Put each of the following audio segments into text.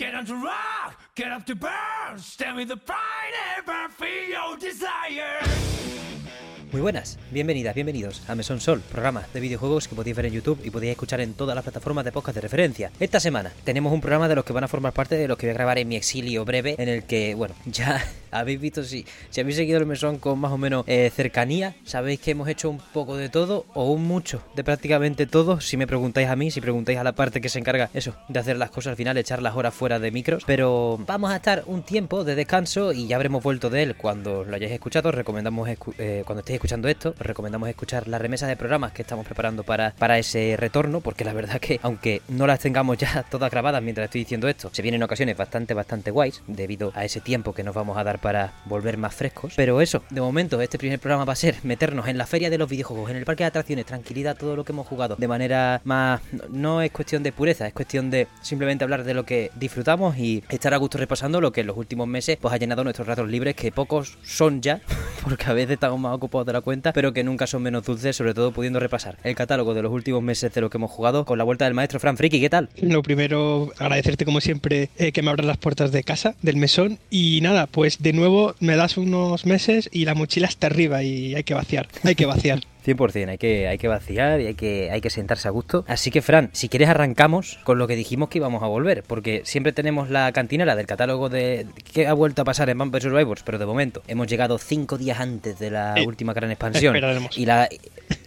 Get on to rock, get up to burn, stand with the pride, ever feel your desire. Muy buenas, bienvenidas, bienvenidos a Mesón Sol, programa de videojuegos que podéis ver en YouTube y podéis escuchar en todas las plataformas de podcast de referencia. Esta semana tenemos un programa de los que van a formar parte de los que voy a grabar en mi exilio breve, en el que, bueno, ya habéis visto si, si habéis seguido el Mesón con más o menos eh, cercanía, sabéis que hemos hecho un poco de todo o un mucho de prácticamente todo, si me preguntáis a mí, si preguntáis a la parte que se encarga eso, de hacer las cosas al final, echar las horas fuera de micros, pero vamos a estar un tiempo de descanso y ya habremos vuelto de él cuando lo hayáis escuchado, recomendamos escu eh, cuando estéis escuchando esto, os recomendamos escuchar las remesas de programas que estamos preparando para, para ese retorno, porque la verdad que, aunque no las tengamos ya todas grabadas mientras estoy diciendo esto, se vienen ocasiones bastante, bastante guays, debido a ese tiempo que nos vamos a dar para volver más frescos. Pero eso, de momento, este primer programa va a ser meternos en la feria de los videojuegos, en el parque de atracciones, tranquilidad, todo lo que hemos jugado, de manera más. No es cuestión de pureza, es cuestión de simplemente hablar de lo que disfrutamos y estar a gusto repasando lo que en los últimos meses pues ha llenado nuestros ratos libres, que pocos son ya, porque a veces estamos más ocupados la cuenta, pero que nunca son menos dulces, sobre todo pudiendo repasar el catálogo de los últimos meses de lo que hemos jugado con la vuelta del maestro Fran Friki. ¿Qué tal? Lo primero, agradecerte como siempre eh, que me abras las puertas de casa, del mesón. Y nada, pues de nuevo me das unos meses y la mochila está arriba y hay que vaciar, hay que vaciar. 100%, hay que, hay que vaciar y hay que, hay que sentarse a gusto. Así que, Fran, si quieres arrancamos con lo que dijimos que íbamos a volver, porque siempre tenemos la cantinera del catálogo de que ha vuelto a pasar en Vampire Survivors, pero de momento hemos llegado cinco días antes de la última gran expansión. esperaremos. Y la,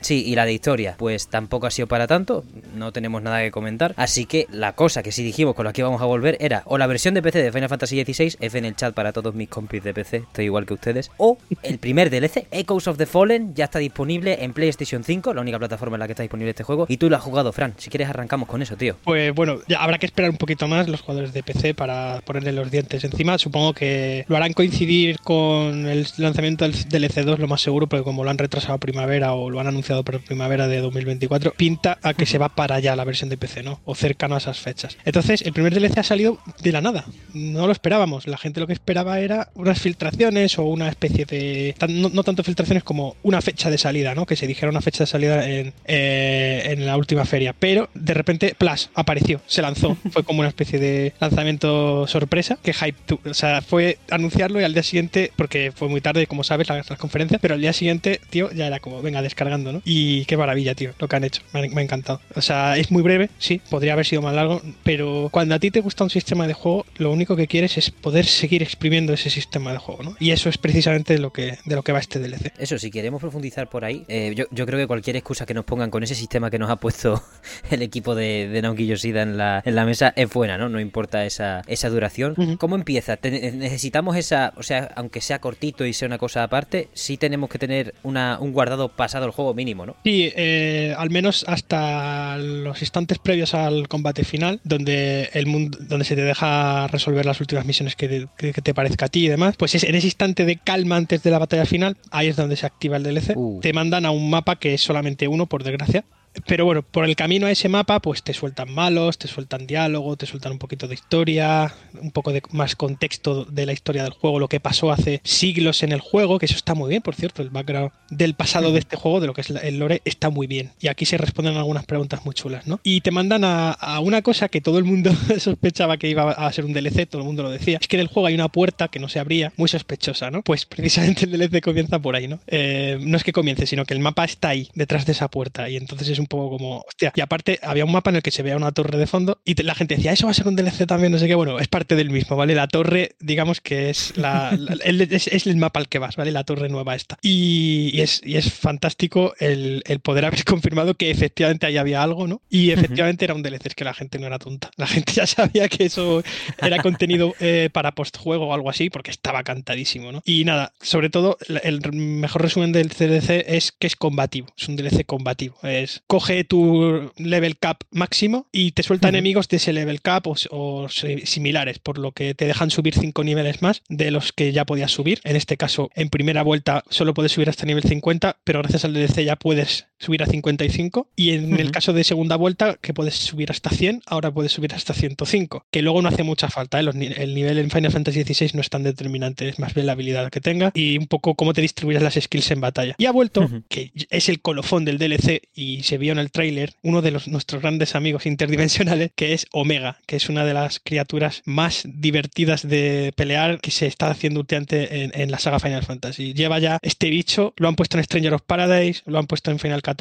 sí, y la de historia, pues tampoco ha sido para tanto, no tenemos nada que comentar. Así que la cosa que sí dijimos con la que íbamos a volver era o la versión de PC de Final Fantasy XVI, F en el chat para todos mis compis de PC, estoy igual que ustedes, o el primer DLC, Echoes of the Fallen, ya está disponible en PlayStation 5, la única plataforma en la que está disponible este juego, y tú lo has jugado, Fran. Si quieres arrancamos con eso, tío. Pues bueno, habrá que esperar un poquito más los jugadores de PC para ponerle los dientes encima. Supongo que lo harán coincidir con el lanzamiento del DLC 2, lo más seguro, porque como lo han retrasado a primavera o lo han anunciado para primavera de 2024, pinta a que se va para allá la versión de PC, ¿no? O cercano a esas fechas. Entonces, el primer DLC ha salido de la nada. No lo esperábamos. La gente lo que esperaba era unas filtraciones o una especie de. No, tanto filtraciones como una fecha de salida, ¿no? Se dijera una fecha de salida en, eh, en la última feria. Pero de repente, Plus apareció, se lanzó. Fue como una especie de lanzamiento sorpresa. Que hype tu- O sea, fue anunciarlo y al día siguiente, porque fue muy tarde, como sabes, las, las conferencias, pero al día siguiente, tío, ya era como, venga, descargando, ¿no? Y qué maravilla, tío, lo que han hecho. Me ha, me ha encantado. O sea, es muy breve, sí, podría haber sido más largo, pero cuando a ti te gusta un sistema de juego, lo único que quieres es poder seguir exprimiendo ese sistema de juego, ¿no? Y eso es precisamente de lo que, de lo que va este DLC. Eso, si queremos profundizar por ahí, eh, yo, yo creo que cualquier excusa que nos pongan con ese sistema que nos ha puesto el equipo de, de Naoki Yoshida en la, en la mesa es buena, ¿no? No importa esa, esa duración. ¿Cómo empieza? Necesitamos esa, o sea, aunque sea cortito y sea una cosa aparte, sí tenemos que tener una, un guardado pasado el juego mínimo, ¿no? Sí, eh, al menos hasta los instantes previos al combate final, donde el mundo, donde se te deja resolver las últimas misiones que te, que te parezca a ti y demás, pues es en ese instante de calma antes de la batalla final, ahí es donde se activa el DLC. Uh. Te mandan a un mapa que es solamente uno, por desgracia. Pero bueno, por el camino a ese mapa, pues te sueltan malos, te sueltan diálogo, te sueltan un poquito de historia, un poco de más contexto de la historia del juego, lo que pasó hace siglos en el juego, que eso está muy bien, por cierto, el background del pasado de este juego, de lo que es el lore, está muy bien. Y aquí se responden algunas preguntas muy chulas, ¿no? Y te mandan a, a una cosa que todo el mundo sospechaba que iba a ser un DLC, todo el mundo lo decía, es que en el juego hay una puerta que no se abría, muy sospechosa, ¿no? Pues precisamente el DLC comienza por ahí, ¿no? Eh, no es que comience, sino que el mapa está ahí, detrás de esa puerta, y entonces es un poco como, hostia, y aparte había un mapa en el que se veía una torre de fondo, y la gente decía, eso va a ser un DLC también, no sé qué, bueno, es parte del mismo, ¿vale? La torre, digamos que es, la, la- el, es, es el mapa al que vas, ¿vale? La torre nueva esta. Y, y es, y es fantástico el, el poder haber confirmado que efectivamente ahí había algo, ¿no? Y efectivamente era un DLC, es que la gente no era tonta. La gente ya sabía que eso era contenido eh, para postjuego o algo así, porque estaba cantadísimo, ¿no? Y nada, sobre todo, el mejor resumen del DLC es que es combativo, es un DLC combativo. Es coge tu level cap máximo y te suelta enemigos de ese level cap o, o si- similares, por lo que te dejan subir 5 niveles más de los que ya podías subir. En este caso, en primera vuelta solo puedes subir hasta nivel 50, pero gracias al DLC ya puedes subir a 55 y en el caso de segunda vuelta que puedes subir hasta 100, ahora puedes subir hasta 105, que luego no hace mucha falta, ¿eh? el nivel en Final Fantasy XVI no es tan determinante, es más bien la habilidad que tenga y un poco cómo te distribuyes las skills en batalla. Y ha vuelto, que es el colofón del DLC y se vio en el tráiler, uno de los, nuestros grandes amigos interdimensionales, que es Omega, que es una de las criaturas más divertidas de pelear que se está haciendo últimamente en, en la saga Final Fantasy. Lleva ya este bicho, lo han puesto en Stranger of Paradise, lo han puesto en Final 14,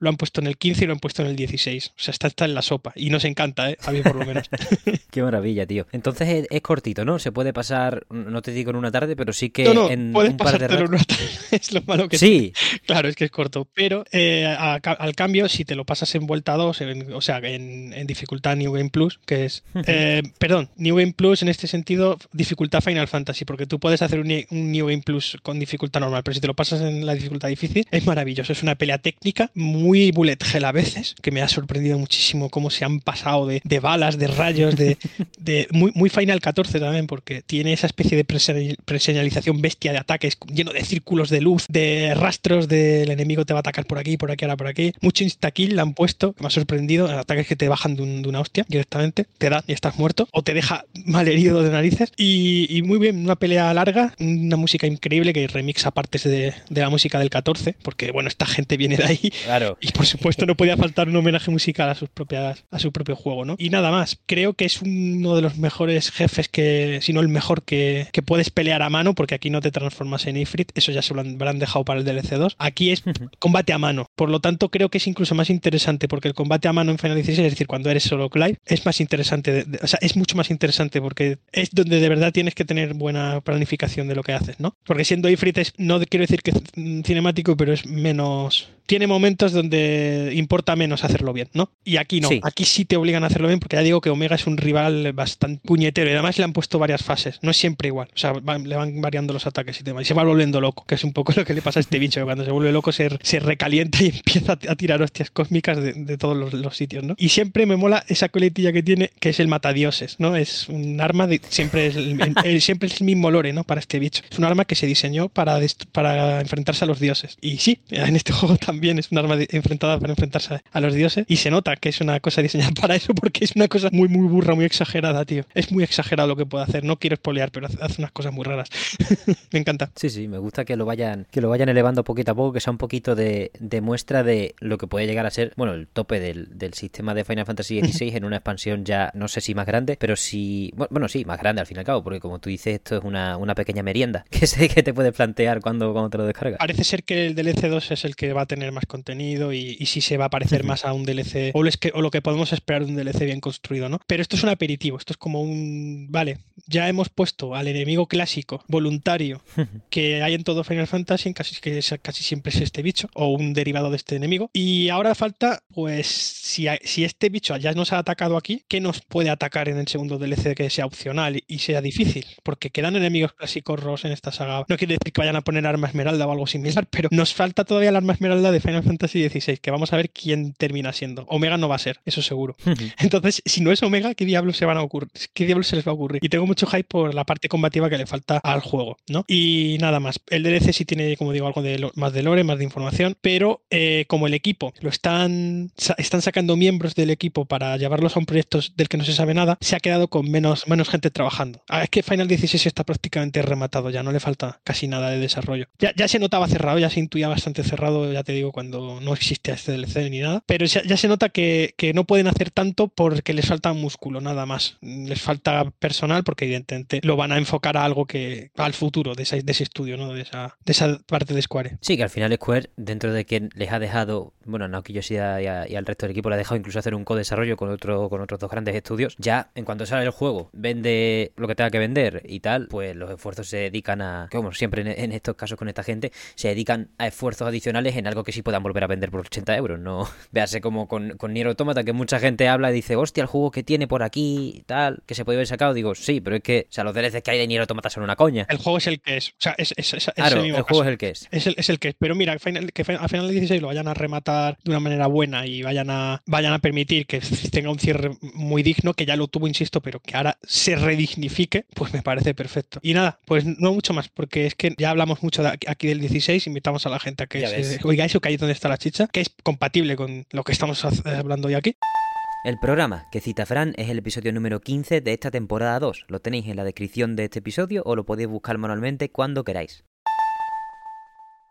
lo han puesto en el 15 y lo han puesto en el 16. O sea, está, está en la sopa. Y nos encanta, ¿eh? A mí por lo menos. Qué maravilla, tío. Entonces es, cortito, ¿no? Se puede pasar, no te digo en una tarde, pero sí que no, en puedes un par de pasártelo en una tarde. Es lo malo que Sí. Claro, es que es corto. Pero eh, a- al cambio, si te lo pasas en vuelta 2, en- o sea, en, en dificultad New Game Plus, que es. eh, perdón, New Game Plus en este sentido, dificultad Final Fantasy, porque tú puedes hacer un, un New Game Plus con dificultad normal, pero si te lo pasas en la dificultad difícil, es maravilloso. Es una pelea técnica muy bullet hell a veces, que me ha sorprendido muchísimo cómo se han pasado de, de balas, de rayos, de, de muy, muy Final 14 también, porque tiene esa especie de prese- preseñalización bestia de ataques lleno de círculos de luz, de rastros del enemigo te va a atacar por aquí, por aquí, ahora por aquí. Mucho insta-kill le han puesto, que me ha sorprendido, ataques que te bajan de, un- de una hostia directamente, te da y estás muerto, o te deja mal herido de narices. Y, y muy bien, una pelea larga, una música increíble que remixa partes de, de la música del 14, porque bueno, esta gente viene de ahí Claro. y por supuesto no podía faltar un homenaje musical a sus propias a su propio juego, ¿no? Y nada más, creo que es uno de los mejores jefes que, si no el mejor que, que puedes pelear a mano, porque aquí no te transformas en Ifrit, eso ya se lo habrán dejado para el DLC 2. Aquí es combate a mano, por lo tanto creo que es incluso más interesante, porque el combate a mano en Final 16, es decir, cuando eres solo Clive, es más interesante, de- de- o sea, es mucho más interesante porque es donde de verdad tienes que tener buena planificación de lo que haces, ¿no? Porque siendo Ifrit es, no quiero decir que es cinemático, pero es menos... Tiene momentos donde importa menos hacerlo bien, ¿no? Y aquí no. Sí. Aquí sí te obligan a hacerlo bien porque ya digo que Omega es un rival bastante puñetero y además le han puesto varias fases. No es siempre igual. O sea, van- le van variando los ataques y demás. Y se va volviendo loco, que es un poco lo que le pasa a este bicho. que Cuando se vuelve loco se, se recalienta y empieza a tirar hostias cósmicas de, de todos los, los sitios, ¿no? Y siempre me mola esa coletilla que tiene, que es el matadioses, ¿no? Es un arma de. Siempre es el, el- el- siempre es el mismo lore, ¿no? Para este bicho. Es un arma que se diseñó para, para enfrentarse a los dioses. Y sí, en este juego también es un arma enfrentada para enfrentarse a, los dioses. Y se nota que es una cosa diseñada para eso porque es una cosa muy, muy burra, muy exagerada, tío. Es muy exagerado lo que puede hacer. No quiero spoilear, pero hace, unas cosas muy raras. me encanta. Sí, sí, me gusta que lo vayan, que lo vayan elevando poquito a poco, que sea un poquito de, de muestra de lo que puede llegar a ser, bueno, el tope del, del sistema de Final Fantasy XVI en una expansión ya, no sé si más grande, pero sí, bueno, bueno, sí, más grande al fin y al cabo, porque como tú dices, esto es una, una pequeña merienda que sé que te puedes plantear cuando, cuando te lo descargas. Parece ser que el DLC 2 es el que va a tener más contenido y, y sí se va a parecer más a un DLC o, lo que- o lo que podemos esperar de un DLC bien construido, ¿no? Pero esto es un aperitivo, esto es como un... Vale, ya hemos puesto al enemigo clásico, voluntario, que hay en todo Final Fantasy, casi, que es- casi siempre es este bicho o un derivado de este enemigo. Y ahora falta, pues, si, hay- si este bicho ya nos ha atacado aquí, ¿qué nos puede atacar en el segundo DLC que sea opcional y, sea difícil? Porque quedan enemigos clásicos ROS en esta saga. No quiere decir que vayan a poner arma esmeralda o algo similar, pero nos falta todavía la arma esmeralda de Final Fantasy XVI, que vamos a ver quién termina siendo. Omega no va a ser, eso seguro. Entonces, si no es Omega, ¿qué diablos se van a ocurrir? ¿Qué diablos se les va a ocurrir? Y tengo mucho hype por la parte combativa que le falta al juego, ¿no? Y nada más. El DLC sí tiene, como digo, algo de lo- más de lore, más de información, pero eh, como el equipo lo están, sa- están sacando miembros del equipo para llevarlos a un proyecto del que no se sabe nada, se ha quedado con menos, menos gente trabajando. Ah, es que Final 16 está prácticamente rematado ya, no le falta casi nada de desarrollo. Ya, ya se notaba cerrado, ya se intuía bastante cerrado, ya te digo, cuando no existía este ni nada, pero ya, se nota que, no pueden hacer tanto porque les falta músculo, nada más. Les falta personal porque evidentemente lo van a enfocar a algo que al futuro de ese, estudio, ¿no? De esa, de esa parte de Square. Sí, que al final Square, dentro de que les ha dejado, bueno, a Naoki y, y al resto del equipo le ha dejado incluso hacer un co-desarrollo con, otro, con otros dos grandes estudios, ya en cuanto sale el juego, vende lo que tenga que vender y tal, pues los esfuerzos se dedican a, como siempre en, en estos casos con esta gente, se dedican a esfuerzos adicionales en algo que sí puedan volver a vender por 80 euros, no véase como con, con Nier Automata, que mucha gente habla y dice, hostia, el juego que tiene por aquí y tal, que se puede haber sacado, digo, sí, pero es que, o sea, los DLCs que hay de Nier Automata son una coña. El juego es el que es. O sea, es, es, es- es Claro, el el mismo juego caso. es el que es. Es el, es el que es. Pero mira, final- que a final 16 lo vayan a rematar de una manera buena y vayan a, vayan a permitir que tenga un cierre muy digno, que ya lo tuvo, insisto, pero que ahora se redignifique, pues me parece perfecto. Y nada, pues no mucho más, porque es que ya hablamos mucho de aquí- del 16, invitamos a la gente a que se ves. oiga eso, que ahí está la chicha, que es compatible con lo que estamos hablando hoy aquí. El programa que cita Fran es el episodio número 15 de esta temporada 2. Lo tenéis en la descripción de este episodio o lo podéis buscar manualmente cuando queráis.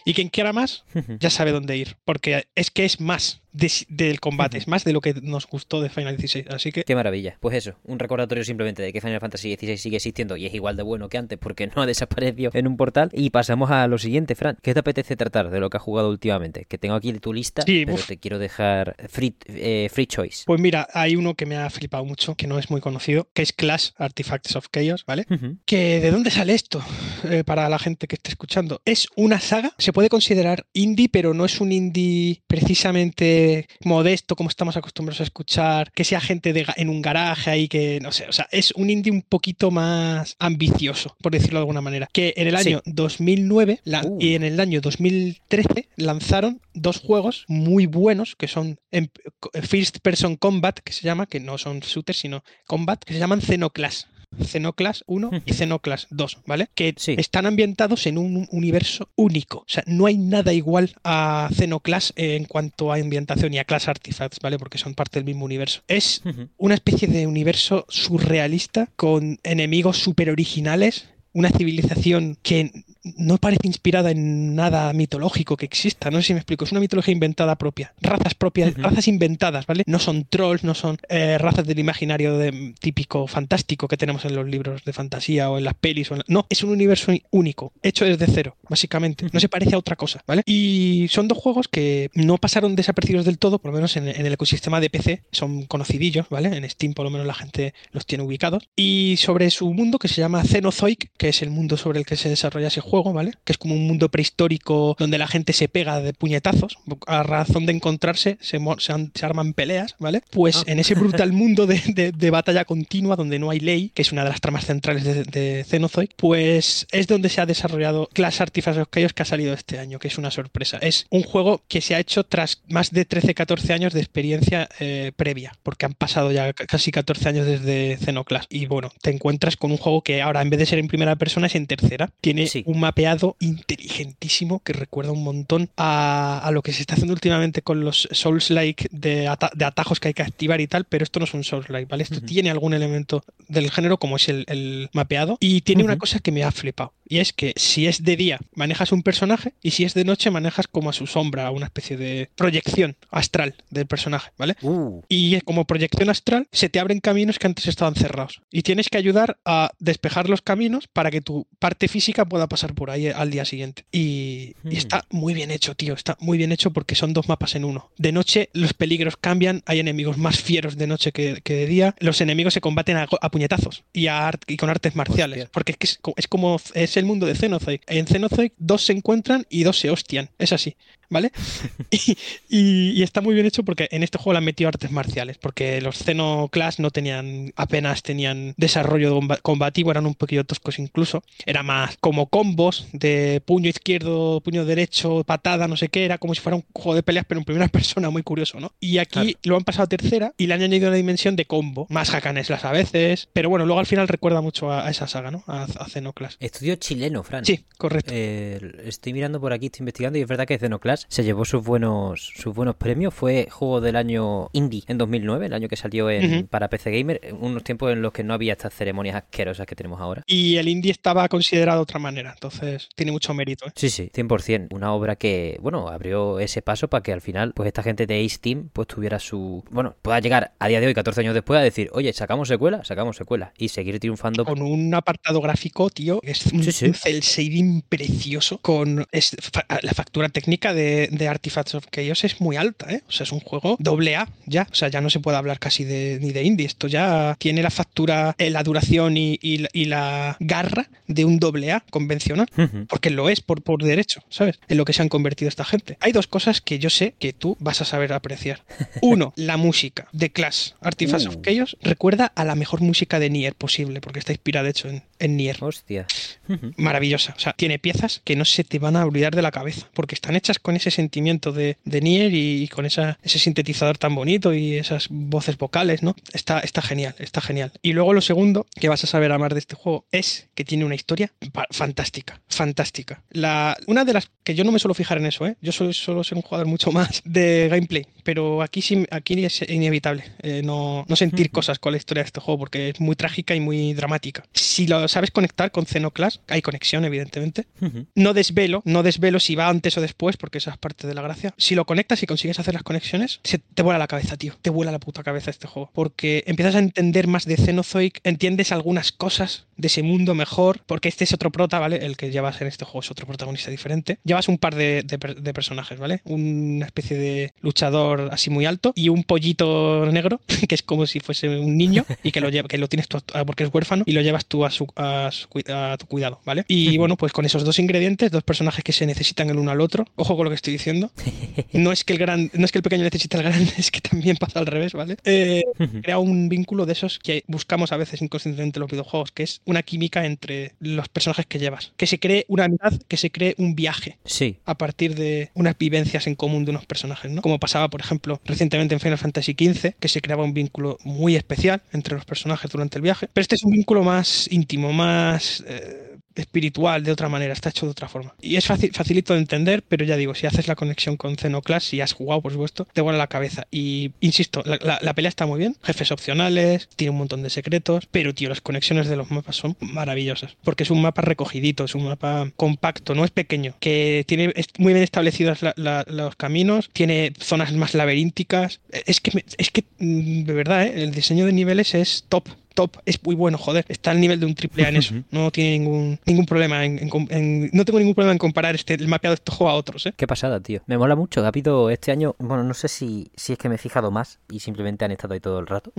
Y quien quiera más, ya sabe dónde ir, porque es que es más del combate, es más de lo que nos gustó de Final 16. Así que. Qué maravilla. Pues eso, un recordatorio simplemente de que Final Fantasy XVI sigue existiendo y es igual de bueno que antes porque no ha desaparecido en un portal. Y pasamos a lo siguiente, Fran. ¿Qué te apetece tratar de lo que has jugado últimamente? Que tengo aquí tu lista, pero te quiero dejar free, eh, free choice. Pues mira, hay uno que me ha flipado mucho, que no es muy conocido, que es Clash Artifacts of Chaos, ¿vale? Que ¿de dónde sale esto? Eh, para la gente que esté escuchando. Es una saga, se puede considerar indie, pero no es un indie precisamente modesto como estamos acostumbrados a escuchar, que sea gente de, en un garaje ahí que, no sé, o sea, es un indie un poquito más ambicioso, por decirlo de alguna manera. Que en el año 2009 uh. y en el año 2013 lanzaron dos juegos muy buenos que son First Person Combat, que se llama, que no son shooters, sino Combat, que se llaman Xenoclass. Xenoclass 1 y Xenoclass 2, ¿vale? Que están ambientados en un universo único. O sea, no hay nada igual a Xenoclass en cuanto a ambientación y a Class Artifacts, ¿vale? Porque son parte del mismo universo. Es una especie de universo surrealista con enemigos súper originales una civilización que no parece inspirada en nada mitológico que exista, no sé si me explico, es una mitología inventada propia, razas propias, razas inventadas, ¿vale? No son trolls, no son eh, razas del imaginario de, típico fantástico que tenemos en los libros de fantasía o en las pelis, o no, es un universo único, hecho desde cero, básicamente, no se parece a otra cosa, ¿vale? Y son dos juegos que no pasaron desapercibidos del todo, por lo menos en, el ecosistema de PC, son conocidillos, ¿vale? En Steam por lo menos la gente los tiene ubicados, y sobre su mundo que se llama Cenozoic, que es el mundo sobre el que se desarrolla ese juego, ¿vale? Que es como un mundo prehistórico donde la gente se pega de puñetazos, a razón de encontrarse, se, se, arman peleas, ¿vale? Pues ah. en ese brutal mundo de, batalla continua, donde no hay ley, que es una de las tramas centrales de, de Xenozoid, pues es donde se ha desarrollado Clash Artifacts of Chaos que ha salido este año, que es una sorpresa. Es un juego que se ha hecho tras más de 13-14 años de experiencia eh, previa, porque han pasado ya casi 14 años desde Xenoclash. Y bueno, te encuentras con un juego que ahora en vez de ser en primera persona es en tercera. Tiene un mapeado inteligentísimo que recuerda un montón a, lo que se está haciendo últimamente con los Souls-like de, atajos que hay que activar y tal, pero esto no es un Souls-like, ¿vale? Esto tiene algún elemento del género como es el, mapeado y tiene una cosa que me ha flipado y es que si es de día manejas un personaje y si es de noche manejas como a su sombra, una especie de proyección astral del personaje, ¿vale? Uh. Y como proyección astral se te abren caminos que antes estaban cerrados y tienes que ayudar a despejar los caminos para que tu parte física pueda pasar por ahí al día siguiente. Y, hmm. está muy bien hecho, tío. Está muy bien hecho porque son dos mapas en uno. De noche los peligros cambian, hay enemigos más fieros de noche que, de día. Los enemigos se combaten a, puñetazos y, a y con artes marciales. Porque es, que es, como es el mundo de Xenozoid. En Xenozoid dos se encuentran y dos se hostian. Es así. ¿Vale? y, está muy bien hecho porque en este juego le han metido artes marciales, porque los Class no tenían, apenas tenían desarrollo combativo, eran un poquito toscos incluso, era más como combos de puño izquierdo, puño derecho, patada, no sé qué, era como si fuera un juego de peleas, pero en primera persona, muy curioso, ¿no? Y aquí lo han pasado a tercera y le han añadido una dimensión de combo, más las a veces, pero bueno, luego al final recuerda mucho a, esa saga, ¿no? A, a Xenoclass. Estudio chileno, Fran. Sí, correcto. Eh, estoy mirando por aquí, estoy investigando y es verdad que Se llevó sus buenos, sus buenos premios. Fue juego del año indie en 2009, el año que salió en, para PC Gamer, unos tiempos en los que no había estas ceremonias asquerosas que tenemos ahora. Y el indie estaba considerado de otra manera, entonces tiene mucho mérito. ¿eh? Sí, sí, 100%. Una obra que, bueno, abrió ese paso para que al final, pues esta gente de Ace Team, pues tuviera su. Bueno, pueda llegar a día de hoy, 14 años después, a decir, oye, sacamos secuela, sacamos secuela, y seguir triunfando. Con un apartado gráfico, tío, es un, cel shading precioso, con la factura técnica de de, Artifacts of Chaos es muy alta, ¿eh? O sea, es un juego doble A ya. O sea, ya no se puede hablar casi de, ni de indie. Esto ya tiene la factura, eh, la duración y, la garra de un doble A convencional. Porque lo es por, por derecho, ¿sabes? En lo que se han convertido esta gente. Hay dos cosas que yo sé que tú vas a saber apreciar. Uno, la música de Clash Artifacts of uh. Chaos recuerda a la mejor música de Nier posible, porque está inspirada, de hecho, en, en Nier. Hostia. Maravillosa. O sea, tiene piezas que no se te van a olvidar de la cabeza, porque están hechas con ese sentimiento de, de Nier y, con esa, ese sintetizador tan bonito y esas voces vocales, ¿no? Está, está genial, está genial. Y luego lo segundo que vas a saber amar de este juego es que tiene una historia fantástica, fantástica. La, una de las que yo no me suelo fijar en eso, ¿eh? Yo solo, solo soy un jugador mucho más de gameplay, pero aquí sí, aquí es inevitable eh, no, no, sentir cosas con la historia de este juego porque es muy trágica y muy dramática. Si lo sabes conectar con Xenoclass, hay conexión, evidentemente. No desvelo, no desvelo si va antes o después, porque esa es parte de la gracia. Si lo conectas y consigues hacer las conexiones, se te vuela la cabeza, tío. Te vuela la puta cabeza este juego. Porque empiezas a entender más de Xenozoic, entiendes algunas cosas de ese mundo mejor, porque este es otro prota, ¿vale? El que llevas en este juego es otro protagonista diferente. Llevas un par de, de personajes, ¿vale? Una especie de luchador así muy alto y un pollito negro, que es como si fuese un niño y que lo, lleva, que lo tienes tú porque es huérfano y lo llevas tú a, su, a, tu cuidado, ¿vale? Y bueno, pues con esos dos ingredientes, dos personajes que se necesitan el uno al otro, ojo con lo que estoy diciendo, no es que el, gran, no es que el pequeño necesite al grande, es que también pasa al revés, ¿vale? Eh, crea un vínculo de esos que buscamos a veces inconscientemente en los videojuegos, que es una química entre los personajes que llevas, que se cree una amistad, que se cree un viaje sí. a partir de unas vivencias en común de unos personajes, ¿no? Como pasaba, por ejemplo, recientemente en Final Fantasy XV, que se creaba un vínculo muy especial entre los personajes durante el viaje. Pero este es un vínculo más íntimo, más... Eh, espiritual de otra manera, está hecho de otra forma. Y es fácil, facilito de entender, pero ya digo, si haces la conexión con Xenoclass, si has jugado, por supuesto, te vuela la cabeza. Y insisto, la, pelea está muy bien, jefes opcionales, tiene un montón de secretos, pero tío, las conexiones de los mapas son maravillosas, porque es un mapa recogidito, es un mapa compacto, no es pequeño, que tiene muy bien establecidos los caminos, tiene zonas más laberínticas. Es que, es que mm, de verdad, ¿eh? el diseño de niveles es top top es muy bueno, joder. Está al nivel de un triple A en eso. No tiene ningún, ningún problema en, no tengo ningún problema en comparar este, el mapeado de este juego a otros, ¿eh? Qué pasada, tío. Me mola mucho. Ha habido este año, bueno, no sé si, si es que me he fijado más y simplemente han estado ahí todo el rato,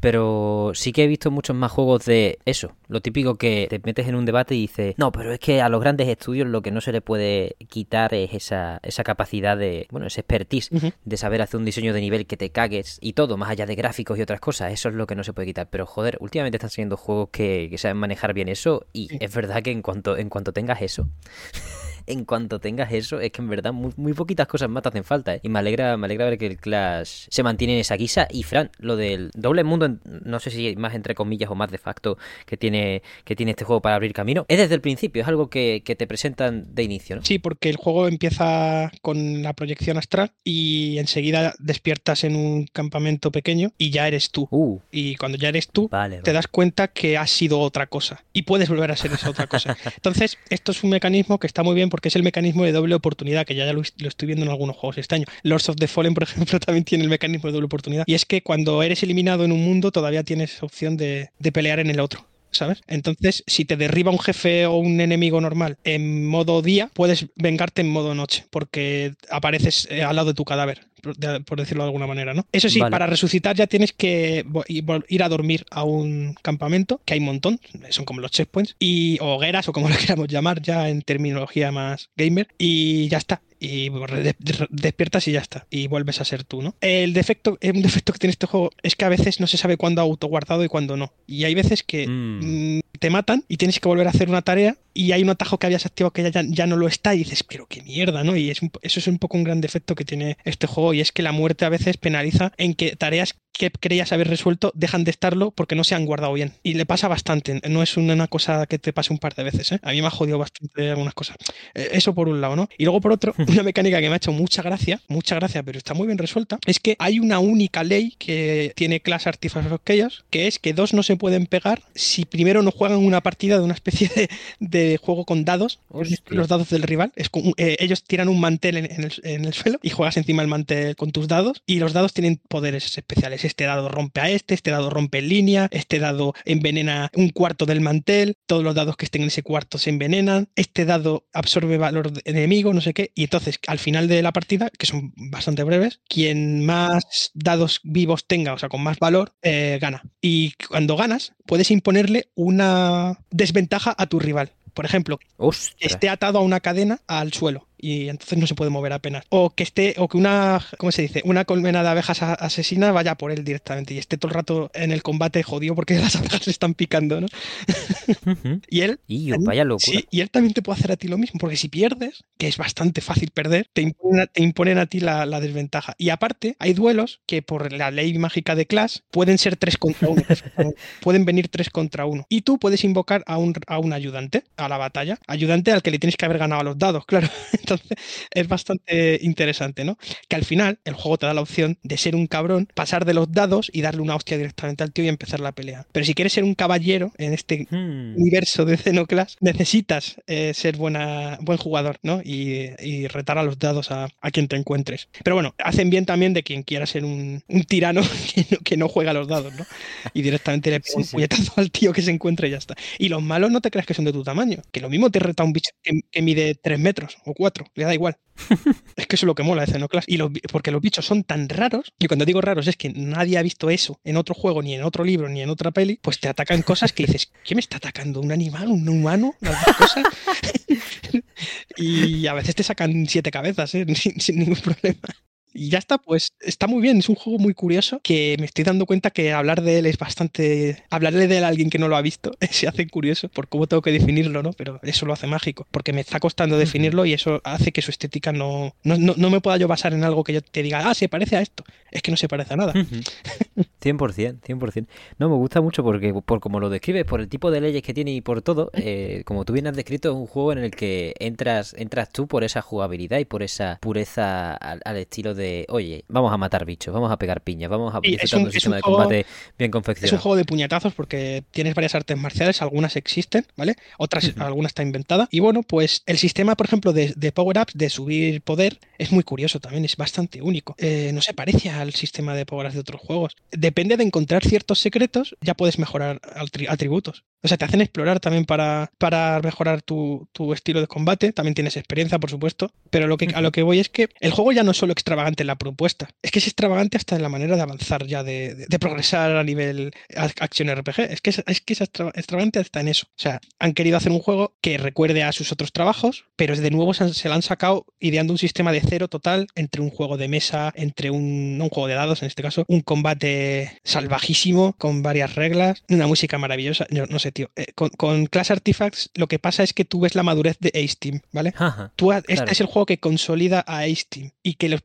pero sí que he visto muchos más juegos de eso. Lo típico que te metes en un debate y dices, no, pero es que a los grandes estudios lo que no se le puede quitar es esa, esa capacidad de, bueno, ese expertise de saber hacer un diseño de nivel que te cagues y todo, más allá de gráficos y otras cosas. Eso es lo que no se puede quitar. Pero joder, últimamente están saliendo juegos que, saben manejar bien eso y es verdad que en cuanto, en cuanto tengas eso, en cuanto tengas eso, es que en verdad muy, poquitas cosas más te hacen falta. ¿eh? Y me alegra, me alegra ver que el Clash se mantiene en esa guisa. Y Fran, lo del doble mundo, no sé si más entre comillas o más de facto que tiene, que tiene este juego para abrir camino, es desde el principio, es algo que, te presentan de inicio, ¿no? Sí, porque el juego empieza con la proyección astral y enseguida despiertas en un campamento pequeño y ya eres tú. Uh. Y cuando ya eres tú, te das cuenta que has sido otra cosa y puedes volver a ser esa otra cosa. Entonces, esto es un mecanismo que está muy bien porque es el mecanismo de doble oportunidad, que ya, lo, estoy viendo en algunos juegos este año. Lords of the Fallen, por ejemplo, también tiene el mecanismo de doble oportunidad. Y es que cuando eres eliminado en un mundo, todavía tienes opción de, pelear en el otro. ¿Sabes? Entonces, si te derriba un jefe o un enemigo normal en modo día, puedes vengarte en modo noche, porque apareces eh, al lado de tu cadáver por decirlo de alguna manera, ¿no? Eso sí, para resucitar ya tienes que ir a dormir a un campamento, que hay un montón, son como los checkpoints, y hogueras o como lo queramos llamar ya en terminología más gamer, y ya está y despiertas y ya está. Y vuelves a ser tú, ¿no? El defecto, un defecto que tiene este juego es que a veces no se sabe cuándo ha autoguardado y cuándo no. Y hay veces que mm. Mm, te matan y tienes que volver a hacer una tarea y hay un atajo que habías activado que ya, ya no lo está y dices, pero qué mierda, ¿no? Y es eso es un poco un gran defecto que tiene este juego y es que la muerte a veces penaliza en que tareas que creías haber resuelto dejan de estarlo porque no se han guardado bien. Y le pasa bastante, no es una cosa que te pase un par de veces. ¿eh? A mí me ha jodido bastante algunas cosas. Eh, eso por un lado, ¿no? Y luego por otro, una mecánica que me ha hecho mucha gracia, mucha gracia, pero está muy bien resuelta, es que hay una única ley que tiene Class Artifacts of Chaos, que es que dos no se pueden pegar si primero no juegan una partida de una especie de, juego con dados, los dados del rival. Es eh, ellos tiran un mantel en, el, en el suelo y juegas encima el mantel con tus dados y los dados tienen poderes especiales este dado rompe a este, este dado rompe en línea, este dado envenena un cuarto del mantel, todos los dados que estén en ese cuarto se envenenan, este dado absorbe valor enemigo, no sé qué, y entonces al final de la partida, que son bastante breves, quien más dados vivos tenga, o sea, con más valor, eh, gana. Y cuando ganas, puedes imponerle una desventaja a tu rival. Por ejemplo, esté atado a una cadena al suelo y entonces no se puede mover apenas. O que esté, o que una, ¿cómo se dice? Una colmena de abejas asesina vaya por él directamente y esté todo el rato en el combate jodido porque las abejas le están picando, ¿no? y él. Y vaya locura. Sí, y él también te puede hacer a ti lo mismo, porque si pierdes, que es bastante fácil perder, te imponen a, ti la, desventaja. Y aparte, hay duelos que por la ley mágica de Clash pueden ser tres contra uno. pueden venir tres contra uno. Y tú puedes invocar a un, a un ayudante a la batalla. Ayudante al que le tienes que haber ganado a los dados, claro. Entonces, es bastante interesante, ¿no? Que al final el juego te da la opción de ser un cabrón, pasar de los dados y darle una hostia directamente al tío y empezar la pelea. Pero si quieres ser un caballero en este hmm. universo de Xenoclass, necesitas eh, ser buena, buen jugador, ¿no? Y, retar a los dados a, quien te encuentres. Pero bueno, hacen bien también de quien quiera ser un, tirano que no, juega a los dados, ¿no? Y directamente le pone un puñetazo al tío que se encuentre y ya está. Y los malos no te creas que son de tu tamaño, que lo mismo te reta un bicho que, mide 3 metros o 4, le da igual. es que eso es lo que mola de Xenoclass. Y porque los bichos son tan raros, y cuando digo raros es que nadie ha visto eso en otro juego, ni en otro libro, ni en otra peli, pues te atacan cosas que dices, ¿qué me está atacando? ¿Un animal? ¿Un humano? Y a veces te sacan siete cabezas, ¿eh? sin ningún problema. Y ya está, pues está muy bien, es un juego muy curioso que me estoy dando cuenta que hablar de él es bastante... Hablarle de él a alguien que no lo ha visto se hace curioso por cómo tengo que definirlo, ¿no? Pero eso lo hace mágico, porque me está costando definirlo y eso hace que su estética no, no, no, me pueda yo basar en algo que yo te diga, ah, se parece a esto. Es que no se parece a nada. 100%, 100%. No, me gusta mucho porque por como lo describes, por el tipo de leyes que tiene y por todo, eh, como tú bien has descrito, es un juego en el que entras, entras tú por esa jugabilidad y por esa pureza al estilo de oye, vamos a matar bichos, vamos a pegar piñas, vamos a disfrutar un, sistema de combate bien confeccionado. Es un juego de puñetazos porque tienes varias artes marciales, algunas existen, ¿vale? Otras, alguna está inventada. Y bueno, pues el sistema, por ejemplo, de, power-ups, de subir poder, es muy curioso también, es bastante único. Eh, no se parece al sistema de power-ups de otros juegos. Depende de encontrar ciertos secretos, ya puedes mejorar atributos. O sea, te hacen explorar también para, para mejorar tu, estilo de combate. También tienes experiencia, por supuesto. Pero lo que, a lo que voy es que el juego ya no es solo extravagante la propuesta, es que es extravagante hasta en la manera de avanzar ya, de, progresar a nivel acción RPG. Es que es, que es extravagante hasta en eso. O sea, han querido hacer un juego que recuerde a sus otros trabajos, pero de nuevo se, se lo han sacado ideando un sistema de cero total entre un juego de mesa, entre un, un juego de dados, en este caso, un combate salvajísimo con varias reglas, una música maravillosa. no sé, tío. Eh, con, Class Artifacts lo que pasa es que tú ves la madurez de Ace Team, ¿vale? tú, este es el juego que consolida a Ace Team y que los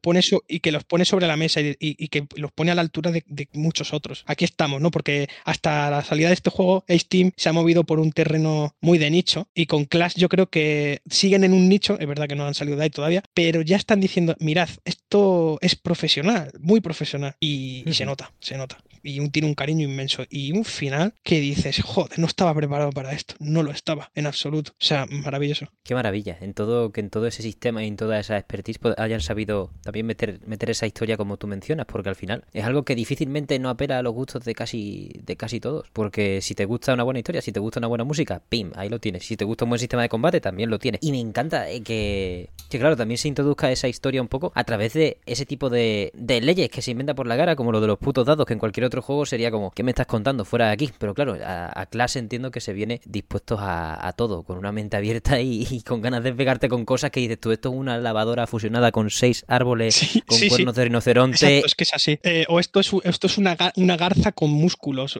y que los pone sobre la mesa y, que los pone a la altura de, muchos otros. Aquí estamos, ¿no? Porque hasta la salida de este juego, Ace Team se ha movido por un terreno muy de nicho y con Clash yo creo que siguen en un nicho, es verdad que no han salido de ahí todavía, pero ya están diciendo, mirad, esto es profesional, muy profesional y, y se nota, se nota y tiene un cariño inmenso. Y un final que dices, joder, no estaba preparado para esto, no lo estaba en absoluto. O sea, maravilloso. Qué maravilla, en todo, que en todo ese sistema y en toda esa expertise pues, hayan sabido también meter, meter esa historia como tú mencionas, porque al final es algo que difícilmente no apela a los gustos de casi, de casi todos. Porque si te gusta una buena historia, si te gusta una buena música, pim, ahí lo tienes. Si te gusta un buen sistema de combate, también lo tienes. Y me encanta eh, que, que claro, también se introduzca esa historia un poco a través de ese tipo de, de leyes que se inventa por la cara, como lo de los putos dados que en cualquier otro juego sería como, ¿qué me estás contando fuera de aquí? Pero claro, a, clase entiendo que se viene dispuestos a, todo, con una mente abierta y, con ganas de pegarte con cosas que dices tú, esto es una lavadora fusionada con seis árboles con cuernos de rinoceronte. es que es así. Eh, o esto es, esto es una, una garza con músculos.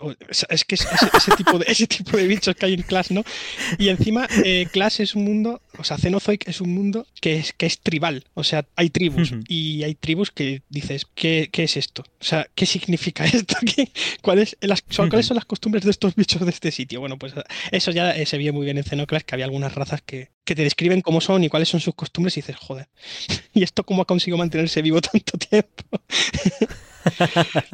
es que es, ese, tipo de, ese tipo de bichos que hay en Clash, ¿no? Y encima, eh, Clash es un mundo, o sea, Cenozoic es un mundo que es, que es tribal. O sea, hay tribus. Y hay tribus que dices, ¿qué, ¿qué, es esto? O sea, ¿qué significa esto? ¿Cuáles, son, ¿Cuáles son las costumbres de estos bichos de este sitio? Bueno, pues eso ya se vio muy bien en Xenoclass, que había algunas razas que, que te describen cómo son y cuáles son sus costumbres y dices, joder, ¿y esto cómo ha conseguido mantenerse vivo tanto tiempo?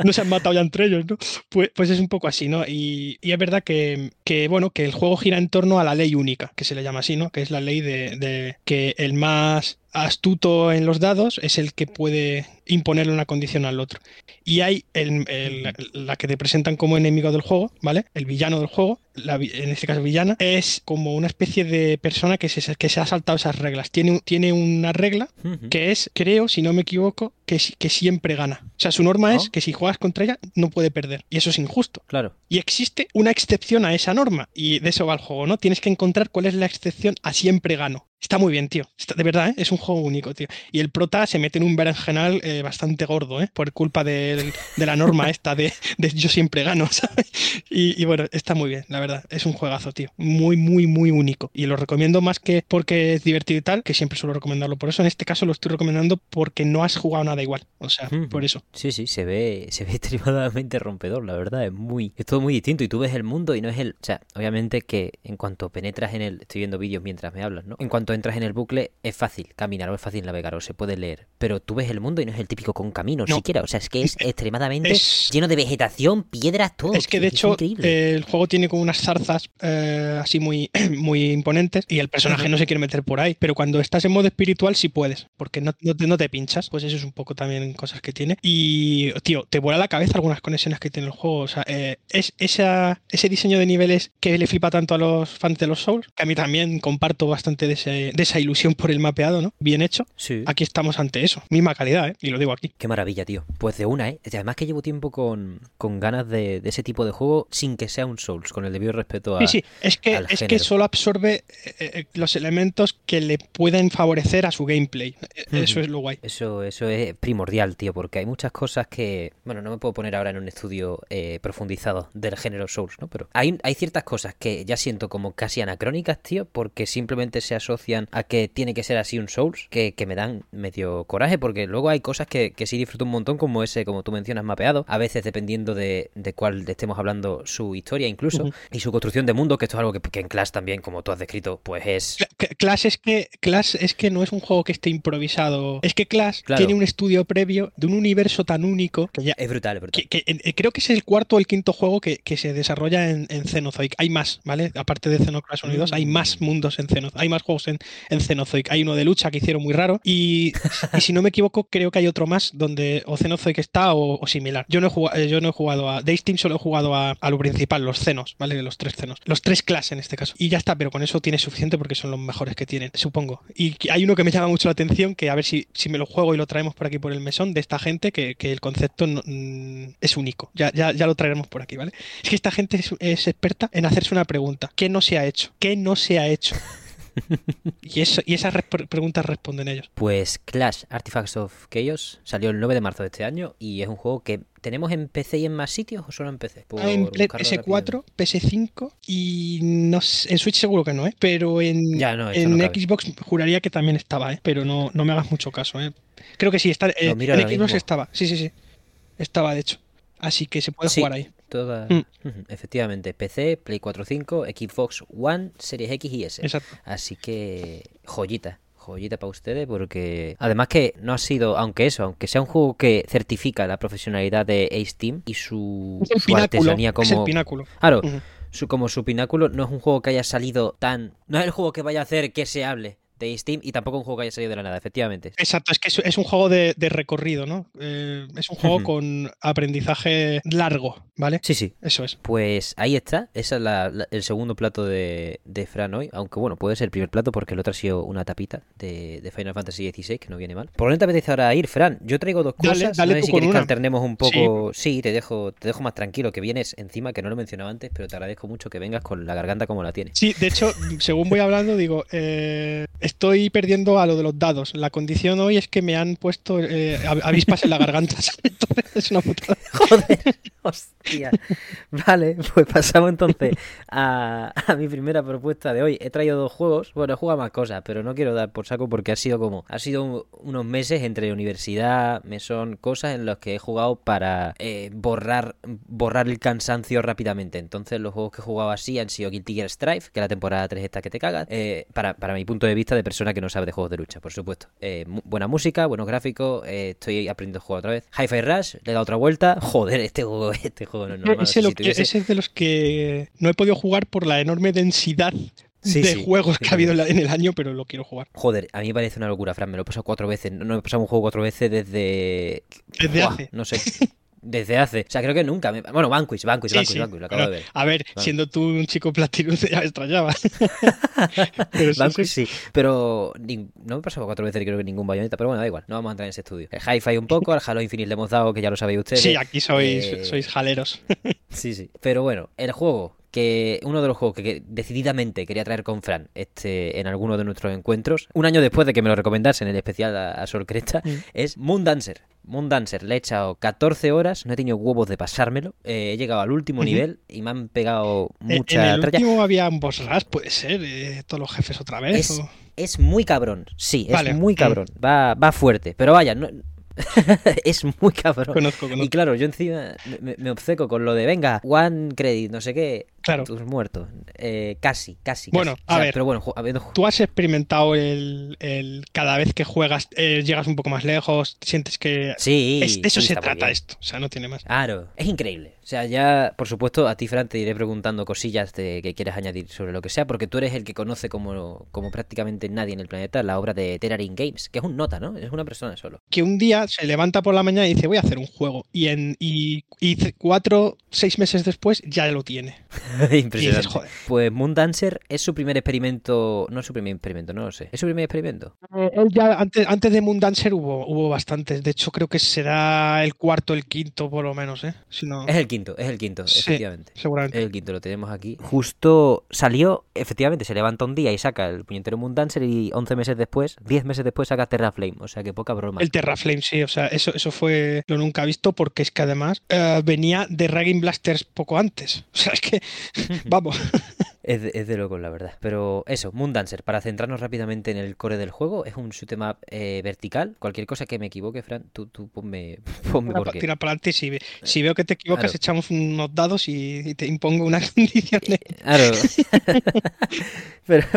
no se han matado ya entre ellos, ¿no? Pues, pues es un poco así, ¿no? Y, es verdad que, bueno, que el juego gira en torno a la ley única, que se le llama así, ¿no? Que es la ley de, de que el más astuto en los dados es el que puede imponerle una condición al otro. Y hay la que te presentan como enemigo del juego, ¿vale? El villano del juego, en este caso villana, es como una especie de persona que se, que se ha saltado esas reglas. Tiene, tiene una regla que es, creo, si no me equivoco, que, que siempre gana. O sea, su norma es que si juegas contra ella no puede perder. Y eso es injusto. Claro. Y existe una excepción a esa norma. Y de eso va el juego, ¿no? Tienes que encontrar cuál es la excepción a siempre gano. Está muy bien, tío. Está- de verdad, ¿eh? es un juego único, tío. Y el prota se mete en un berenjenal eh, bastante gordo, ¿eh? por culpa del- de, la norma esta de, de yo siempre gano, ¿sabes? Y, y bueno, está muy bien, la verdad. Es un juegazo, tío. Muy, muy, muy único. Y lo recomiendo más que porque es divertido y tal, que siempre suelo recomendarlo por eso. En este caso lo estoy recomendando porque no has jugado nada igual. O sea, Ujú. por eso. Sí, sí, se ve, se ve extremadamente rompedor, la verdad, es muy, es todo muy distinto y tú ves el mundo y no es el, o sea, obviamente que en cuanto penetras en el, estoy viendo vídeos mientras me hablas, ¿no? En cuanto entras en el bucle es fácil caminar o es fácil navegar o se puede leer, pero tú ves el mundo y no es el típico con caminos No. siquiera, o sea, es que es extremadamente Es- lleno de vegetación, piedras, todo. Es que de hecho increíble. el juego tiene como unas zarzas eh, así muy, muy imponentes y el personaje no se quiere meter por ahí. Pero cuando estás en modo espiritual sí puedes, porque no, no te, no te pinchas. Pues eso es un poco también cosas que tiene. Y, tío, te vuela la cabeza algunas conexiones que tiene el juego. O sea, eh, es esa, ese diseño de niveles que le flipa tanto a los fans de los Souls, que a mí también comparto bastante de, ese- de esa ilusión por el mapeado, ¿no? Bien hecho. Sí. Aquí estamos ante eso. Misma calidad, ¿eh? Y lo digo aquí. Qué maravilla, tío. Pues de una, ¿eh? Además que llevo tiempo con, con ganas de, de ese tipo de juego sin que sea un Souls, con el debido respeto a... Sí, sí, es que, es que solo absorbe eh, eh, los elementos que le pueden favorecer a su gameplay. Eso es lo guay. Eso, eso es primordial, tío, porque hay muchas cosas que, bueno, no me puedo poner ahora en un estudio eh, profundizado del género Souls, ¿no? Pero hay, hay ciertas cosas que ya siento como casi anacrónicas, tío, porque simplemente se a que tiene que ser así un Souls, que, que me dan medio coraje, porque luego hay cosas que, que sí disfruto un montón, como ese, como tú mencionas, mapeado, a veces dependiendo de, de cuál estemos hablando, su historia incluso, y su construcción de mundo, que esto es algo que, que en Clash también, como tú has descrito, pues es... Cla- Cla- Clash es que Clash es que no es un juego que esté improvisado. Es que Clash Claro. tiene un estudio previo de un universo tan único que ya Es brutal, es brutal. que, que, eh, creo que es el cuarto o el quinto juego que, que se desarrolla en, en Cenozoic. Hay más, ¿vale? Aparte de Xenocrisis Unidos, hay más Mm. mundos en Cenozoic. Hay más juegos en, en Cenozoic. Hay uno de lucha que hicieron muy raro. Y, si no me equivoco, creo que hay otro más donde o Cenozoic está o, similar. Yo no he jugado, yo no he jugado a Days Team, solo he jugado a, lo principal, los cenos, ¿vale? Los tres cenos. Los tres clases en este caso. Y ya está, pero con eso tiene suficiente porque son los mejores que tienen, supongo. Y hay uno que me llama mucho la atención, que a ver si, si me lo juego y lo traemos por aquí por el mesón, de esta gente que, que el concepto no- mm, es único. Ya, ya, ya lo traeremos por aquí, ¿vale? Es que esta gente es experta en hacerse una pregunta. ¿Qué no se ha hecho? ¿Qué no se ha hecho? y, eso, y esas resp- preguntas responden ellos. Pues Clash Artifacts of Chaos salió el 9 de marzo de este año y es un juego que tenemos en PC y en más sitios o solo en PC. Por Ah, en Play- buscarlo PS4, PS5 y no sé- en Switch seguro que no, ¿eh? Pero en, Ya, no, eso en no. Xbox juraría que también estaba, ¿eh? Pero no, no me hagas mucho caso, ¿eh? Creo que sí, está, eh, en Xbox mismo. estaba, sí, sí, sí. Estaba, de hecho. Así que se puede Sí. jugar ahí. Toda... Mm. Efectivamente, PC, Play 4 5, Xbox One, Series X y S. Exacto. Así que joyita, joyita para ustedes porque además que no ha sido, aunque eso, aunque sea un juego que certifica la profesionalidad de Ace Team y su, Es su pináculo. artesanía Es el como... pináculo. Claro, su, como su pináculo no es un juego que haya salido tan... No es el juego que vaya a hacer que se hable de Steam y tampoco un juego que haya salido de la nada, efectivamente. Exacto, es que es, es un juego de, de recorrido, ¿no? Eh, es un juego con aprendizaje largo, ¿vale? Sí, sí. Eso es. Pues ahí está, ese es la- la- el segundo plato de, de Fran hoy, aunque bueno, puede ser el primer plato porque el otro ha sido una tapita de, de Final Fantasy XVI, que no viene mal. ¿Por te apetece ahora ir, Fran? Yo traigo dos Dale, cosas, dale no sé si quieres que alternemos un poco... Sí. te dejo te dejo más tranquilo, que vienes encima, que no lo mencionaba antes, pero te agradezco mucho que vengas con la garganta como la tienes. Sí, de hecho, según voy hablando, digo, eh, estoy perdiendo a lo de los dados. La condición hoy es que me han puesto eh, av- avispas en la garganta. Entonces es una putada. Joder, hostia. Vale, pues pasamos entonces a, mi primera propuesta de hoy. He traído dos juegos. Bueno, he jugado más cosas, pero no quiero dar por saco porque ha sido como. Ha sido un- unos meses entre universidad, mesón, cosas en los que he jugado para eh, borrar, borrar el cansancio rápidamente. Entonces, los juegos que he jugado así han sido Guilty Gear Strive, que la temporada 3 esta que te cagas. eh, para, para mi punto de vista de persona que no sabe de juegos de lucha, por supuesto. Eh, buena música, buenos gráficos. eh, estoy aprendiendo a jugar otra vez. Hi-Fi Rush, le he dado otra vuelta. Joder, este juego, este juego no es normal. ese, si que- ese es de los que no he podido jugar por la enorme densidad Sí, de sí, juegos que ha habido en, el año, pero lo quiero jugar. Joder, a mí me parece una locura, Fran. Me lo he pasado cuatro veces. No, no he pasado un juego cuatro veces desde. Desde hace. No sé. Desde hace. O sea, creo que nunca. me- Bueno, Vanquish, Vanquish, Sí, Vanquish, sí, Vanquish, lo acabo de ver. A ver, siendo tú un chico platino, ya me extrañaba. Pero sí, Vanquish sí. sí, pero no me he pasado cuatro veces creo que ningún bayoneta, pero bueno, da igual, no vamos a entrar en ese estudio. El Hi-Fi un poco, al Halo Infinite le hemos dado, que ya lo sabéis ustedes. Sí, aquí sois, Eh, sois jaleros. Sí, sí. Pero bueno, el juego que uno de los juegos que, que decididamente quería traer con Fran este, en alguno de nuestros encuentros, un año después de que me lo recomendasen en el especial a, a Sol Cresta, Mm. es Moon Dancer. Moon Dancer, le he echado 14 horas, no he tenido huevos de pasármelo, eh, he llegado al último nivel y me han pegado Eh, mucha en el tralla. último había un boss rush, puede ser, eh, todos los jefes otra vez. Es, o- es muy cabrón, sí, Vale, es muy mm. cabrón, va, va fuerte, pero vaya, no... es muy cabrón. Conozco, Y claro, yo encima me, me- me obceco con lo de, venga, one credit, no sé qué, Claro. tus muertos. Eh, casi, casi. Bueno, casi. a ver. Pero bueno, habiendo ju- Tú has experimentado el, el cada vez que juegas, eh, llegas un poco más lejos, sientes que Sí, es- de eso se trata esto, o sea, no tiene más. Claro, es increíble. O sea, ya, por supuesto, a ti, Fran, te iré preguntando cosillas de, que quieras añadir sobre lo que sea, porque tú eres el que conoce como, como prácticamente nadie en el planeta la obra de Terrarin Games, que es un nota, ¿no? Es una persona solo. Que un día se levanta por la mañana y dice, voy a hacer un juego. Y en y, y cuatro, seis meses después ya lo tiene. Impresionante. Y dices, joder. Pues Moon Dancer es su primer experimento. No es su primer experimento, no lo sé. ¿Es su primer experimento? Eh, él ya antes, antes de Moon Dancer hubo, hubo bastantes. De hecho, creo que será el cuarto, el quinto, por lo menos, ¿eh? Si no, Es el quinto, es el quinto, Sí. efectivamente. seguramente. El quinto lo tenemos aquí. Justo salió, efectivamente, se levanta un día y saca el puñetero Moon Dancer y 11 meses después, 10 meses después saca Terraflame. O sea que poca broma. El Terraflame, sí, o sea, eso, eso fue lo nunca visto porque es que además eh, venía de Ragging Blasters poco antes. O sea, es que, Babo. Es de, es de locos, la verdad. Pero eso, Moon Dancer, para centrarnos rápidamente en el core del juego, es un shoot up eh, vertical. Cualquier cosa que me equivoque, Fran, tú, tú ponme, ponme tira, por qué. tira para adelante. Si, ve- si veo que te equivocas, Claro. echamos unos dados y, y te impongo unas condiciones. Claro. Pero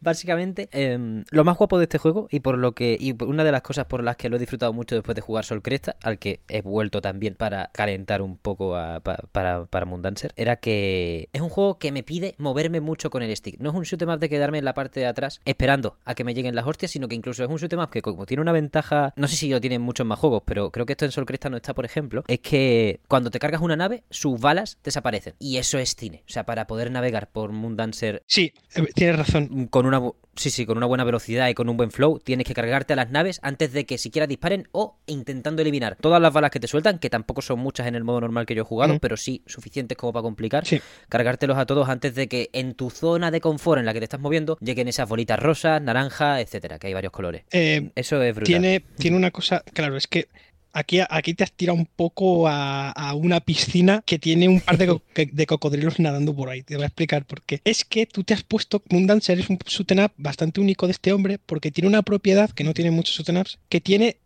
básicamente, em, lo más guapo de este juego y por lo que y una de las cosas por las que lo he disfrutado mucho después de jugar Sol Cresta, al que he vuelto también para calentar un poco a- pa- para, para Moon Dancer, era que es un juego que me pide moverme mucho con el stick. No es un shoot 'em up de quedarme en la parte de atrás esperando a que me lleguen las hostias, sino que incluso es un shoot 'em up que como tiene una ventaja, no sé si lo tienen muchos más juegos, pero creo que esto en Sol Cresta no está, por ejemplo, es que cuando te cargas una nave, sus balas desaparecen. Y eso es cine. O sea, para poder navegar por Moon Dancer Sí, eh, tienes razón. con una sí, sí, con una buena velocidad y con un buen flow, tienes que cargarte a las naves antes de que siquiera disparen o intentando eliminar todas las balas que te sueltan, que tampoco son muchas en el modo normal que yo he jugado, pero sí suficientes como para complicar. Sí. Cargártelos a todos antes de que en tu zona de confort en la que te estás moviendo lleguen esas bolitas rosas, naranja, etcétera, que hay varios colores. Eh, Eso es brutal. tiene, tiene una cosa, claro, es que aquí, aquí te has tirado un poco a, a una piscina que tiene un par de, co- de cocodrilos nadando por ahí. Te voy a explicar por qué. Es que tú te has puesto, Moon Dancer es un up bastante único de este hombre porque tiene una propiedad que no tiene muchos shoot ups, que tiene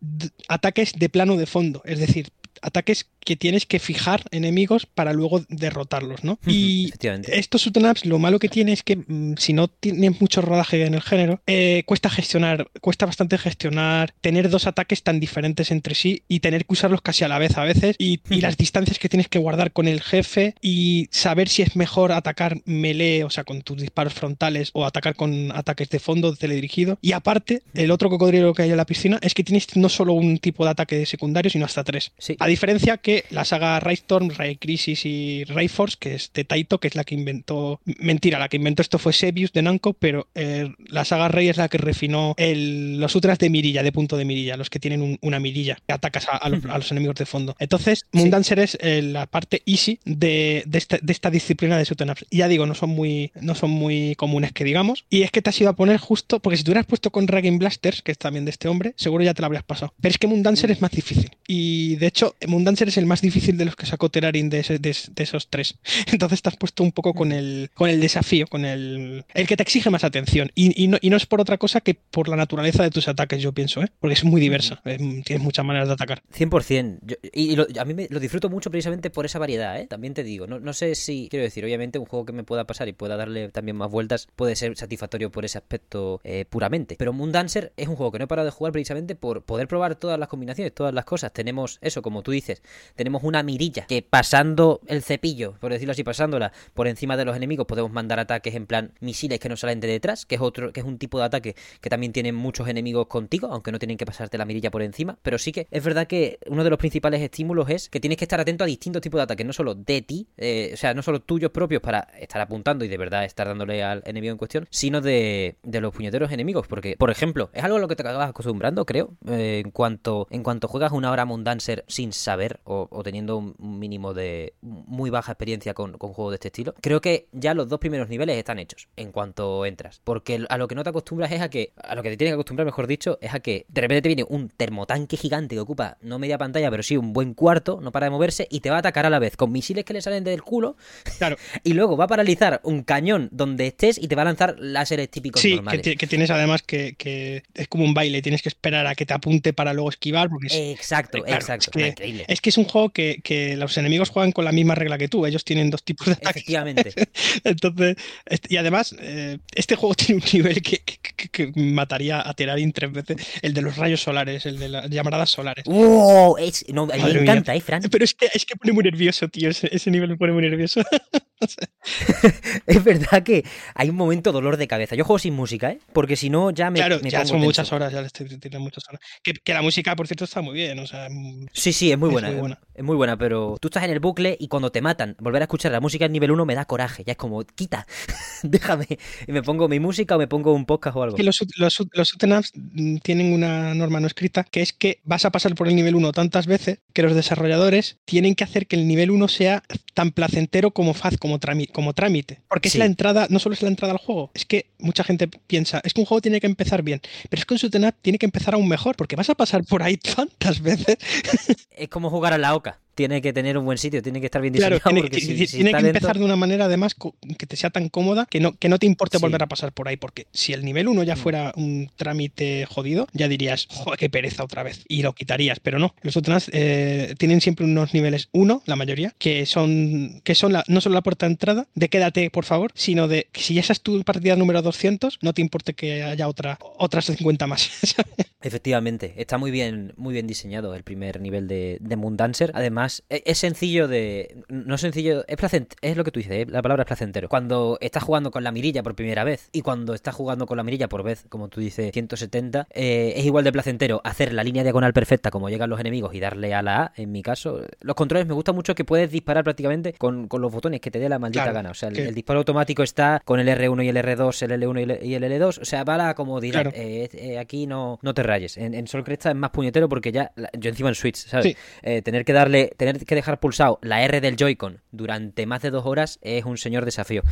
ataques de plano de fondo, es decir, ataques que tienes que fijar enemigos para luego derrotarlos, ¿no? Y estos shoot ups, lo malo que tiene es que mm, si no tienes mucho rodaje en el género, eh, cuesta gestionar, cuesta bastante gestionar, tener dos ataques tan diferentes entre sí y tener que usarlos casi a la vez a veces y, y las distancias que tienes que guardar con el jefe y saber si es mejor atacar melee, o sea, con tus disparos frontales o atacar con ataques de fondo teledirigido. Y aparte, el otro cocodrilo que hay en la piscina es que tienes no solo un tipo de ataque secundario, sino hasta tres. Sí. A diferencia que la saga Raystorm, Ray Crisis y Rayforce, que es de Taito, que es la que inventó. Mentira, la que inventó esto fue Sebius de Namco, pero eh, la saga Ray es la que refinó el- los ultras de mirilla, de punto de mirilla, los que tienen un- una mirilla que atacas a, a los, a los enemigos de fondo. Entonces, Moon Sí. Dancer es eh, la parte easy de, de esta, de esta disciplina de shoot 'em ups. Y ya digo, no son muy, no son muy comunes que digamos. Y es que te has ido a poner justo, porque si tú hubieras puesto con Ragging Blasters, que es también de este hombre, seguro ya te lo habrías pasado. Pero es que Moon Dancer es más difícil. Y de hecho, Moon Dancer es el más difícil de los que sacó Terrarin de, ese- de- de esos tres. Entonces te has puesto un poco con el, con el desafío, con el, el que te exige más atención. Y, y no, y no es por otra cosa que por la naturaleza de tus ataques, yo pienso, ¿eh? porque es muy diversa. Es- tienes muchas maneras de atacar. 100%. Yo- y y lo- a mí me, lo disfruto mucho precisamente por esa variedad, ¿eh? También te digo. No, no sé si, quiero decir, obviamente un juego que me pueda pasar y pueda darle también más vueltas puede ser satisfactorio por ese aspecto eh, puramente. Pero Moon Dancer es un juego que no he parado de jugar precisamente por poder probar todas las combinaciones, todas las cosas. Tenemos eso, como tú dices, tenemos una mirilla que pasando el cepillo, por decirlo así, pasándola por encima de los enemigos, podemos mandar ataques en plan misiles que nos salen de detrás, que es otro, que es un tipo de ataque que también tienen muchos enemigos contigo, aunque no tienen que pasarte la mirilla por encima. Pero sí que es verdad que uno de los principales estímulos es que tienes que estar atento a distintos tipos de ataques, no solo de ti, eh, o sea, no solo tuyos propios para estar apuntando y de verdad estar dándole al enemigo en cuestión, sino de, los puñeteros enemigos. Porque, por ejemplo, es algo a lo que te acabas acostumbrando, creo, eh, en cuanto en cuanto juegas una hora Moon Dancer sin sin saber o, o teniendo un, mínimo de muy baja experiencia con, con juegos de este estilo, creo que ya los dos primeros niveles están hechos en cuanto entras. Porque a lo que no te acostumbras es a que, a lo que te tienes que acostumbrar, mejor dicho, es a que de repente te viene un termotanque gigante que ocupa no media pantalla, pero sí un buen cuarto, no para de moverse, y te va a atacar a la vez con misiles que le salen del culo. Claro. y luego va a paralizar un cañón donde estés y te va a lanzar láseres típicos Sí, que, normales. que tienes además que, que es como un baile, tienes que esperar a que te apunte para luego esquivar. Porque es, Exacto, claro, exacto. es que- increíble. es que es un juego que, que los enemigos juegan con la misma regla que tú. Ellos tienen dos tipos de ataques. Efectivamente. Entonces, este- y además, eh, este juego tiene un nivel que, que- que- mataría a Terarin tres veces: el de los rayos solares, el de las llamaradas solares. ¡Wow! Es, no, me mía. encanta, ¿eh, Fran? Pero es que, es que pone muy nervioso, tío. Ese, ese nivel me pone muy nervioso. Es verdad que hay un momento dolor de cabeza. Yo juego sin música, ¿eh? Porque si no, ya me. claro, me ya pongo son tenso. muchas horas, ya le estoy teniendo muchas horas. Que, que la música, por cierto, está muy bien. O sea, Sí, sí, es muy Es buena. muy eh, buena. Es muy buena, pero tú estás en el bucle y cuando te matan, volver a escuchar la música en nivel 1 me da coraje. Ya es como, quita, déjame. Y me pongo mi música o me pongo un podcast o algo. que los, los, mm, tienen una norma no escrita que es que vas a pasar por el nivel 1 tantas veces que los desarrolladores tienen que hacer que el nivel 1 sea tan placentero como faz, como, trámite, como trámite. Porque Sí. es la entrada, no solo es la entrada al juego, es que mucha gente piensa, es que un juego tiene que empezar bien, pero es que un shoot'em up tiene que empezar aún mejor, porque vas a pasar por ahí tantas veces. Es como jugar a la oca. Tiene que tener un buen sitio, tiene que estar bien Claro, diseñado. tiene, si- tiene si que lento- empezar de una manera además que te sea tan cómoda que no, que no te importe Sí. volver a pasar por ahí, porque si el nivel 1 ya Mm. fuera un trámite jodido, ya dirías, joder, qué pereza otra vez, y lo quitarías, pero no. Los otros eh, tienen siempre unos niveles 1, la mayoría, que son, que son la, no solo la puerta de entrada, de quédate, por favor, sino de que si esa es tu partida número 200, no te importe que haya otra, otras 50 más. Efectivamente, está muy bien, muy bien diseñado el primer nivel de, de Moondancer. Además, e- es, sencillo de. No es sencillo, es placent, es lo que tú dices, ¿eh? la palabra es placentero. Cuando estás jugando con la mirilla por primera vez y cuando estás jugando con la mirilla por vez, como tú dices, 170, eh, es igual de placentero hacer la línea diagonal perfecta como llegan los enemigos y darle a la A, en mi caso. Los controles me gusta mucho que puedes disparar prácticamente con, con los botones que te dé la maldita Claro, gana. O sea, el, que- el disparo automático está con el R1 y el R2, el L1 y el, y el L2. O sea, va la comodidad. Claro. Eh, eh, aquí no, no te rayes. En, en Sol Cresta es más puñetero porque ya, la- yo encima en Switch, ¿sabes? Sí. Eh, tener que darle, tener que dejar pulsado la R del Joy-Con durante más de dos horas es un señor desafío.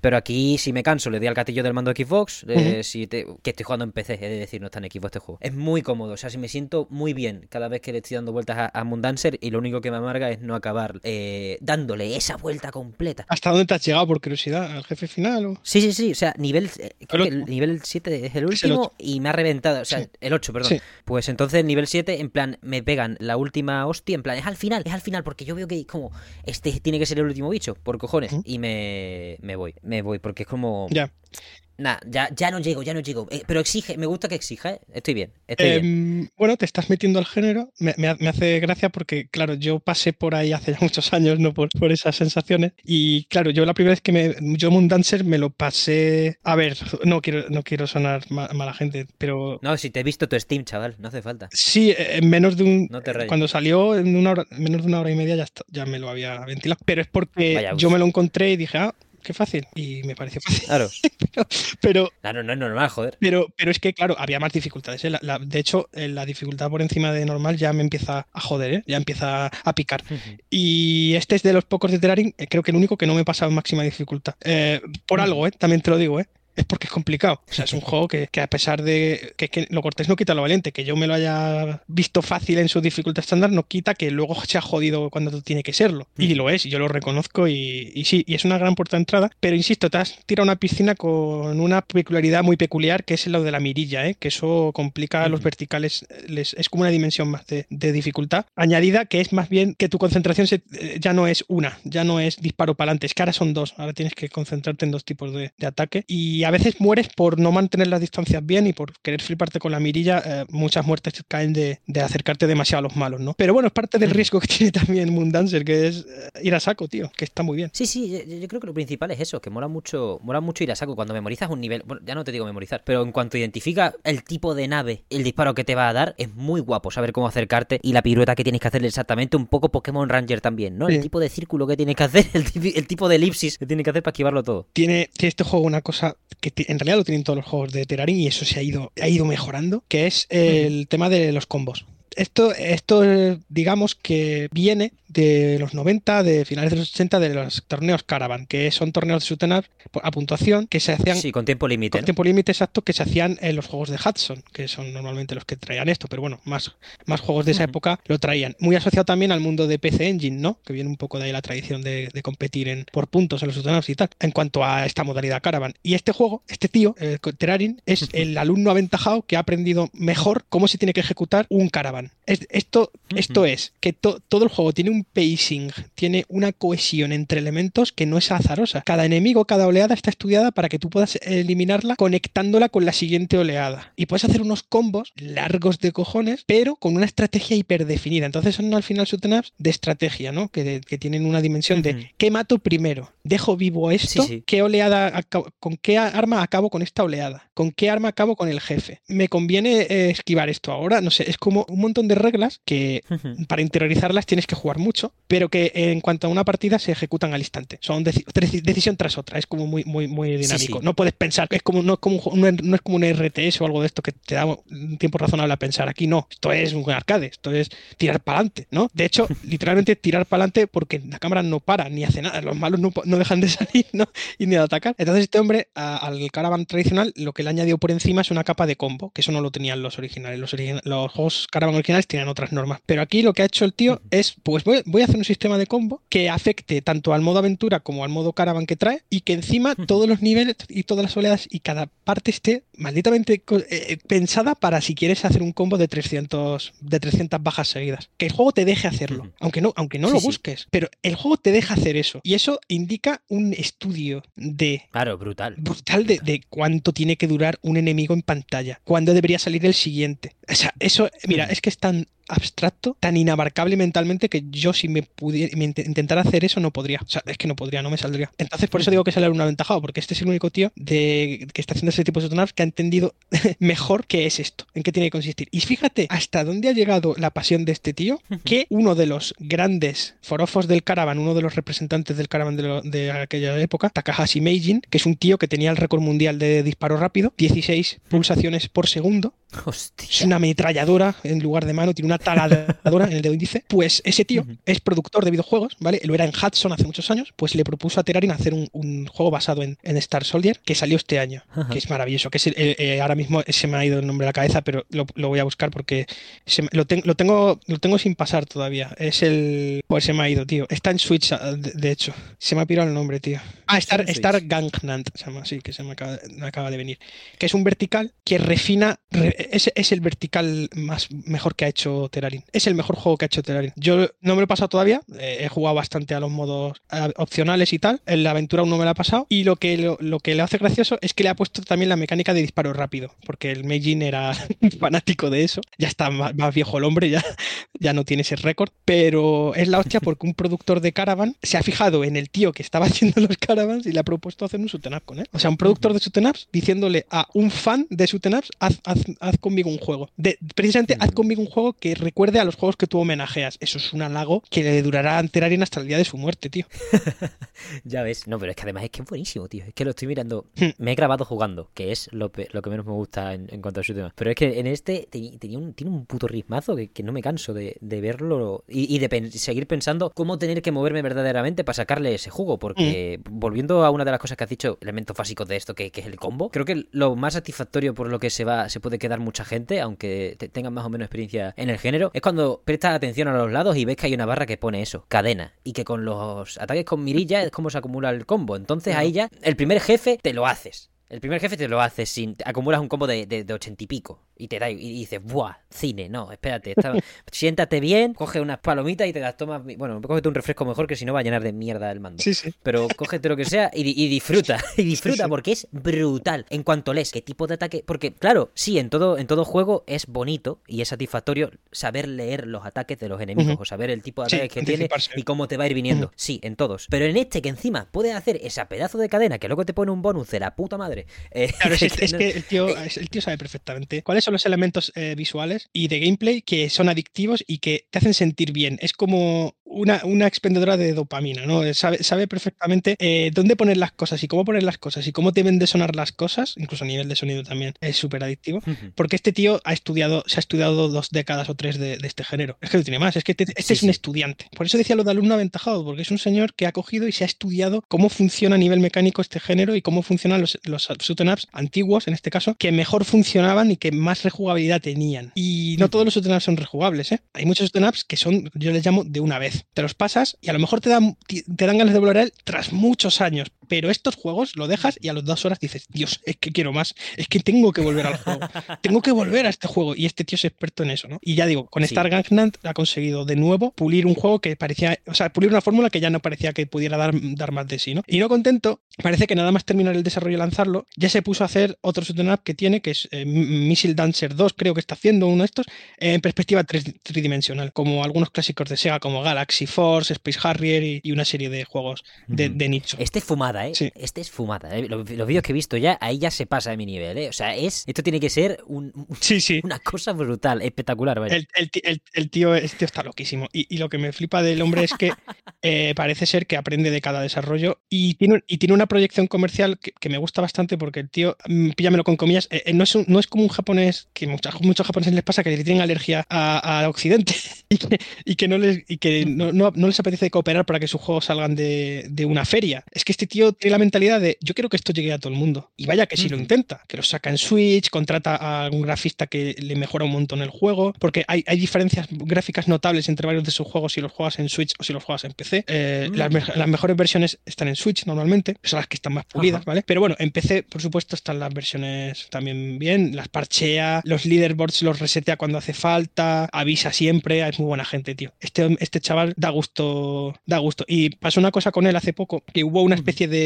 Pero aquí, si me canso, le doy al gatillo del mando de Xbox. eh, si te- que estoy jugando en PC, es de decir, no está en Xbox este juego. Es muy cómodo. O sea, si me siento muy bien cada vez que le estoy dando vueltas a, a Moondancer y lo único que me amarga es no acabar eh, dándole esa vuelta completa. ¿Hasta dónde te has llegado por curiosidad? ¿Al jefe final? O... Sí, sí, sí, o sea, nivel, el nivel 7 es el Es el último y me ha reventado, o sea, Sí. el 8, perdón. Sí. Pues entonces nivel 7, en plan, me pegan la última hostia, en plan, es al final, es al final, porque yo veo que como, este tiene que ser el último bicho, por cojones, y me, me voy, me voy, porque es como, Ya. Nah, ya, ya no llego, ya no llego. Eh, pero exige, me gusta que exija, ¿eh? Estoy bien, estoy bien. Em, bueno, te estás metiendo al género. Me, me me hace gracia porque, claro, yo pasé por ahí hace ya muchos años, ¿no? Por, por esas sensaciones. Y claro, yo la primera vez que me. Yo Moondancer me lo pasé. A ver, no quiero, no quiero sonar ma- mala gente, pero. No, si te he visto tu Steam, chaval, no hace falta. Sí, eh, en menos de un. No te rayes. Cuando salió en una hora, en menos de una hora y media ya, está- ya me lo había ventilado. Pero es porque Vaya, yo me lo encontré y dije, ah, qué fácil. Y me pareció fácil. Claro, Pero, claro, no es normal, joder. pero, pero es que, claro, había más dificultades. ¿eh? La- la- de hecho, eh, la dificultad por encima de normal ya me empieza a joder, ¿eh? ya empieza a picar. Y este es de los pocos de Terrarin, eh, creo que el único que no me he pasado en máxima dificultad. Eh, por algo, ¿eh? también te lo digo, ¿eh? Es porque es complicado. O sea, es un juego que, que a pesar de que, que lo cortés no quita lo valiente, que yo me lo haya visto fácil en su dificultad estándar, no quita que luego se ha jodido cuando tiene que serlo. Y lo es, y yo lo reconozco y, y sí, y es una gran puerta de entrada, pero insisto, te has tirado a una piscina con una peculiaridad muy peculiar, que es lo de la mirilla, ¿eh? que eso complica los Ujú. verticales, les- es como una dimensión más de, de dificultad, añadida que es más bien que tu concentración se- eh, ya no es una, ya no es disparo para adelante, es que ahora son dos, ahora tienes que concentrarte en dos tipos de, de ataque y a veces mueres por no mantener las distancias bien y por querer fliparte con la mirilla, eh, muchas muertes caen de, de acercarte demasiado a los malos, ¿no? Pero bueno, es parte del Ujú. riesgo que tiene también Moondancer, que es eh, ir a saco, tío, que está muy bien. Sí, sí, yo, yo creo que lo principal es eso, que mola mucho, mola mucho ir a saco cuando memorizas un nivel, bueno, ya no te digo memorizar, pero en cuanto identifica el tipo de nave, el disparo que te va a dar, es muy guapo saber cómo acercarte y la pirueta que tienes que hacerle exactamente, un poco Pokémon Ranger también, ¿no? El tipo de círculo que tienes que hacer, el, tipo de elipsis que tienes que hacer para esquivarlo todo. tiene, tiene este juego una cosa que en realidad lo tienen todos los juegos de Terrarin y eso se ha ido, ha ido mejorando, que es el tema de los combos. Esto, esto eh, digamos que viene de los 90, de finales de los 80, de los torneos Caravan, que son torneos de up a puntuación que se hacían Sí, con tiempo límite. con ¿no? tiempo límite exacto que se hacían en los juegos de Hudson, que son normalmente los que traían esto, pero bueno, más, más juegos de esa época lo traían. Muy asociado también al mundo de PC Engine, ¿no? Que viene un poco de ahí la tradición de, de competir en, por puntos en los ups y tal, en cuanto a esta modalidad Caravan. Y este juego, este tío, eh, Terarin, es el alumno aventajado que ha aprendido mejor cómo se tiene que ejecutar un Caravan. Es- esto, esto es que to- todo el juego tiene un pacing, tiene una cohesión entre elementos que no es azarosa. Cada enemigo, cada oleada está estudiada para que tú puedas eliminarla conectándola con la siguiente oleada. Y puedes hacer unos combos largos de cojones, pero con una estrategia hiperdefinida. Entonces son al final shoot'em ups de estrategia, ¿no? Que, que tienen una dimensión de ¿qué mato primero? ¿Dejo vivo esto? Sí, sí. ¿Qué oleada acabo- con qué arma acabo con esta oleada? ¿Con qué arma acabo con el jefe? ¿Me conviene eh, esquivar esto ahora? No sé, es como un montón de reglas que para interiorizarlas tienes que jugar mucho, pero que en cuanto a una partida se ejecutan al instante. Son deci- deci- decisión tras otra, es como muy, muy, muy dinámico. sí. No puedes pensar, es como, no, es como un, ju- no es- no es como un RTS o algo de esto que te da un tiempo razonable a pensar. Aquí no, esto es un arcade, esto es tirar para adelante, ¿no? De hecho, literalmente tirar para adelante porque la cámara no para ni hace nada, los malos no, no dejan de salir ¿no? y ni de atacar. Entonces este hombre a- al Caravan tradicional lo que le ha añadido por encima es una capa de combo, que eso no lo tenían los originales. Los, los juegos Caravan originales tenían otras normas. Pero aquí lo que ha hecho el tío es, pues voy, voy a hacer un sistema de combo que afecte tanto al modo aventura como al modo Caravan que trae y que encima todos los niveles y todas las oleadas y cada parte esté malditamente co- eh, pensada para si quieres hacer un combo de 300, de 300 bajas seguidas. Que el juego te deje hacerlo, aunque no, aunque no Sí, lo sí. busques. Pero el juego te deja hacer eso. Y eso indica un estudio de Claro, brutal. brutal de, de cuánto tiene que durar un enemigo en pantalla, cuándo debería salir el siguiente. O sea, eso, mira, es que tan abstracto, tan inabarcable mentalmente que yo si me pudiera me int- intentara hacer eso no podría. O sea, es que no podría, no me saldría. Entonces por eso digo que sale un aventajado, porque este es el único tío de, que está haciendo ese tipo de sonar que ha entendido mejor qué es esto, en qué tiene que consistir. Y fíjate hasta dónde ha llegado la pasión de este tío, que uno de los grandes forofos del Caravan, uno de los representantes del Caravan de, lo- de aquella época, Takahashi Meijin, que es un tío que tenía el récord mundial de disparo rápido, 16 pulsaciones por segundo, es Hostia. una ametralladora en lugar de mano, tiene una taladradora en el dedo índice. Pues ese tío es productor de videojuegos, ¿vale? Lo era en Hudson hace muchos años, pues le propuso a Terarin hacer un, un juego basado en, en Star Soldier que salió este año, que es maravilloso, que es el- el- eh, ahora mismo se me ha ido el nombre a la cabeza, pero lo, lo voy a buscar porque se lo, ten- lo tengo lo tengo sin pasar todavía. Es el... Pues se me ha ido, tío. Está en Switch, ah, de, de hecho. Se me ha pirado el nombre, tío. Ah, Star. Star Gangnant, se llama así, que se me acaba, me acaba de venir. Que es un vertical que refina... re- es, es el vertical más mejor que ha hecho Terarin. Es el mejor juego que ha hecho Terarin. Yo no me lo he pasado todavía. eh, he jugado bastante a los modos opcionales y tal. En la aventura aún no me la ha pasado. Y lo que, lo, que le hace gracioso es que le ha puesto también la mecánica de disparo rápido. Porque el Meijin era fanático de eso. Ya está más, más viejo el hombre, ya, ya no tiene ese récord. Pero es la hostia porque un productor de Caravan se ha fijado en el tío que estaba haciendo los Caravans y le ha propuesto hacer un up con él. O sea, un productor de shoot'em ups diciéndole a un fan de shoot'em ups, haz, haz, haz conmigo un juego. Precisamente, haz conmigo un juego que recuerde a los juegos que tú homenajeas. Eso es un halago que le durará a Terrarian hasta el día de su muerte, tío. Ya ves. No, pero es que además es que es buenísimo, tío. Es que lo estoy mirando. Hmm. Me he grabado jugando, que es lo, lo que menos me gusta en, en cuanto a su tema. Pero es que en este tenía un, tiene un puto ritmazo que, que no me canso de, de verlo y, y de pen- seguir pensando cómo tener que moverme verdaderamente para sacarle ese jugo. Porque volviendo a una de las cosas que has dicho, elementos básicos de esto, que, que es el combo, creo que lo más satisfactorio por lo que se va se puede quedar mucha gente, aunque te- tengan más o menos experiencia en el género, es cuando prestas atención a los lados y ves que hay una barra que pone eso, cadena, y que con los ataques con mirilla es como se acumula el combo. Entonces ahí ya, el primer jefe te lo haces. El primer jefe te lo haces sin. te acumulas un combo de, de, de 80 y pico. Y te da. Y dices, ¡buah! Cine, no, espérate. está- siéntate bien, coge unas palomitas y te las tomas. Bueno, cógete un refresco mejor que si no va a llenar de mierda el mando. Sí, sí. Pero cógete lo que sea y, di- y disfruta. Y disfruta sí. porque es brutal. En cuanto lees qué tipo de ataque. Porque, claro, sí, en todo, en todo juego es bonito y es satisfactorio saber leer los ataques de los enemigos o saber el tipo de Sí, ataques que tiene y cómo te va a ir viniendo. Sí, en todos. Pero en este que encima puedes hacer esa pedazo de cadena que luego te pone un bonus de la puta madre. Eh, Claro, es, es no- que el tío, el tío sabe perfectamente cuáles son los elementos eh, visuales y de gameplay que son adictivos y que te hacen sentir bien. Es como una, una expendedora de dopamina, ¿no? Sabe, sabe perfectamente eh, dónde poner las cosas y cómo poner las cosas y cómo deben de sonar las cosas, incluso a nivel de sonido también es súper adictivo, porque este tío ha estudiado, se ha estudiado dos décadas o tres de, de este género. Es que no tiene más, es que este, este Sí, es un sí. estudiante. Por eso decía lo de alumno aventajado, porque es un señor que ha cogido y se ha estudiado cómo funciona a nivel mecánico este género y cómo funcionan los, los ups antiguos, en este caso, que mejor funcionaban y que más rejugabilidad tenían. Y no todos los ups son rejugables, ¿eh? Hay muchos 'em ups que son, yo les llamo de una vez. Te los pasas y a lo mejor te dan, te dan ganas de volver a él tras muchos años. Pero estos juegos lo dejas y a las dos horas dices, Dios, es que quiero más, es que tengo que volver al juego, tengo que volver a este juego. Y este tío es experto en eso, ¿no? Y ya digo, con Sí. Star ha conseguido de nuevo pulir un juego que parecía, o sea, pulir una fórmula que ya no parecía que pudiera dar, dar más de sí, ¿no? Y no contento, parece que nada más terminar el desarrollo y lanzarlo, ya se puso a hacer otro shoot 'em up que tiene, que es eh, Missile Dancer 2, creo que está haciendo uno de estos, eh, en perspectiva tridimensional, como algunos clásicos de Sega como Galaxy Force, Space Harrier y, y una serie de juegos de, Ujú. de nicho. Este es fumada, ¿eh? Sí. Este es fumada. ¿eh? Los, los vídeos que he visto ya, ahí ya se pasa de mi nivel, ¿eh? O sea, es esto tiene que ser un- un- Sí, sí. una cosa brutal, espectacular, vaya. El, el ti- el- el tío, el tío está loquísimo. Y, y lo que me flipa del hombre es que eh, parece ser que aprende de cada desarrollo y tiene, un- y tiene una proyección comercial que, que me gusta bastante porque el tío, mm, píllamelo con comillas, eh, no, es un- no es como un japonés que muchas, muchos japoneses les pasa que le tienen alergia a, a Occidente y que, y que, no, les, y que no, no- no les apetece cooperar para que sus juegos salgan de, de una feria. Es que este tío tiene la mentalidad de yo quiero que esto llegue a todo el mundo. Y vaya que sí lo intenta, que lo saca en Switch, contrata a algún grafista que le mejora un montón el juego, porque hay, hay diferencias gráficas notables entre varios de sus juegos si los juegas en Switch o si los juegas en PC. Eh, Mm. las, me- las mejores versiones están en Switch normalmente, son las que están más pulidas, Ajá. ¿vale? Pero bueno, en PC, por supuesto, están las versiones también bien, las parchea, los leaderboards los resetea cuando hace falta, avisa siempre, es muy buena gente, tío. Este, este chaval da gusto, da gusto. Y pasó una cosa con él hace poco, que hubo una especie de,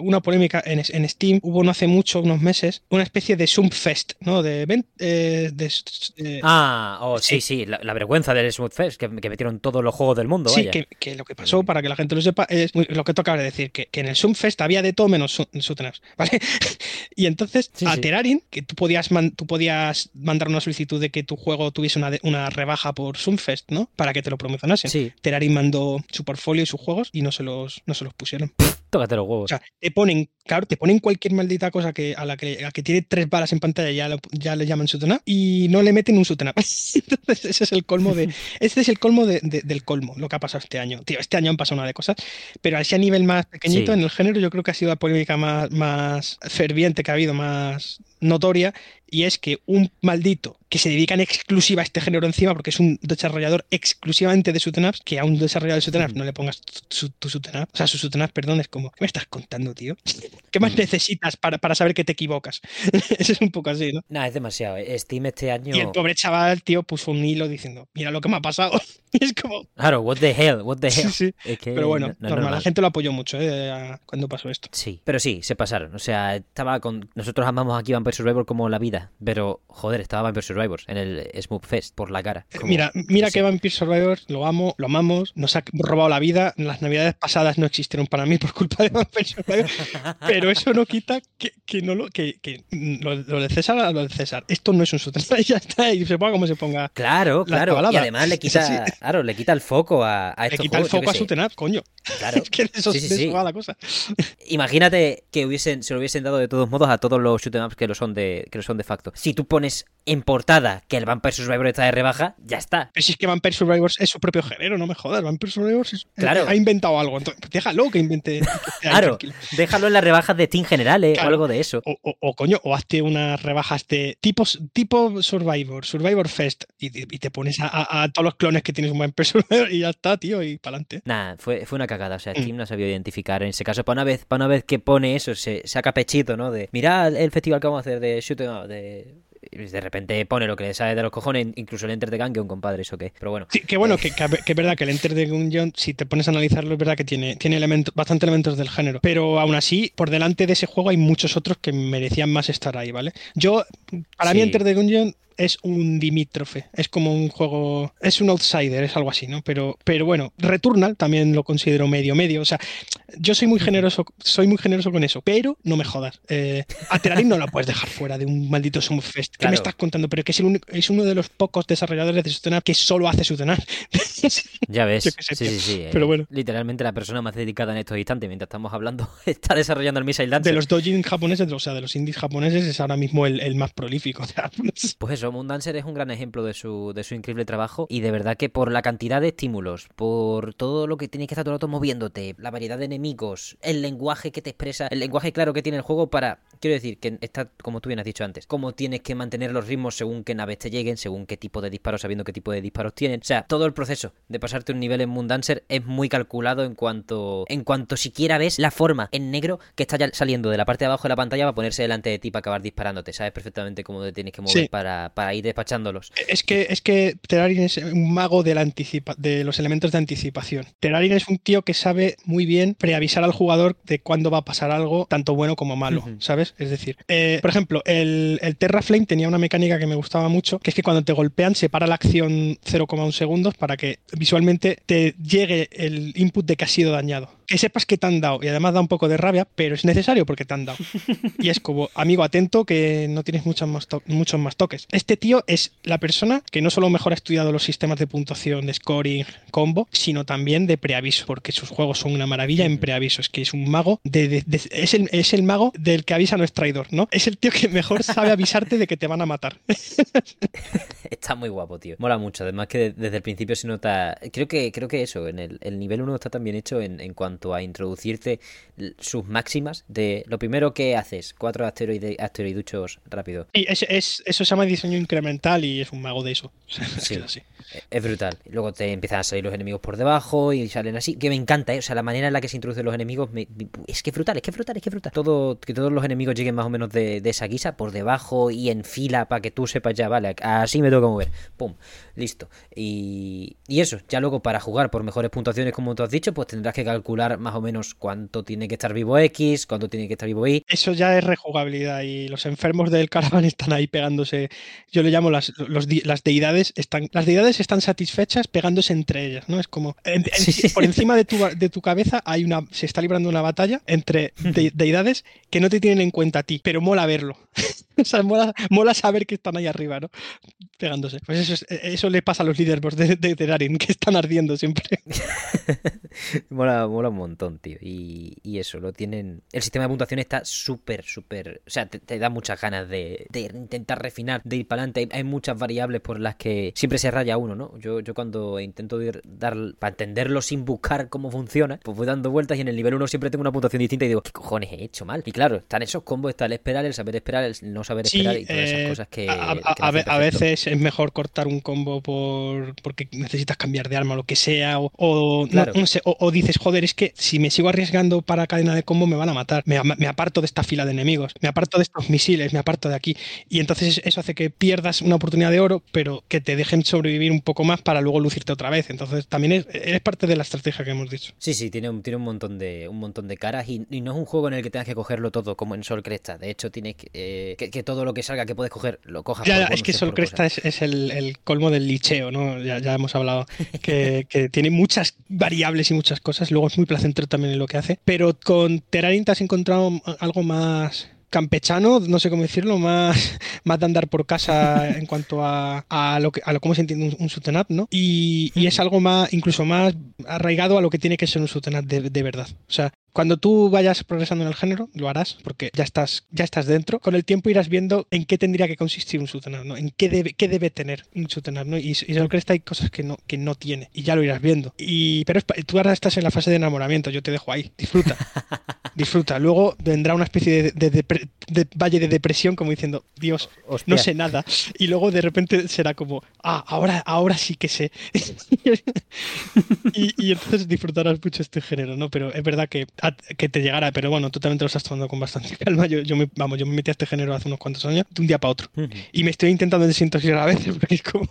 una polémica en, en Steam, hubo no hace mucho, unos meses, una especie de Sumpfest, ¿no? De, eh, de, eh, Ah, oh, sí, Sí. sí, la, la vergüenza del Smooth Fest, que, que metieron todos los juegos del mundo, Sí, vaya. que, que lo que pasó, para que la gente lo sepa, es lo que toca de decir, que, que en el Sunfest había de todo menos su- shoot ups, ¿vale? y entonces Sí, a sí. Terarin, que tú podías, man- tú podías mandar una solicitud de que tu juego tuviese una, una rebaja por Sunfest, ¿no? Para que te lo promocionasen. Sí, Terarin mandó su portfolio y sus juegos y no se los, no se los pusieron. Tócate los huevos. O sea, te ponen, claro, te ponen cualquier maldita cosa que a la que, a la que tiene tres balas en pantalla ya, lo- ya le llaman up y no le meten un up. Entonces, ese es el colmo de. Este es el colmo de- de- del colmo, lo que ha pasado este año. Tío, este año han pasado una de cosas, pero así a nivel más pequeñito, Sí. en el género, yo creo que ha sido la polémica más, más ferviente que ha habido, más notoria, y es que un maldito que se dedica en exclusiva a este género encima, porque es un desarrollador exclusivamente de shoot ups, que a un desarrollador de shoot ups no le pongas tu, up, o sea, su up, perdón, es como, ¿qué me estás contando, tío? ¿Qué más necesitas para, para saber que te equivocas? Eso es un poco así, ¿no? Nah, es demasiado. eh. Steam este año. Y el pobre chaval, tío, puso un hilo diciendo, mira lo que me ha pasado. Y es como, Claro, what the hell, what the sí, hell. sí. Es que Pero bueno, no- no normal, la gente lo apoyó mucho ¿eh? cuando pasó esto. Sí, pero sí, se pasaron. O sea, estaba con. Nosotros amamos aquí Vampire Survivor como la vida, pero joder, estaba Vampire Survivor en el Smooth Fest por la cara. Como- Mira, mira que Vampire Survivor, lo amo, lo amamos, nos ha robado la vida. Las navidades pasadas no existieron para mí por culpa de Vampire Survivor, pero eso no quita que, que no lo, que, que lo, lo de César a lo de César. Esto no es un sótano, ya está, y se ponga como se ponga. Claro, La claro. Y además le quita, claro, le quita el foco a, a Le estos quita el juegos, yo foco a qué su sé. tenaz, coño. Claro. Es que de eso, Sí, sí, de eso sí. va la cosa. Imagínate que hubiesen, se lo hubiesen dado de todos modos a todos los shoot 'em ups que lo son de, que lo son de facto. Si tú pones en portada que el Vampire Survivor está de rebaja, ya está. Pero si es que Vampire Survivor es su propio género, no me jodas. Vampire Survivor es- Claro. ha inventado algo. Entonces, déjalo que invente. Claro, déjalo en las rebajas de Steam generales Claro. o algo de eso. O, o- o, coño, o hazte unas rebajas de tipo, tipo Survivor, Survivor Fest, y, y te pones a, a- a todos los clones que tienes en Vampire Survivor y ya está, tío, y para adelante. Nah, fue, fue una cagada. O sea, Mm. Steam no ha sabido identificar en ese caso. Para una vez, para una vez que pone eso, se saca pechito, ¿no? De mira el festival que vamos a hacer de shoot 'em up", de de repente pone lo que le sale de los cojones, incluso el Enter de Gungeon, compadre, eso qué. Pero bueno. Sí, que bueno, que, que, que es verdad que el Enter de Gungeon, si te pones a analizarlo, es verdad que tiene, tiene elementos, bastante elementos del género. Pero aún así, por delante de ese juego hay muchos otros que merecían más estar ahí, ¿vale? Yo, para mí. Enter the Gungeon es un dimítrofe, es como un juego, es un outsider, es algo así, ¿no? Pero, pero bueno, Returnal también lo considero medio medio, o sea, yo soy muy generoso, soy muy generoso con eso, pero no me jodas. Eh, a Terarin no la puedes dejar fuera de un maldito Summerfest. ¿Qué Claro. me estás contando? Pero que es, el único- es uno de los pocos desarrolladores de Sutenar que solo hace Sutenar. Ya ves. Sí, sí, sí. eh, bueno. Literalmente la persona más dedicada en estos instantes, mientras estamos hablando, está desarrollando el Missile Dancer. De los doujin japoneses, o sea, de los indies japoneses, es ahora mismo el, el más prolífico. O sea, Pues eso, Moon Dancer es un gran ejemplo de su, de su increíble trabajo y de verdad que por la cantidad de estímulos, por todo lo que tienes que estar todo el rato moviéndote, la variedad de enemigos, el lenguaje que te expresa, el lenguaje claro que tiene el juego para, quiero decir, que está, como tú bien has dicho antes, cómo tienes que mantener los ritmos según qué naves te lleguen, según qué tipo de disparos, sabiendo qué tipo de disparos tienen. O sea, todo el proceso de pasarte un nivel en Moon Dancer es muy calculado en cuanto, en cuanto siquiera ves la forma en negro que está ya saliendo de la parte de abajo de la pantalla para ponerse delante de ti para acabar disparándote. Sabes perfectamente cómo te tienes que mover Sí. para, para ir despachándolos. Es que, es que Terrarin es un mago de, la anticipa- de los elementos de anticipación. Terrarin es un tío que sabe muy bien preavisar al jugador de cuándo va a pasar algo, tanto bueno como malo. ¿sabes? Es decir, eh, por ejemplo, el, el Terraflame tenía una mecánica que me gustaba mucho, que es que cuando te golpean se para la acción 0,1 segundos para que visualmente te llegue el input de que has sido dañado. Que sepas que te han dado, y además da un poco de rabia, pero es necesario porque te han dado. Y es como, amigo, atento que no tienes muchos más, to- muchos más toques. Este tío es la persona que no solo mejor ha estudiado los sistemas de puntuación, de scoring, combo, sino también de preaviso, porque sus juegos son una maravilla en preaviso. Es que es un mago, de, de- de- es, el, es el mago del que avisa no es traidor, ¿no? Es el tío que mejor sabe avisarte de que te van a matar. Está muy guapo, tío. Mola mucho. Además que de- desde el principio se nota. Creo que, creo que eso, en el, el nivel 1 está también hecho en, en cuanto a introducirte sus máximas de lo primero que haces, cuatro asteroide, asteroiduchos rápido. Y es, es- eso se llama diseño incremental y es un mago de eso. Sea, es Sí. que es así. Es brutal. Luego te empiezan a salir los enemigos por debajo y salen así. Que me encanta, ¿eh? O sea, la manera en la que se introducen los enemigos me- me- es que es brutal, es que es brutal, es que es brutal. Todo, que todos los enemigos lleguen más o menos de, de esa guisa, por debajo y en fila para que tú sepas ya, vale, así me tengo que mover. Pum, listo. Y, y eso, ya luego para jugar por mejores puntuaciones, como tú has dicho, pues tendrás que calcular más o menos cuánto tiene que estar vivo X, cuánto tiene que estar vivo Y. Eso ya es rejugabilidad y los enfermos del caravan están ahí pegándose. Yo le llamo las, los las deidades. Están, las deidades están satisfechas pegándose entre ellas, ¿no? Es como en- en- Sí, sí. por encima de tu, de tu cabeza hay una, se está librando una batalla entre de- deidades que no te tienen en cuenta a ti, pero mola verlo. o sea, mola, mola saber que están ahí arriba, ¿no? Pegándose. Pues eso, es- eso le pasa a los líderes de, de que están ardiendo siempre. mola, mola montón, tío. Y, y eso, lo tienen. El sistema de puntuación está súper, súper. O sea, te, te da muchas ganas de, de intentar refinar, de ir para adelante. Hay, hay muchas variables por las que siempre se raya uno, ¿no? Yo, yo cuando intento ir- dar para entenderlo sin buscar cómo funciona, pues voy dando vueltas y en el nivel 1 siempre tengo una puntuación distinta y digo, ¿qué cojones he hecho mal? Y claro, están esos combos, está el esperar, el saber esperar, el no saber Sí, esperar y todas esas eh, cosas que. a, que veces es mejor cortar un combo por porque necesitas cambiar de arma o lo que sea, o, o no- Claro. no sé, o, o dices, joder, es que si me sigo arriesgando para cadena de combo me van a matar, me, aparto de esta fila de enemigos, me aparto de estos misiles, me aparto de aquí, y entonces eso hace que pierdas una oportunidad de oro, pero que te dejen sobrevivir un poco más para luego lucirte otra vez. Entonces también es, es parte de la estrategia que hemos dicho. Sí, sí, tiene un, tiene un montón de un montón de caras y, y no es un juego en el que tengas que cogerlo todo como en Sol Cresta. De hecho, tienes que, eh, que, que todo lo que salga que puedes coger lo cojas. Ya, por es que Sol Cresta es, es el, el colmo del licheo, ¿no? Ya, ya hemos hablado que, que tiene muchas variables y muchas cosas. Luego es muy placentero también en lo que hace. Pero con Terrarin te has encontrado algo más campechano, no sé cómo decirlo, más, más de andar por casa en cuanto a, a lo que a lo cómo se entiende un, un up, ¿no? Y, y es algo más, incluso más arraigado a lo que tiene que ser un up de, de verdad. O sea, cuando tú vayas progresando en el género, lo harás, porque ya estás, ya estás dentro. Con el tiempo irás viendo en qué tendría que consistir un up, ¿no? En qué debe, qué debe tener un up, ¿no? Y, y Sol Cresta hay cosas que no, que no tiene, y ya lo irás viendo. Y, pero es tú ahora estás en la fase de enamoramiento, yo te dejo ahí, disfruta. disfruta. Luego vendrá una especie de, de- de valle de depresión, como diciendo, Dios, Hostia. no sé nada. Y luego de repente será como, ah, ahora, ahora sí que sé. y, y entonces disfrutarás mucho este género, ¿no? Pero es verdad que, a- que te llegará, pero bueno, tú también te lo estás tomando con bastante calma. Yo, yo me, vamos, yo me metí a este género hace unos cuantos años, de un día para otro. Y me estoy intentando desintoxicar a veces, porque es como,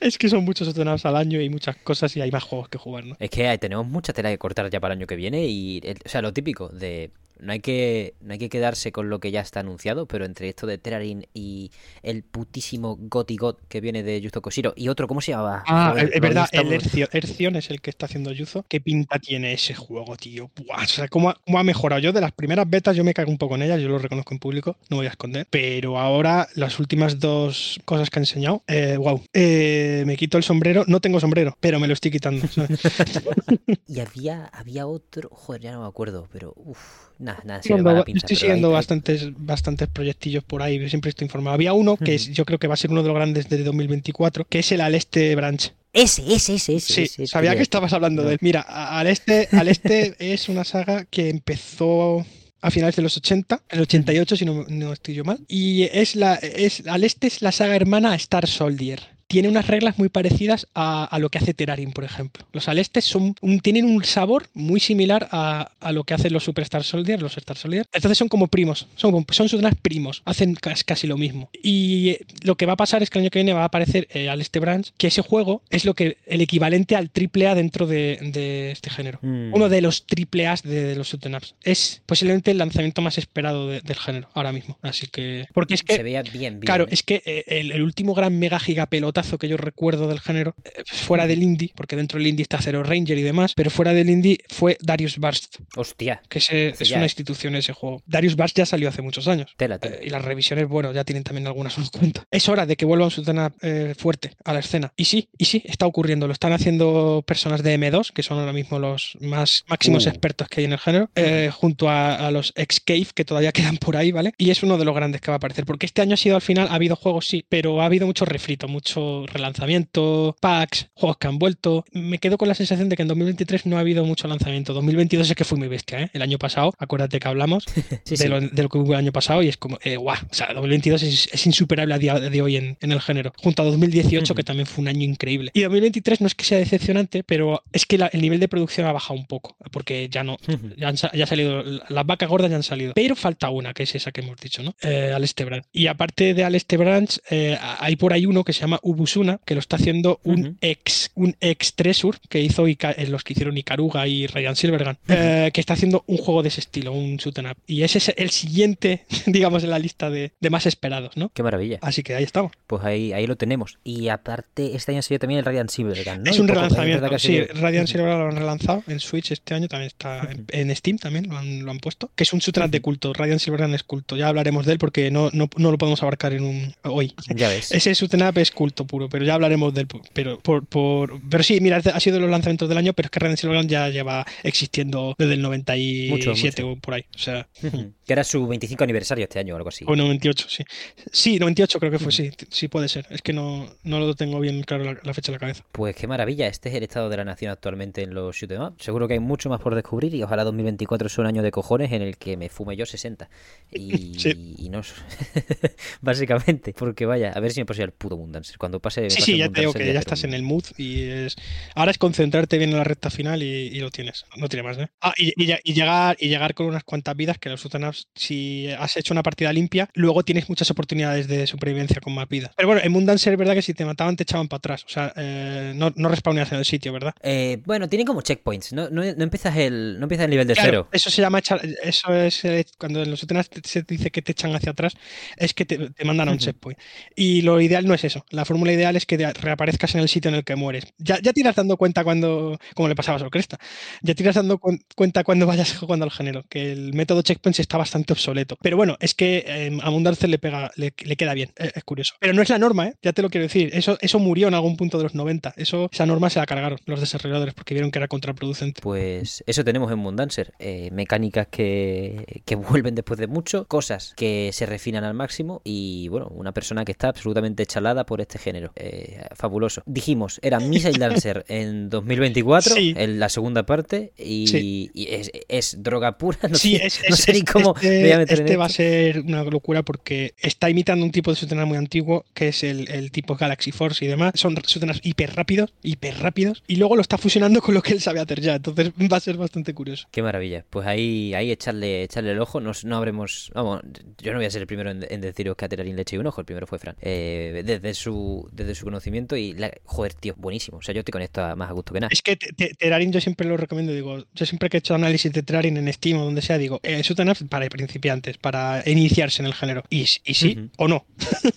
es que son muchos ordenados al año y muchas cosas y hay más juegos que jugar, ¿no? Es que tenemos mucha tela que cortar ya para el año que viene y, o sea, lo típico de no hay que no hay que quedarse con lo que ya está anunciado, pero entre esto de Terarin y el putísimo Goti God que viene de Yuzo Koshiro y otro, ¿cómo se llamaba? Ah, Joder, es verdad, el Ercio- Ercion es el que está haciendo Yuzo. ¿Qué pinta tiene ese juego, tío? Buah, o sea, ¿cómo ha, cómo ha mejorado? Yo de las primeras betas yo me cago un poco en ellas, yo lo reconozco en público, no voy a esconder. Pero ahora las últimas dos cosas que ha enseñado, eh, wow. Eh, me quito el sombrero, no tengo sombrero, pero me lo estoy quitando. ¿sabes? Y había, había otro, joder, ya no me acuerdo, pero uff, nada, nada, se Estoy siguiendo, la pinza, estoy pero siguiendo hay- hay- bastantes, bastantes proyectillos por ahí, siempre estoy informado. Había uno que es- yo creo que va a ser uno de los grandes de 2024, que es el Aleste Branch. Ese, ese, ese, ese. Sí, ese, sabía tío. que estabas hablando No. de él. Mira, al este, al este es una saga que empezó a finales de los 80, el 88 si no, no estoy yo mal, y es la, es, al este es la saga hermana Star Soldier. Tiene unas reglas muy parecidas a, a lo que hace Terarin, por ejemplo. Los Alestes son un- tienen un sabor muy similar a, a lo que hacen los Super Star Soldier, los Star Soldier. Entonces son como primos, son, son sus primos, hacen cas- casi lo mismo. Y eh, lo que va a pasar es que el año que viene va a aparecer eh, Aleste Branch, que ese juego es lo que el equivalente al triple A dentro de, de este género. Mm. Uno de los triple A's de, de los shoot'em ups. Es posiblemente el lanzamiento más esperado de- del género ahora mismo. Así que. Porque es que. Se veía bien, bien. Claro, ¿eh? es que eh, el, el último gran mega giga pelotazo que yo recuerdo del género, eh, fuera del indie, porque dentro del indie está Zero Ranger y demás, pero fuera del indie fue Darius Burst, Hostia, que es una eh. institución ese juego. Darius Burst ya salió hace muchos años. tela, tela. Eh, y las revisiones, bueno, ya tienen también algunas sus cuentas. Es hora de que vuelva un Sutena eh, fuerte a la escena. Y sí, y sí, está ocurriendo. Lo están haciendo personas de M2, que son ahora mismo los más máximos Uh. expertos que hay en el género, eh, junto a, a los ex-Cave, que todavía quedan por ahí, ¿vale? Y es uno de los grandes que va a aparecer. Porque este año ha sido al final, ha habido juegos, sí, pero ha habido mucho refrito, mucho relanzamiento, packs, juegos que han vuelto. Me quedo con la sensación de que en 2023 no ha habido mucho lanzamiento. 2022 es que fue muy bestia, ¿eh? El año pasado, acuérdate que hablamos, Sí, de, sí. Lo, de lo que hubo el año pasado y es como, eh, guau, o sea, 2022 es, es insuperable a día de hoy en, en el género, junto a 2018 que también fue un año increíble. Y 2023 no es que sea decepcionante, pero es que la- el nivel de producción ha bajado un poco, porque ya no, ya han, ya salido, las vacas gordas ya han salido, pero falta una, que es esa que hemos dicho, ¿no? Eh, Aleste Branch. Y aparte de Aleste Branch, eh, hay por ahí uno que se llama Ubusuna, que lo está haciendo un ex, un ex Tresur, que hizo Ica- eh, los que hicieron Ikaruga y Ryan Silvergun, eh, que está haciendo un juego de ese estilo, un shoot 'em up. Y ese es el siguiente, digamos, en la lista de, de más esperados, ¿no? Qué maravilla. Así que ahí estamos. Pues ahí, ahí lo tenemos. Y aparte, este año salió también el Radiant Silvergun, ¿no? es un relanzamiento. Sí, Radiant Silvergun lo han relanzado en Switch este año, también está en, en Steam, también lo han, lo han puesto. Que es un shoot 'em de culto. Radiant Silvergun es culto. Ya hablaremos de él porque no, no, no lo podemos abarcar en un hoy. Ya ves. Ese shoot 'em up es culto puro, pero ya hablaremos del pero por, por pero sí, mira, ha sido de los lanzamientos del año, pero es que Radiant Silvergun ya lleva existiendo desde el 97 Mucho, o por ahí, o sea, que era su 25 aniversario este año o algo así. o 98, sí. Sí, 98 creo que fue, sí, sí puede ser. Es que no, no lo tengo bien claro la, la fecha en la cabeza. Pues qué maravilla, este es el estado de la nación actualmente en los shoot'em up. Seguro que hay mucho más por descubrir y ojalá 2024 sea un año de cojones en el que me fume yo 60. Y, Sí. y no... Básicamente, porque vaya, a ver si me pasa el puto Mundancer. Cuando pase... Sí, pase sí, el ya te digo que ya estás en el mood y es ahora es concentrarte bien en la recta final y, y lo tienes. No tiene más, ¿eh? Ah, y, y y llegar y llegar con unas cuantas vidas que los ups, si has hecho una partida limpia, luego tienes muchas oportunidades de supervivencia con más vidas. Pero bueno, en Mundancer es verdad que si te mataban te echaban para atrás, o sea, eh, no, no respawneas en el sitio, ¿verdad? Eh, bueno, tiene como checkpoints, no, no, no empiezas el no empiezas el nivel de Claro, cero. eso se llama echar, eso es eh, cuando en los te- se dice que te echan hacia atrás, es que te, te mandan a un checkpoint. Y lo ideal no es eso. La fórmula ideal es que reaparezcas en el sitio en el que mueres. Ya, ya te irás dando cuenta cuando, como le pasaba a Sorcresta, ya te irás dando cuen- cuenta cuando vayas jugando al género, que el método checkpoints está bastante obsoleto. Pero bueno, es que eh, a Mundarcer le pega, le, le queda bien, eh, es curioso. Pero no es la norma, ¿eh? ya te lo quiero decir. Eso, eso murió en algún punto de los 90. Eso, esa norma se la cargaron los desarrolladores porque vieron que era contraproducente. Pues eso tenemos en Mundancer. eh, mecánicas que, que vuelven después de mucho, cosas que se refinan al máximo y bueno, una persona que está absolutamente chalada por este género. Eh, fabuloso. Dijimos, era Missile Dancer en 2024, Sí. en la segunda parte, y, Sí. y es, es droga pura. No, Sí, sé, es, no es- sé ni cómo este, voy a meter en este va a ser una locura porque está imitando un tipo de Sutena muy antiguo, que es el, el tipo Galaxy Force y demás. Son Sutenas hiper rápidos, hiper rápidos, y luego lo está fusionando con lo que él sabe hacer ya. Entonces va a ser bastante curioso. Qué maravilla. Pues ahí, ahí echarle, echarle el ojo. Nos, no habremos. Vamos, yo no voy a ser el primero en, en deciros que a Terarin le eché un ojo. El primero fue Fran. Eh, desde su su, desde su conocimiento y, la, joder, tío, buenísimo. O sea, yo estoy con esto más a gusto que nada. Es que Terrarin yo siempre lo recomiendo, digo, yo siempre que he hecho análisis de Terrarin en Steam o donde sea, digo, eh, es para principiantes, para iniciarse en el género. Y, y sí o no.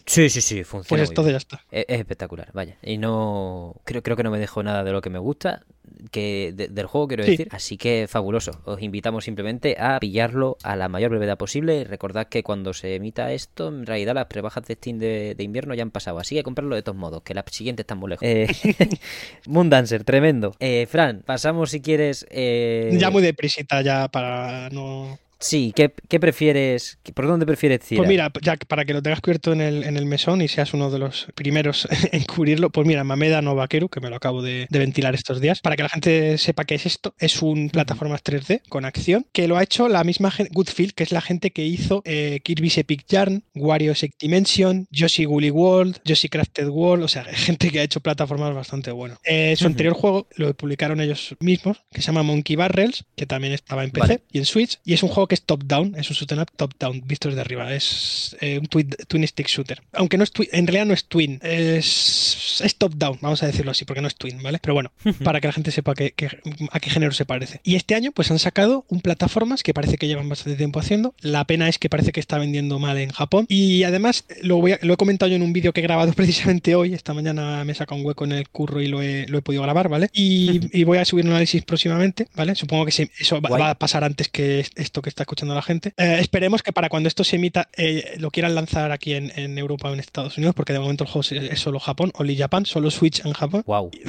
Sí, sí, sí, funciona. Pues esto ya está. Es, es, espectacular, vaya. Y no, creo, creo que no me dejo nada de lo que me gusta que del juego, quiero decir. Así que fabuloso. Os invitamos simplemente a pillarlo a la mayor brevedad posible. Recordad que cuando se emita esto, en realidad las prebajas de Steam de, invierno ya han pasado. Así que comprarlo de todos modos, que la siguiente está muy lejos. Eh, Moondancer, tremendo. Eh, Fran, pasamos si quieres. Eh... Ya muy deprisita, ya para no. Sí, ¿qué, prefieres? ¿Por dónde prefieres tirar? Pues mira, ya para que lo tengas cubierto en el, en el mesón y seas uno de los primeros en cubrirlo, pues mira, Mameda no Vaquero, que me lo acabo de, ventilar estos días, para que la gente sepa qué es esto, es un plataformas 3D con acción, que lo ha hecho la misma gente, Goodfield, que es la gente que hizo eh, Kirby's Epic Yarn, Wario Six Dimension, Yoshi Woolly World, Yoshi Crafted World, o sea, gente que ha hecho plataformas bastante bueno. Eh, su anterior juego lo publicaron ellos mismos, que se llama Monkey Barrels, que también estaba en PC y en Switch, y es un juego que es top-down, es un shooter up top-down, visto desde arriba. Es eh, un twin, stick shooter. Aunque no es en realidad no es twin, es, es top-down, vamos a decirlo así, porque no es twin, ¿vale? Pero bueno, para que la gente sepa que, a qué género se parece. Y este año, pues han sacado un plataformas que parece que llevan bastante tiempo haciendo. La pena es que parece que está vendiendo mal en Japón. Y además, lo, voy lo he comentado yo en un vídeo que he grabado precisamente hoy. Esta mañana me he sacado un hueco en el curro y lo he, lo he podido grabar, ¿vale? Y, voy a subir un análisis próximamente, ¿vale? Supongo que eso va, a pasar antes que esto que está escuchando la gente. Eh, esperemos que para cuando esto se emita eh, lo quieran lanzar aquí en, Europa o en Estados Unidos, porque de momento el juego es, solo Japón, Only Japan, solo Switch en Japón. Wow.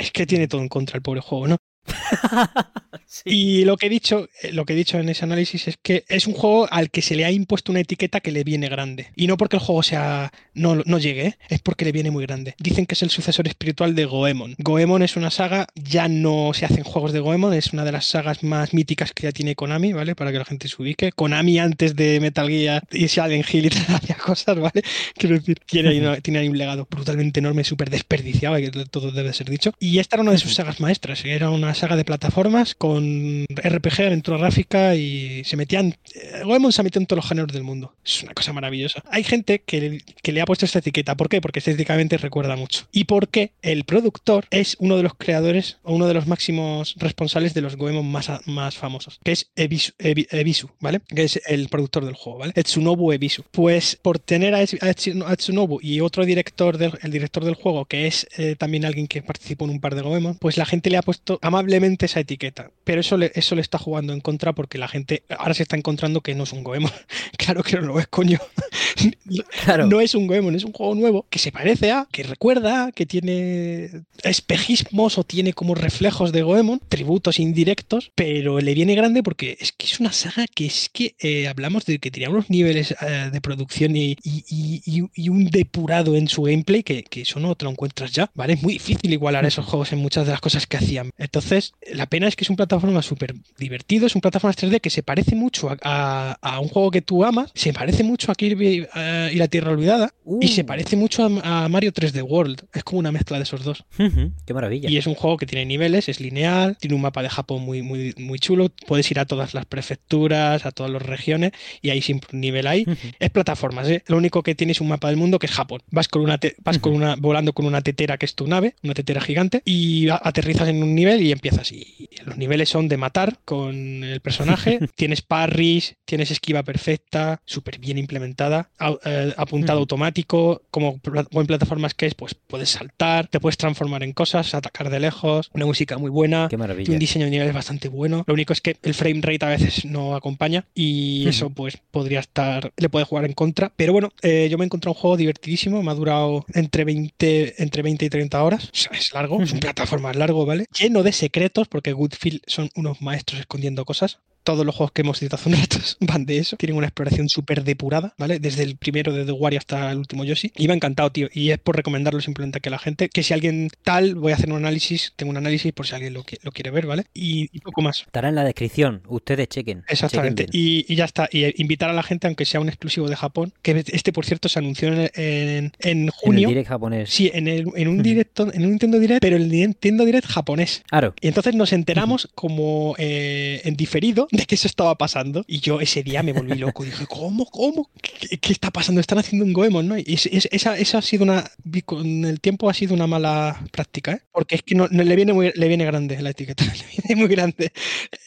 Es que tiene todo en contra el pobre juego, ¿no? Y lo que he dicho, eh, lo que he dicho en ese análisis es que es un juego al que se le ha impuesto una etiqueta que le viene grande. Y no porque el juego sea no, no llegue, ¿eh? es porque le viene muy grande. Dicen que es el sucesor espiritual de Goemon. Goemon es una saga, ya no se hacen juegos de Goemon, es una de las sagas más míticas que ya tiene Konami, ¿vale? Para que la gente se ubique. Konami antes de Metal Gear y Silent Hill y había cosas, ¿vale? Quiero decir, tiene, tiene ahí un legado brutalmente enorme, súper desperdiciado, que todo debe ser dicho. Y esta era una de sus sagas maestras, era una saga de plataformas con RPG, aventura gráfica y se metían. Eh, Goemon se metió en todos los géneros del mundo. Es una cosa maravillosa. Hay gente que, que, le ha puesto esta etiqueta. ¿Por qué? Porque estéticamente recuerda mucho. Y porque el productor es uno de los creadores o uno de los máximos responsables de los Goemon más, más famosos, que es Ebisu, ¿vale? Que es el productor del juego, ¿vale? Etsunobu Ebisu. Pues por tener a, Etsunobu y otro director, del, el director del juego, que es eh, también alguien que participó en un par de Goemon, pues la gente le ha puesto amablemente esa etiqueta. Pero eso le, eso le está jugando en contra porque la gente ahora se está encontrando que no es un Goemon. claro que no lo es, coño. No es un Goemon, es un juego nuevo que se parece a, que recuerda, que tiene espejismos o tiene como reflejos de Goemon, tributos indirectos, pero le viene grande porque es que es una saga que es que eh, hablamos de que tenía unos niveles eh, de producción y, un depurado en su gameplay que, eso no te lo encuentras ya, ¿vale? Es muy difícil igualar esos juegos en muchas de las cosas que hacían. Entonces, la pena es que es un plataforma súper divertido, es un plataforma 3D que se parece mucho a, un juego que tú amas, se parece mucho a Kirby eh, y la Tierra Olvidada y se uh. parece mucho a, Mario 3D World. Es como una mezcla de esos dos. qué maravilla. Y es un juego que tiene niveles, es lineal, tiene un mapa de Japón muy, muy, muy chulo, puedes ir a todas las prefecturas, a todas las regiones y hay siempre un nivel ahí. Es plataformas, ¿eh? lo único que tiene es un mapa del mundo que es Japón. Vas con una vas con una volando con una tetera que es tu nave, una tetera gigante y aterrizas en un nivel y empiezas y los niveles son de matar con el personaje. tienes parries, tienes esquiva perfecta, súper bien implementada, eh, apuntado automático, como buen plataformas que es, pues puedes saltar, te puedes transformar en cosas, atacar de lejos, una música muy buena, Qué maravilla. un diseño de niveles bastante bueno. Lo único es que el frame rate a veces no acompaña y eso pues podría estar, le puede jugar en contra. Pero bueno, eh, yo me he encontrado un juego divertidísimo, me ha durado entre 20, entre 20 y 30 horas, es largo, es un plataforma largo, ¿vale? Lleno de secretos porque Goodfield son unos maestros escondiendo cosas todos los juegos que hemos citado hace un rato van de eso. Tienen una exploración súper depurada, ¿vale? Desde el primero de The Wario hasta el último Yoshi. Y me ha encantado, tío. Y es por recomendarlo simplemente a que la gente, que si alguien tal, voy a hacer un análisis, tengo un análisis por si alguien lo, lo quiere ver, ¿vale? Y, poco más. Estará en la descripción, ustedes chequen. Exactamente. y, ya está. Y invitar a la gente, aunque sea un exclusivo de Japón, que este, por cierto, se anunció en, en, junio. En el direct japonés. Sí, en, el, en un directo, en un Nintendo Direct, pero el Nintendo Direct japonés. Claro. Y entonces nos enteramos como eh, en diferido de que eso estaba pasando. Y yo ese día me volví loco. Dije, ¿cómo? ¿Cómo? ¿Qué, qué está pasando? Están haciendo un Goemon, ¿no? Y es- es- esa, esa ha sido una. Con el tiempo ha sido una mala práctica, ¿eh? Porque es que no, no- le, viene muy, le viene grande la etiqueta. Le viene muy grande.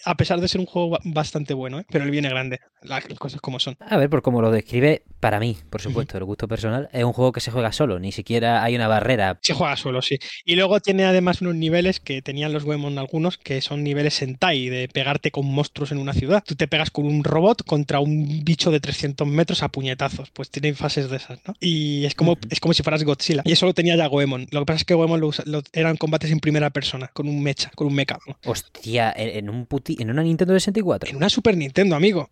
A pesar de ser un juego ba- bastante bueno, ¿eh? Pero le viene grande. Las cosas como son. A ver, por cómo lo describe, para mí, por supuesto, el gusto personal, es un juego que se juega solo, ni siquiera hay una barrera. Se juega solo, sí. Y luego tiene además unos niveles que tenían los Goemon algunos, que son niveles Sentai, de pegarte con monstruos en una ciudad. Tú te pegas con un robot contra un bicho de 300 metros a puñetazos. Pues tiene fases de esas, ¿no? Y es como, es como si fueras Godzilla. Y eso lo tenía ya Goemon. Lo que pasa es que Goemon lo usa- lo- eran combates en primera persona, con un mecha, con un mecha. ¿no? Hostia, en, un puti, en una Nintendo 64. En una Super Nintendo, amigo.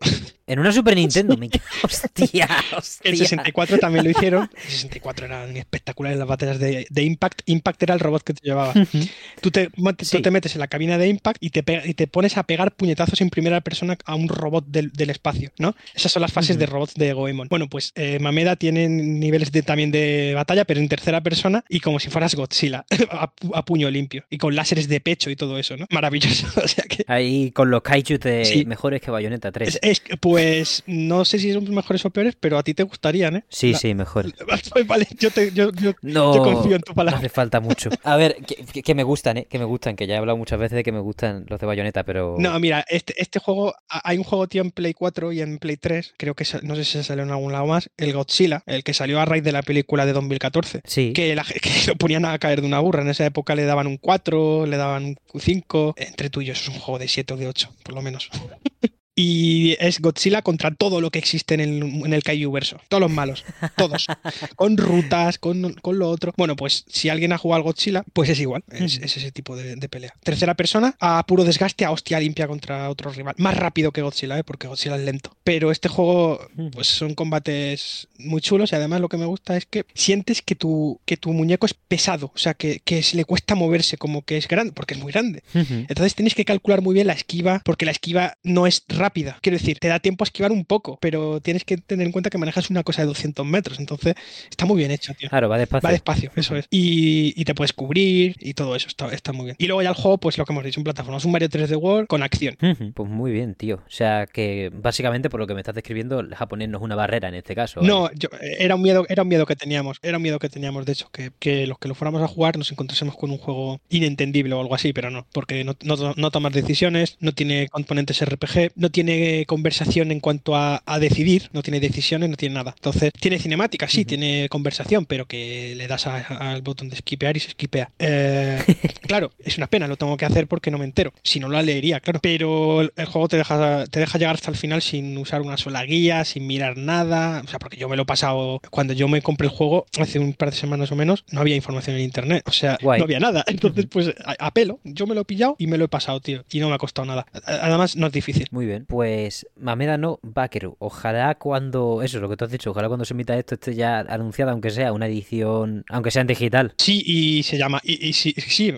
En una Super Nintendo, me Hostia, hostia. El 64 también lo hicieron. El 64 eran espectaculares las batallas de, de Impact. Impact era el robot que te llevaba. Tú te, tú Sí. te metes en la cabina de Impact y te, y te pones a pegar puñetazos en primera persona a un robot del, del espacio, ¿no? Esas son las fases de robots de Goemon. Bueno, pues eh, Mameda tiene niveles de, también de batalla, pero en tercera persona y como si fueras Godzilla, a, pu- a puño limpio. Y con láseres de pecho y todo eso, ¿no? Maravilloso. O sea que Ahí con los kaijus de Sí. mejores que Bayonetta 3. es, es pues no sé si son mejores o peores, pero a ti te gustarían, ¿eh? Sí, La- sí, mejor. Vale, yo, te, yo, yo- No, yo confío en tu no palabra. hace falta mucho. A ver, que me gustan, ¿eh? Que me gustan, que ya he hablado muchas veces de que me gustan los de Bayonetta, pero... No, mira, este, este juego, hay un juego tío en Play 4 y en Play 3, creo que no sé si salió en algún lado más, el Godzilla, el que salió a raíz de la película de 2014. Sí. Que, la, que lo ponían a caer de una burra. En esa época le daban un 4, le daban un 5. Entre tú y yo, eso es un juego de 7 o de 8, por lo menos. Y es Godzilla contra todo lo que existe en el, en el Kaiju verso. Todos los malos. Todos. con rutas, con, con lo otro. Bueno, pues si alguien ha jugado al Godzilla, pues es igual. Es, es ese tipo de, de pelea. Tercera persona, a puro desgaste, a hostia limpia contra otro rival. Más rápido que Godzilla, ¿eh? porque Godzilla es lento. Pero este juego, pues son combates muy chulos y además lo que me gusta es que sientes que tu, que tu muñeco es pesado. O sea, que, que se le cuesta moverse, como que es grande, porque es muy grande. Entonces tienes que calcular muy bien la esquiva, porque la esquiva no es rápida. Quiero decir, te da tiempo a esquivar un poco, pero tienes que tener en cuenta que manejas una cosa de 200 metros. Entonces está muy bien hecho, tío. Claro, va despacio. Va despacio, eso es. Y, y te puedes cubrir y todo eso, está, está muy bien. Y luego ya el juego, pues lo que hemos dicho, un plataforma, es un Mario 3D World con acción. Pues muy bien, tío. O sea que básicamente por lo que me estás describiendo, el japonés no es una barrera en este caso. No, ¿vale? yo- era un miedo, era un miedo que teníamos, era un miedo que teníamos, de hecho, que, que los que lo fuéramos a jugar nos encontrásemos con un juego inentendible o algo así, pero no, porque no, no, no tomas decisiones, no tiene componentes RPG, no tiene conversación en cuanto a, a decidir, no tiene decisiones, no tiene nada. Entonces, tiene cinemática, sí, tiene conversación, pero que le das al botón de skipear y se skipea. Eh, claro, es una pena, lo tengo que hacer porque no me entero. Si no la leería, claro. Pero el, el juego te deja, te deja llegar hasta el final sin usar una sola guía, sin mirar nada. O sea, porque yo me lo he pasado. Cuando yo me compré el juego, hace un par de semanas o menos, no había información en internet. O sea, Guay. no había nada. Entonces, pues a, a pelo. Yo me lo he pillado y me lo he pasado, tío. Y no me ha costado nada. Además, no es difícil. Muy bien. Pues Mameda no Bakeru. Ojalá cuando. Eso es lo que tú has dicho. Ojalá cuando se emita esto esté ya anunciada, aunque sea una edición. Aunque sea en digital. Sí, y se llama. Y, y sí, sí,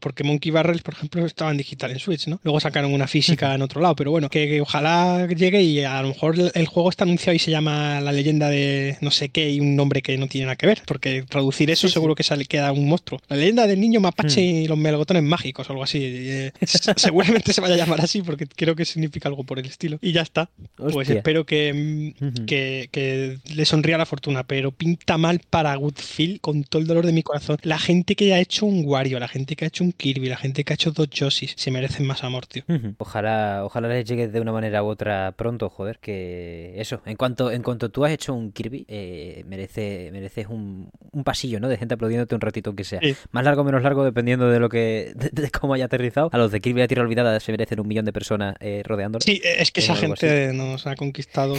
porque Monkey Barrels, por ejemplo, estaba en digital en Switch, ¿no? Luego sacaron una física en otro lado, pero bueno, que, que ojalá llegue y a lo mejor el, juego está anunciado y se llama La leyenda de no sé qué y un nombre que no tiene nada que ver, porque traducir eso Sí, sí. seguro que sale, queda un monstruo. La leyenda del niño mapache y los melocotones mágicos o algo así. eh, seguramente se vaya a llamar así porque creo que significa algo por el estilo. Y ya está. Pues espero que, mm, que, que le sonría la fortuna, pero pinta mal para Goodfield con todo el dolor de mi corazón. La gente que ha hecho un Wario, la gente que ha hecho un Kirby, la gente que ha hecho dos Yoshis, se merecen más amor, tío. Ojalá, ojalá les llegue de una manera u otra pronto, joder, que eso, en cuanto, en cuanto tú has hecho un Kirby, eh, merece, mereces un, un pasillo, ¿no? De gente aplaudiéndote un ratito aunque sea. Sí. Más largo o menos largo, dependiendo de lo que, de, de cómo haya aterrizado. A los de Kirby a tierra olvidada se merecen un millón de personas eh, rodeándolo. Sí, es que Eh, esa gente nos ha conquistado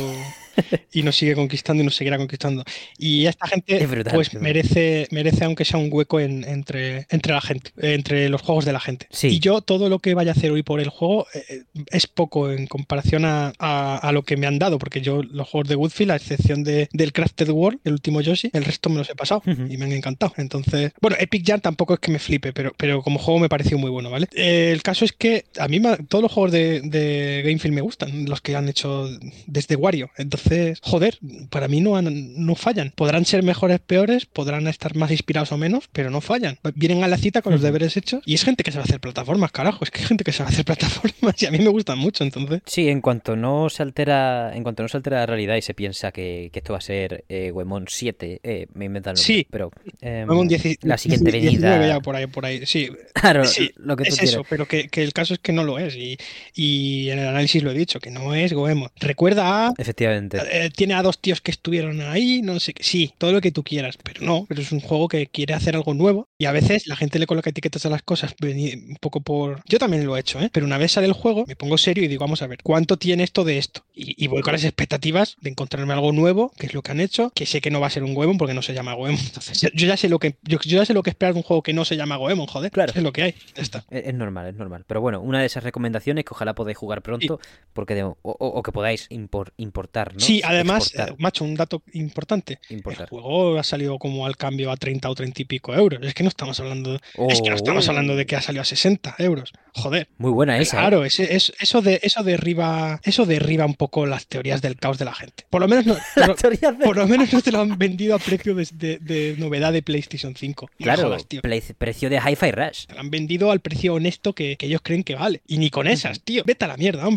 y nos sigue conquistando y nos seguirá conquistando. Y esta gente, brutal, pues merece, merece aunque sea un hueco en- entre, entre la gente, eh, entre los juegos de la gente. Sí. Y yo todo lo que vaya a hacer hoy por el juego eh, es poco en comparación a, a- a lo que me han dado, porque yo los juegos de Woodfield, a excepción de, del Crafted World, el último Yoshi, el resto me los he pasado. y me han encantado. Entonces, bueno, Epic Jam tampoco es que me flipe, pero, pero como juego me pareció muy bueno, ¿vale? Eh, el caso es que a mí me- todos los juegos de, de Gamefilm me gustan, los que han hecho desde Wario. Entonces, joder, para mí no, han- no fallan. Podrán ser mejores, peores, podrán estar más inspirados o menos, pero no fallan. Vienen a la cita con los deberes hechos y es gente que sabe hacer plataformas, carajo. Es que hay gente que sabe hacer plataformas y a mí me gustan mucho, entonces. Sí, en cuanto no se altera, en cuanto no se altera la realidad y se piensa que, que esto va a ser eh, Wemon 7, eh, me inventan el Sí. pero dieci- la siguiente 19 venida. ya por ahí, por ahí. Sí, Claro, Sí, lo que tú es quieras. eso, pero que, que el caso es que no lo es. Y, y en el análisis lo he dicho, que no es Goemon. Recuerda a. Efectivamente. eh, tiene a dos tíos que estuvieron ahí, no sé qué. Sí, todo lo que tú quieras, pero no. Pero es un juego que quiere hacer algo nuevo. Y a veces la gente le coloca etiquetas a las cosas un poco por. Yo también lo he hecho, ¿eh? Pero una vez sale el juego, me pongo serio y digo, vamos a ver, ¿cuánto tiene esto de esto? Y, y voy con las expectativas de encontrarme algo nuevo, que es lo que han hecho, que sé que no va a ser un Goemon porque no se llama Goemon. Entonces, yo, ya sé lo que yo, yo ya sé lo que esperar de un juego que no se llama Goemon, joder. Claro. Es lo que hay. Ya está. Es, es normal, es normal. Pero bueno, una de esas recomendaciones que ojalá podáis jugar pronto, porque de- o, que podáis impor- importar, ¿no? Sí, además, eh, macho, un dato importante. importar. El juego ha salido como al cambio a 30 o 30 y pico euros. Es que no estamos hablando, es que no estamos Oh. hablando de que ha salido a 60 euros. Joder. Muy buena esa. ¿eh? Claro, ese- es- eso, de, eso, derriba, eso derriba un poco las teorías del caos de la gente. Por lo menos no, por, teoría de- por lo menos no te lo han vendido a precio de, de- de novedad de PlayStation 5. No me Claro, jodas, tío. play- precio de Hi-Fi Rush. Te lo han vendido al precio honesto que, que ellos creen que vale. Y ni con esas, tío. Vete a la mierda, hombre.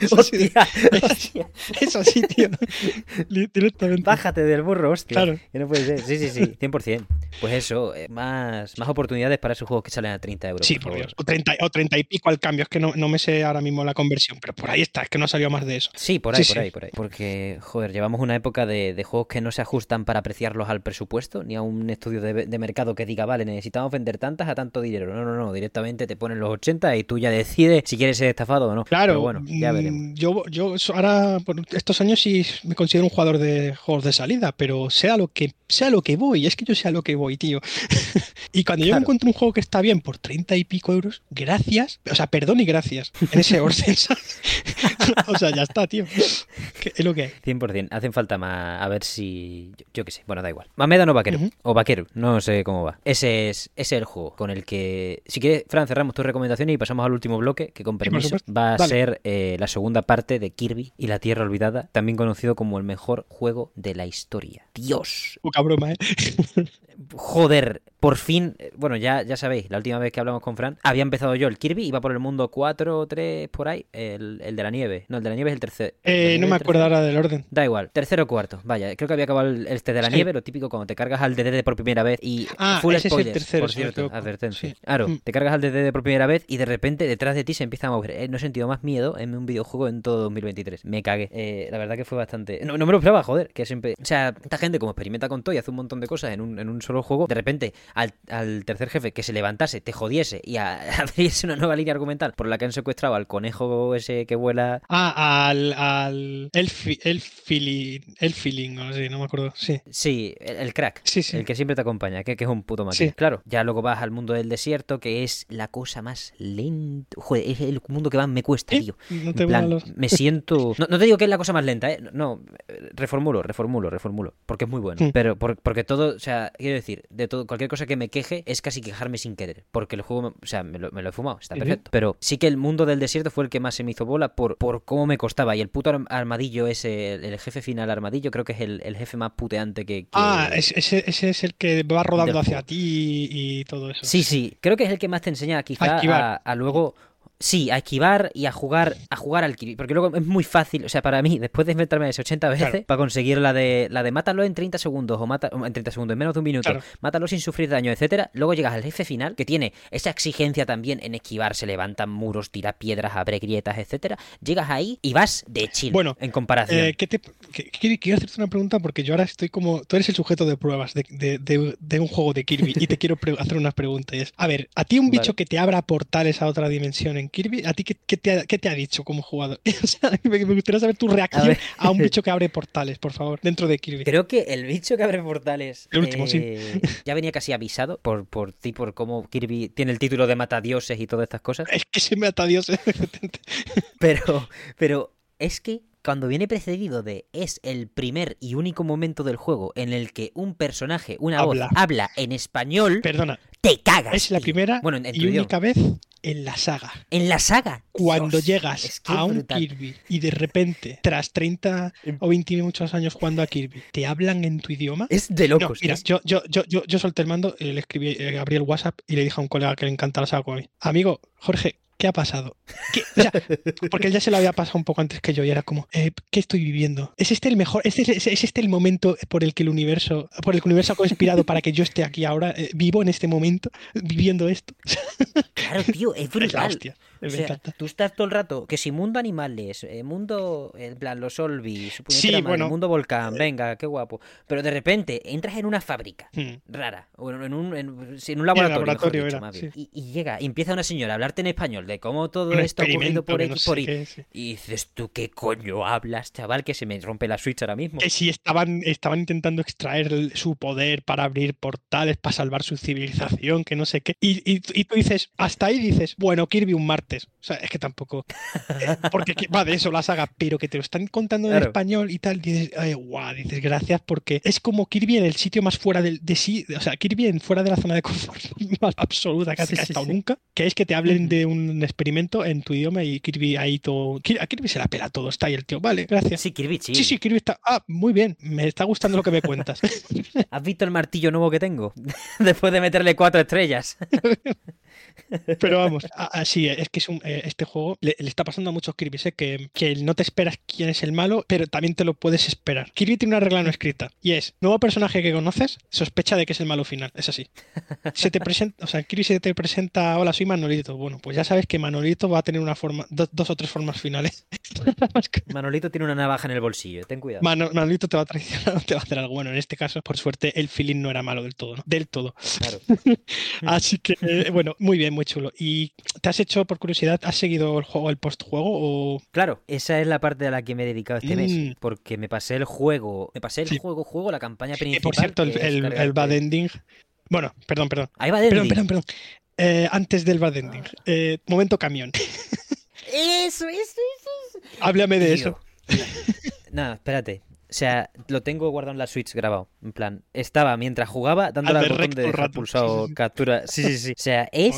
Es así, de- Hostia, es así, tío. Directamente. Bájate del burro, hostia. Claro. Que no puede ser. Sí, sí, sí, 100%. Pues eso, eh, más, más oportunidades para esos juegos que salen a 30 euros. Sí, por. Dios. O 30, o 30 y pico al cambio. Es que no, no me sé ahora mismo la conversión, pero por ahí está. Es que no ha salido más de eso. Sí, por ahí, Sí, por sí. ahí, por ahí. Porque, joder, llevamos una época de, de juegos que no se ajustan para apreciarlos al presupuesto, ni a un estudio de, de mercado que diga, vale, necesitamos vender tantas a tanto dinero. No, no, no, directamente te ponen los 80 y tú ya decides si quieres ser estafado o no. Claro, Pero bueno, ya mm, veremos. Yo, yo so- ahora, por estos años sí me considero un jugador de juegos de salida, pero sea lo que sea lo que voy, es que yo sé a lo que voy, tío. y cuando yo Claro. encuentro un juego que está bien por 30 y pico euros, gracias, o sea, perdón y gracias, en ese orden, o sea, ya está, tío. Es lo que hay. 100%. Hacen falta más. A ver si. Yo, yo qué sé. Bueno, da igual. Más Médano o Vaquero. Ujú. O Vaquero. No sé cómo va. Ese es, ese es el juego con el que. Si quieres, Fran, cerramos tus recomendaciones y pasamos al último bloque, que con permiso va a Dale. ser eh, la segunda parte de Kirby y la Tierra Olvidada, también conocido como el mejor juego de la historia. Dios. Poca broma, ¿eh? Joder, por fin, eh, bueno, ya, ya sabéis, la última vez que hablamos con Fran, había empezado yo el Kirby, iba por el mundo 4 o 3 por ahí, el, el de la nieve. No, el de la nieve es el tercer. ¿el de la Eh, no me acuerdo tercero? ahora del orden. Da igual, tercero o cuarto. Vaya, creo que había acabado el, este de la Sí. nieve, lo típico cuando te cargas al DD por primera vez y Ah, full ese es el spoilers, tercero, por cierto, equivoco. advertencia. Sí. Claro, Mm. te cargas al DD por primera vez y de repente detrás de ti se empieza a mover. Eh, no he sentido más miedo en un videojuego en todo 2023. Me cagué. Eh, la verdad que fue bastante. No, no me lo esperaba, joder. Que siempre. O sea, esta gente como experimenta con todo y hace un montón de cosas en un, en un solo juego, de repente al, al tercer jefe que se levantase, te jodiese y a, abriese una nueva línea argumental por la que han secuestrado al conejo ese que vuela. Ah, al, al Elfi, Elfili, Elfiling, o así, no me acuerdo. Sí, Sí, el, el crack. sí, sí. El que siempre te acompaña, que, que es un puto máquina. Sí. Claro, ya luego vas al mundo del desierto, que es la cosa más lenta. Joder, es el mundo que más me cuesta, ¿Eh? tío. No te plan, los- me siento. No, no te digo que es la cosa más lenta, ¿eh? No, reformulo, reformulo, reformulo. Porque es muy bueno. Mm. Pero por- porque todo, o sea, quiero decir, de todo, cualquier cosa que me queje es casi quejarme sin querer. Porque el juego, me- o sea, me lo, me lo he fumado, está perfecto. Pero sí que el mundo del desierto fue el que más se me hizo bola por, por cómo me costaba. Y el puto arm- armadillo ese, el, el jefe final armadillo, creo que es el, el jefe más puteante que. que- Ah, es- ese, ese es el que va rodando hacia ti y, y todo eso. Sí, sí, creo que es el que más te enseña quizá A a, esquivar. a luego sí, a esquivar y a jugar a jugar al Kirby, porque luego es muy fácil, o sea, para mí después de enfrentarme a ese 80 veces Claro. para conseguir la de la de mátalo en 30 segundos o mata en 30 segundos en menos de un minuto, Claro. mátalo sin sufrir daño, etcétera, luego llegas al jefe final que tiene esa exigencia también en esquivar, se levantan muros, tira piedras, abre grietas, etcétera. Llegas ahí y vas de chill Bueno, en comparación. Eh, ¿qué te- qué- qué- quiero hacerte una pregunta porque yo ahora estoy como. Tú eres el sujeto de pruebas de, de- de- de un juego de Kirby y te quiero hacer unas preguntas. Y es, a ver, ¿a ti un bicho Vale. que te abra portales a otra dimensión en Kirby, ¿a ti qué, qué te, ha, qué te ha dicho como jugador? o sea, me, me gustaría saber tu reacción a, un bicho que abre portales, por favor, dentro de Kirby. Creo que el bicho que abre portales El último, sí. eh, ya venía casi avisado por, por ti, por cómo Kirby tiene el título de matadioses y todas estas cosas. Es que se me ata Dios. Pero, pero es que cuando viene precedido de es el primer y único momento del juego en el que un personaje, una Habla. voz, habla en español, Perdona, te cagas. es la tío. primera bueno, y única vez en la saga. En la saga. Cuando Dios, llegas es que a un brutal. Kirby y de repente, tras 30 Em. o 20 y muchos años jugando a Kirby, te hablan en tu idioma. Es de No, locos. mira, es- yo, yo, yo, yo, yo solté el mando, y le escribí, eh, abrí el WhatsApp y le dije a un colega que le encanta la saga como a mí. Amigo, Jorge, ¿qué ha pasado? ¿Qué- o sea, porque él ya se lo había pasado un poco antes que yo y era como, eh, ¿qué estoy viviendo? ¿Es este el mejor? ¿Es, es- es este el momento por el que el universo, por el que el universo ha conspirado para que yo esté aquí ahora, eh, vivo en este momento, viviendo esto? Claro, tío, es Es O Me sea, encanta. tú estás todo el rato, que si mundo animales, eh, mundo, en plan, los Olvis, Sí, madre, bueno. mundo volcán, venga, qué guapo. Pero de repente entras en una fábrica Hmm. rara, o en un, en, en un laboratorio, laboratorio dicho, era, sí. y, y llega y empieza una señora a hablarte en español de cómo todo Un esto experimento por X, no por Y. qué, sí. Y dices, ¿tú qué coño hablas, chaval? Que se me rompe la Switch ahora mismo. Que si estaban, estaban intentando extraer el- su poder para abrir portales, para salvar su civilización, que no sé qué. Y, y- y tú dices, hasta ahí dices, bueno, Kirby un martes. O sea, es que tampoco. eh, Porque que- va de eso la saga, pero que te lo están contando en Claro. español y tal, dices, ay, guau, dices, gracias, porque es como Kirby en el sitio más fuera del, de sí, o sea, Kirby en fuera de la zona de confort más absoluta que, Sí, ha sí, estado sí. nunca, que es que te hablen de un experimento en tu idioma y Kirby ahí todo. A Kirby se la pela todo, está ahí el tío, vale, gracias. Sí, Kirby, sí. Sí, sí, Kirby está. Ah, muy bien. Me está gustando lo que me cuentas. ¿Has visto el martillo nuevo que tengo? Después de meterle cuatro estrellas. Pero vamos, así es que es un, eh, este juego le, le está pasando a muchos Kirby, ¿eh? que, que no te esperas quién es el malo, pero también te lo puedes esperar. Kirby tiene una regla no escrita y es: nuevo personaje que conoces, sospecha de que es el malo final. Es así. Se te presenta, o sea, Kirby se te presenta: Hola, soy Manolito. Bueno, pues ya sabes que Manolito va a tener una forma, do- dos o tres formas finales. Manolito tiene una navaja en el bolsillo, ten cuidado. Mano- Manolito te va a traicionar o te va a hacer algo bueno. En este caso, por suerte, el feeling no era malo del todo, ¿no? Del todo. Claro. Así que, eh, bueno, muy bien, muy chulo. ¿Y te has hecho, por curiosidad, has seguido el juego, el postjuego o...? Claro, esa es la parte a la que me he dedicado este Mm. mes. Porque me pasé el juego, me pasé el Sí. juego, juego, la campaña principal. por cierto, el, bad ending... Bueno, perdón, perdón. Ahí va Perdón, perdón, perdón. Eh, antes del bad ending. eh, momento camión. Eso, eso, eso. Háblame de Tío. eso. Nada, espérate. O sea, lo tengo guardado en la Switch grabado. En plan, estaba mientras jugaba dándole Al botón de dejar pulsado Sí, sí, sí. captura. Sí, sí, sí. O sea, es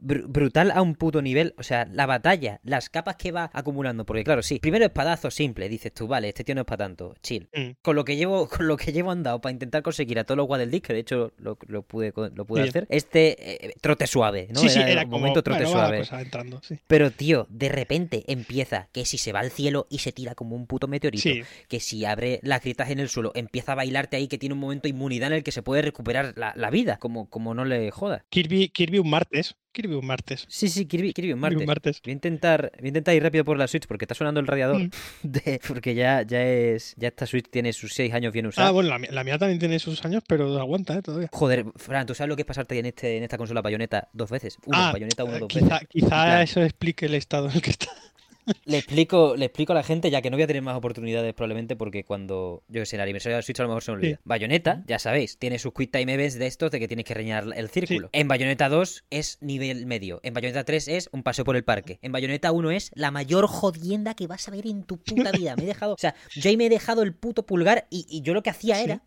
br- brutal a un puto nivel. O sea, la batalla, las capas que va acumulando. Porque, claro, sí. Primero espadazo simple. Dices tú, vale, este tío no es para tanto. Chill. Mm. Con lo que llevo, con lo que llevo andado para intentar conseguir a todos los Waddle que de hecho lo, lo pude, lo pude Bien. hacer. Este eh, trote suave, ¿no? sí, sí, el era como... momento trote bueno, suave. entrando, sí. Pero, tío, de repente empieza que si se va al cielo y se tira como un puto meteorito, que si abre las grietas en el suelo, empieza a bailarte ahí que tiene un momento de inmunidad en el que se puede recuperar la, la vida, como, como no le joda. Kirby, Kirby un martes. Kirby un martes. Sí, sí, Kirby, Kirby un Kirby martes. un martes. Voy a intentar, voy a intentar ir rápido por la Switch porque está sonando el radiador. Mm. de- porque ya, ya es. Ya esta Switch tiene sus seis años bien usada. Ah, bueno, la, mía- la mía también tiene sus años, pero aguanta, ¿eh? Todavía. Joder, Fran, ¿tú sabes lo que es pasarte en, este, en esta consola Bayonetta dos veces? Uno, ah, Bayonetta uno, dos quizá, veces. quizá eso explique el estado en el que está. Le explico, le explico a la gente, ya que no voy a tener más oportunidades probablemente, porque cuando, yo que sé, en el aniversario de la Switch a lo mejor se me olvida. Sí. Bayonetta, ya sabéis, tiene sus Quick Time Events de estos de que tienes que rellenar el círculo. En Bayonetta 2 es nivel medio. En Bayonetta 3 es un paseo por el parque. En Bayonetta 1 es la mayor jodienda que vas a ver en tu puta vida. Me he dejado, o sea, yo ahí me he dejado el puto pulgar y, y yo lo que hacía Sí. era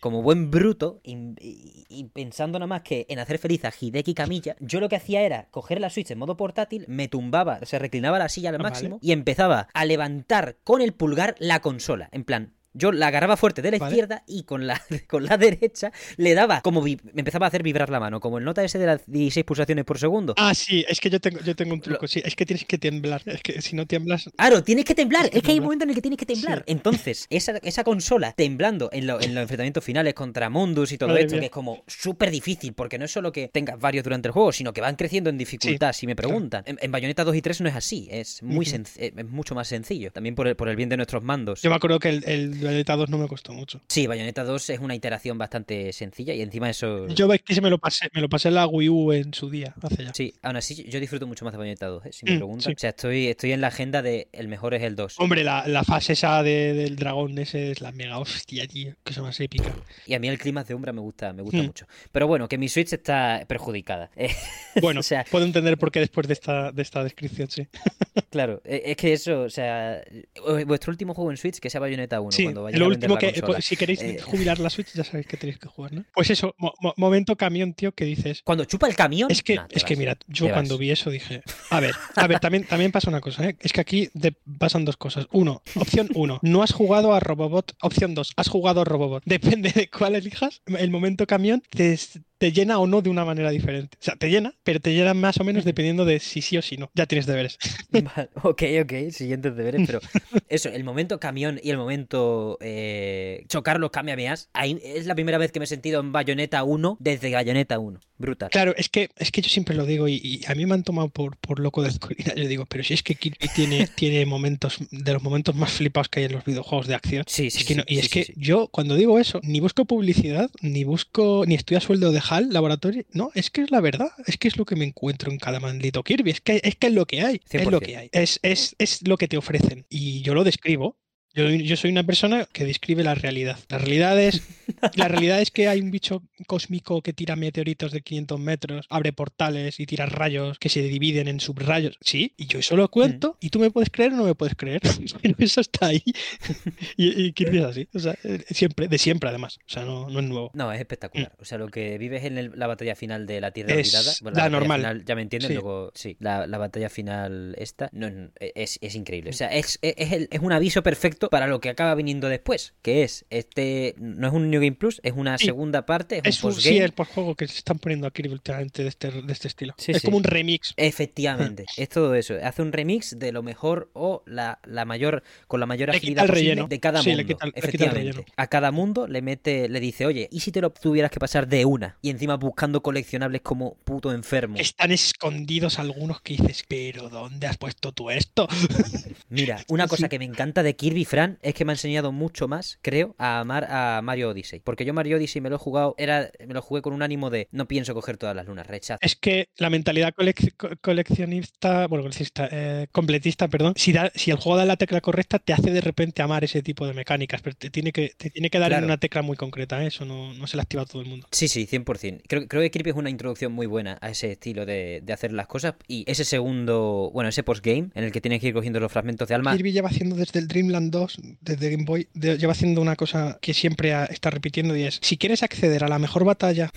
como buen bruto, y, y- y pensando nada más que en hacer feliz a Hideki Kamiya, yo lo que hacía era coger la Switch en modo portátil, me tumbaba, se reclinaba la silla al Ah, vale. máximo y empezaba a levantar con el pulgar la consola. En plan, yo la agarraba fuerte de la Vale. izquierda y con la, con la derecha le daba como vi- me empezaba a hacer vibrar la mano, como el nota ese de las 16 pulsaciones por segundo. Ah, sí, es que yo tengo, yo tengo un truco, sí, es que tienes que temblar, es que si no tiemblas, Claro, tienes que temblar. Que Es que hay un momento en el que tienes que temblar. Sí. Entonces, esa, esa consola temblando en, lo- en los enfrentamientos finales contra Mundus y todo Madre esto, mía. que es como súper difícil, porque no es solo que tengas varios durante el juego, sino que van creciendo en dificultad, si me preguntan. En, en Bayonetta 2 y 3 no es así, es muy eh, es mucho más sencillo. También por el, por el bien de nuestros mandos. yo me acuerdo que el, el Bayonetta 2 no me costó mucho. Sí, Bayonetta 2 es una iteración bastante sencilla y encima eso... Yo ves que se me lo pasé, me lo pasé en la Wii U en su día, hace ya. Sí, aún así yo disfruto mucho más de Bayonetta 2, eh, si me Mm, preguntan. sí. O sea, estoy, estoy en la agenda de el mejor es el 2. Hombre, la, la fase esa de- del dragón ese es la mega hostia, tío, que es más épica. Y a mí el clima de Umbra me gusta, me gusta Hmm. mucho. Pero bueno, que mi Switch está perjudicada. Eh, Bueno, O sea- puedo entender por qué después de esta, de esta descripción, sí. Claro, e- es que eso, o sea, eh, vuestro último juego en Switch, que sea Bayonetta 1, Sí, cuando lo a último que, si queréis Eh, jubilar la Switch, ya sabéis que tenéis que jugar, ¿no? Pues eso, mo- mo- momento camión, tío, que dices. Cuando chupa el camión. Es que, nah, es que mira, yo te cuando vas. vi eso dije, a ver, a ver, también, también pasa una cosa, ¿eh? es que aquí de- pasan dos cosas. Uno, opción uno, no has jugado a Robobot. Opción dos, has jugado a Robobot. Depende de cuál elijas, el momento camión te, te llena o no de una manera diferente. O sea, te llena, pero te llena más o menos dependiendo de si sí o si no. Ya tienes deberes. Vale, ok, ok, siguientes deberes, pero eso, el momento camión y el momento eh, chocar los ahí es la primera vez que me he sentido en Bayonetta 1 desde Bayonetta 1. Brutal. Claro, es que, es que yo siempre lo digo y, y a mí me han tomado por, por loco de oscuridad. Yo digo, pero si es que Kirby tiene, tiene momentos, de los momentos más flipados que hay en los videojuegos de acción. Sí, sí, Es que no- y sí, es sí, que sí. yo cuando digo eso, ni busco publicidad, ni busco, ni estoy a sueldo de HAL. No, es que es la verdad, es que es lo que me encuentro en cada maldito Kirby. Es que es, que es lo que hay, es lo 100%. que hay. Es, es, es lo que te ofrecen. Y yo lo describo. Yo, yo soy una persona que describe la realidad. La realidad es la realidad es que hay un bicho cósmico que tira meteoritos de 500 metros, abre portales y tira rayos que se dividen en subrayos. Sí, y yo eso lo cuento y tú me puedes creer o no me puedes creer. Pero eso está ahí. y, y es así. O sea, eh, siempre, de siempre además. O sea, no, no es nuevo. No, es espectacular. O sea, lo que vives en el- la batalla final de la Tierra Es Olvidada. la batalla normal. final, ya me entienden, Sí. luego sí. La, la batalla final esta no, es, es increíble. O sea, es, es, es el- es un aviso perfecto para lo que acaba viniendo después. Que es este. No es un New Game Plus, es una Sí. segunda parte, es, Es un un, sí, el juego que se están poniendo a Kirby últimamente de este, de este estilo. Sí, es sí. como un remix. Efectivamente, es todo eso. Hace un remix de lo mejor o la, la mayor, con la mayor agilidad posible de cada le mundo. quita el- le quita el Efectivamente. relleno. A cada mundo le mete, le dice, oye, ¿y si te lo tuvieras que pasar de una? Y encima buscando coleccionables como puto enfermo. Están escondidos algunos que dices, pero ¿dónde has puesto tú esto? Mira, una cosa que me encanta de Kirby Fran es que me ha enseñado mucho más, creo, a amar a Mario Odyssey. Porque yo Mario Odyssey me lo he jugado, era, me lo jugué con un ánimo de no pienso coger todas las lunas, rechazo. Es que la mentalidad colec- co- coleccionista, bueno, coleccionista, eh, completista, perdón, si, da- si el juego da la tecla correcta, te hace de repente amar ese tipo de mecánicas, pero te tiene que, te tiene que dar en una tecla muy concreta, ¿eh? eso no, no se la activa a todo el mundo. Sí, sí, 100%. Creo, creo que Kirby es una introducción muy buena a ese estilo de, de hacer las cosas. Y ese segundo, bueno, ese postgame en el que tienes que ir cogiendo los fragmentos de alma. Kirby lleva haciendo desde el Dreamland 2, desde Game Boy, de- lleva haciendo una cosa que siempre está repitiendo y es, si quieres acceder a la mejor batalla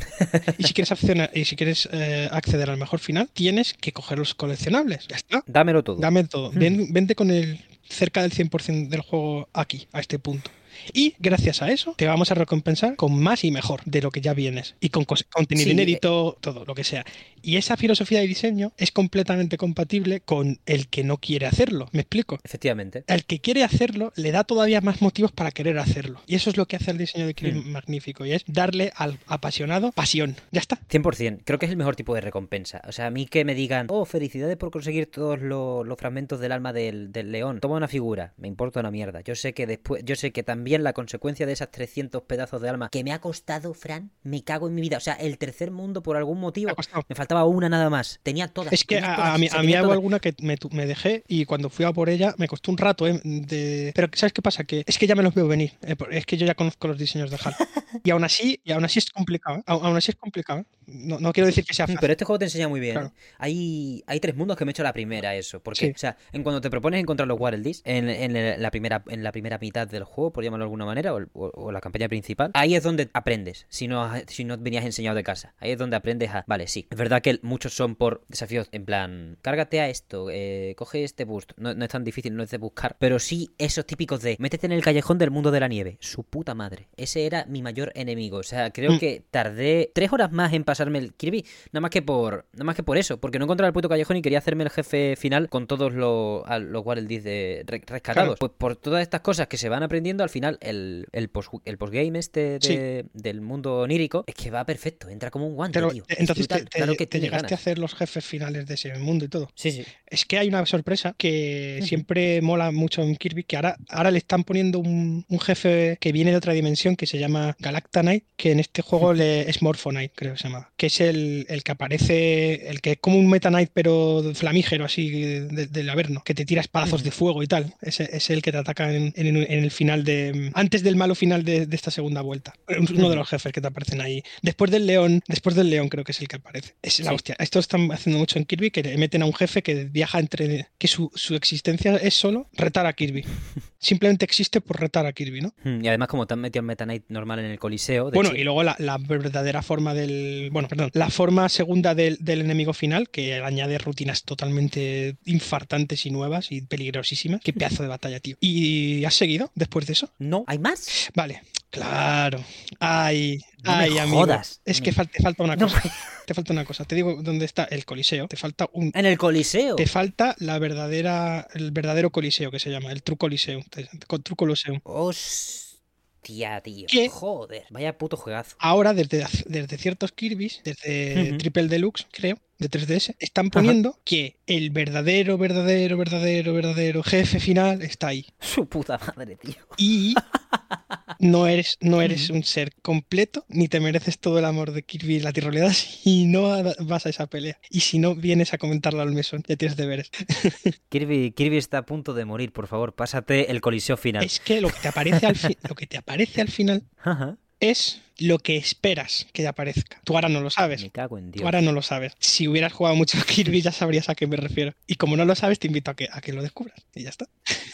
y si quieres, acciona- y si quieres eh, acceder al mejor final, tienes que coger los coleccionables. Ya está. Dámelo todo. Dame todo. Ven- vente con el cerca del 100% del juego aquí, a este punto. Y gracias a eso te vamos a recompensar con más y mejor de lo que ya vienes. Y con contenido Sí, inédito, todo, lo que sea. Y esa filosofía de diseño es completamente compatible con el que no quiere hacerlo. ¿Me explico? Efectivamente. El que quiere hacerlo le da todavía más motivos para querer hacerlo. Y eso es lo que hace el diseño de Kirby Hmm. magnífico. Y es darle al apasionado pasión. Ya está. 100%. Creo que es el mejor tipo de recompensa. O sea, a mí que me digan, oh, felicidades por conseguir todos los, los fragmentos del alma del, del león. Toma una figura. Me importa una mierda. Yo sé que después, yo sé que también la consecuencia de esas 300 pedazos de alma que me ha costado, Fran, me cago en mi vida. O sea, el tercer mundo, por algún motivo, me faltaba una nada más. Tenía todas. Es que a, todas, a mí, a mí hago alguna que me, me dejé y cuando fui a por ella me costó un rato, ¿eh? De... Pero ¿sabes qué pasa? Que es que ya me los veo venir. eh, Es que yo ya conozco los diseños de HAL. Y aún así, y aún así es complicado. ¿eh? Aún así es complicado. ¿eh? No, no quiero decir que sea Mm, fácil. Pero este juego te enseña muy bien. Claro. Hay, hay tres mundos que me he hecho la primera eso. Porque, Sí. o sea, en cuando te propones encontrar los Waddle Dees, en, en la primera, en la primera mitad del juego, por llamarlo de alguna manera, o, o- o la campaña principal, ahí es donde aprendes. Si no, si no venías enseñado de casa. Ahí es donde aprendes a. Vale, sí. Es verdad que muchos son por desafíos en plan, cárgate a esto, eh, coge este boost. No, no es tan difícil, no es de buscar. Pero sí esos típicos de métete en el callejón del mundo de la nieve. Su puta madre. Ese era mi mayor enemigo. O sea, creo Mm. que tardé tres horas más en pasarme el Kirby. Nada más que por. Nada más que por eso. Porque no encontraba el puto callejón y quería hacerme el jefe final con todos los, los Waddle de re- rescatados. Claro. Pues por todas estas cosas que se van aprendiendo, al final el, el, post, el postgame este de- del mundo onírico es que va perfecto. Entra como un guante, Pero, tío. Es entonces te, brutal, te- claro que te llegaste ganas. a hacer los jefes finales de ese mundo y todo. Sí, sí. Es que hay una sorpresa que siempre mola mucho en Kirby, que ahora, ahora le están poniendo un, un jefe que viene de otra dimensión que se llama Galactanite, que en este juego le, es Morphonite, creo que se llama. que es el, el que aparece, el que es como un Meta Knight, pero flamígero, así, de- del Averno, que te tira espadazos de fuego y tal. Ese es el que te ataca en, en- en el final de. Antes del malo final de, de esta segunda vuelta. Uno de los jefes que te aparecen ahí. Después del león, después del león creo que es el que aparece. Es la Sí. hostia. Esto están haciendo mucho en Kirby, que le meten a un jefe que viaja entre. que su, su existencia es solo retar a Kirby. Simplemente existe por retar a Kirby, ¿no? Mm, Y además, como te han metido el Meta Knight normal en el Coliseo. Bueno, y luego la, la verdadera forma del. Bueno, perdón. La forma segunda del, del enemigo final, que añade rutinas totalmente infartantes y nuevas y peligrosísimas. Qué pedazo de batalla, tío. ¿Y has seguido después de eso? No, ¿hay más? Vale, claro. Ay, No me ay, amigo. jodas. Es que Me- te falta una No cosa. Te falta una cosa. Te digo dónde está el coliseo. Te falta un. En el Coliseo. Te falta la verdadera, el verdadero coliseo que se llama, el True Coliseo. con True Coliseum. Hostia, tío. ¿Qué? Joder. Vaya puto juegazo. Ahora, desde, desde ciertos Kirby's, desde. Triple Deluxe, creo, de 3DS, están poniendo que el verdadero, verdadero, verdadero, verdadero jefe final está ahí. Su puta madre, tío. Y no eres, no eres un ser completo, ni te mereces todo el amor de Kirby y la tiroleda si no vas a esa pelea. Y si no vienes a comentarlo al mesón, ya tienes deberes. Kirby, Kirby está a punto de morir, por favor, pásate el Coliseo final. Es que lo que te aparece al, fi- lo que te aparece al final Ajá. es lo que esperas que aparezca. Tú ahora no lo sabes. Me cago en Dios. Tú ahora no lo sabes. Si hubieras jugado mucho a Kirby ya sabrías a qué me refiero. Y como no lo sabes, te invito a que, a que lo descubras. Y ya está.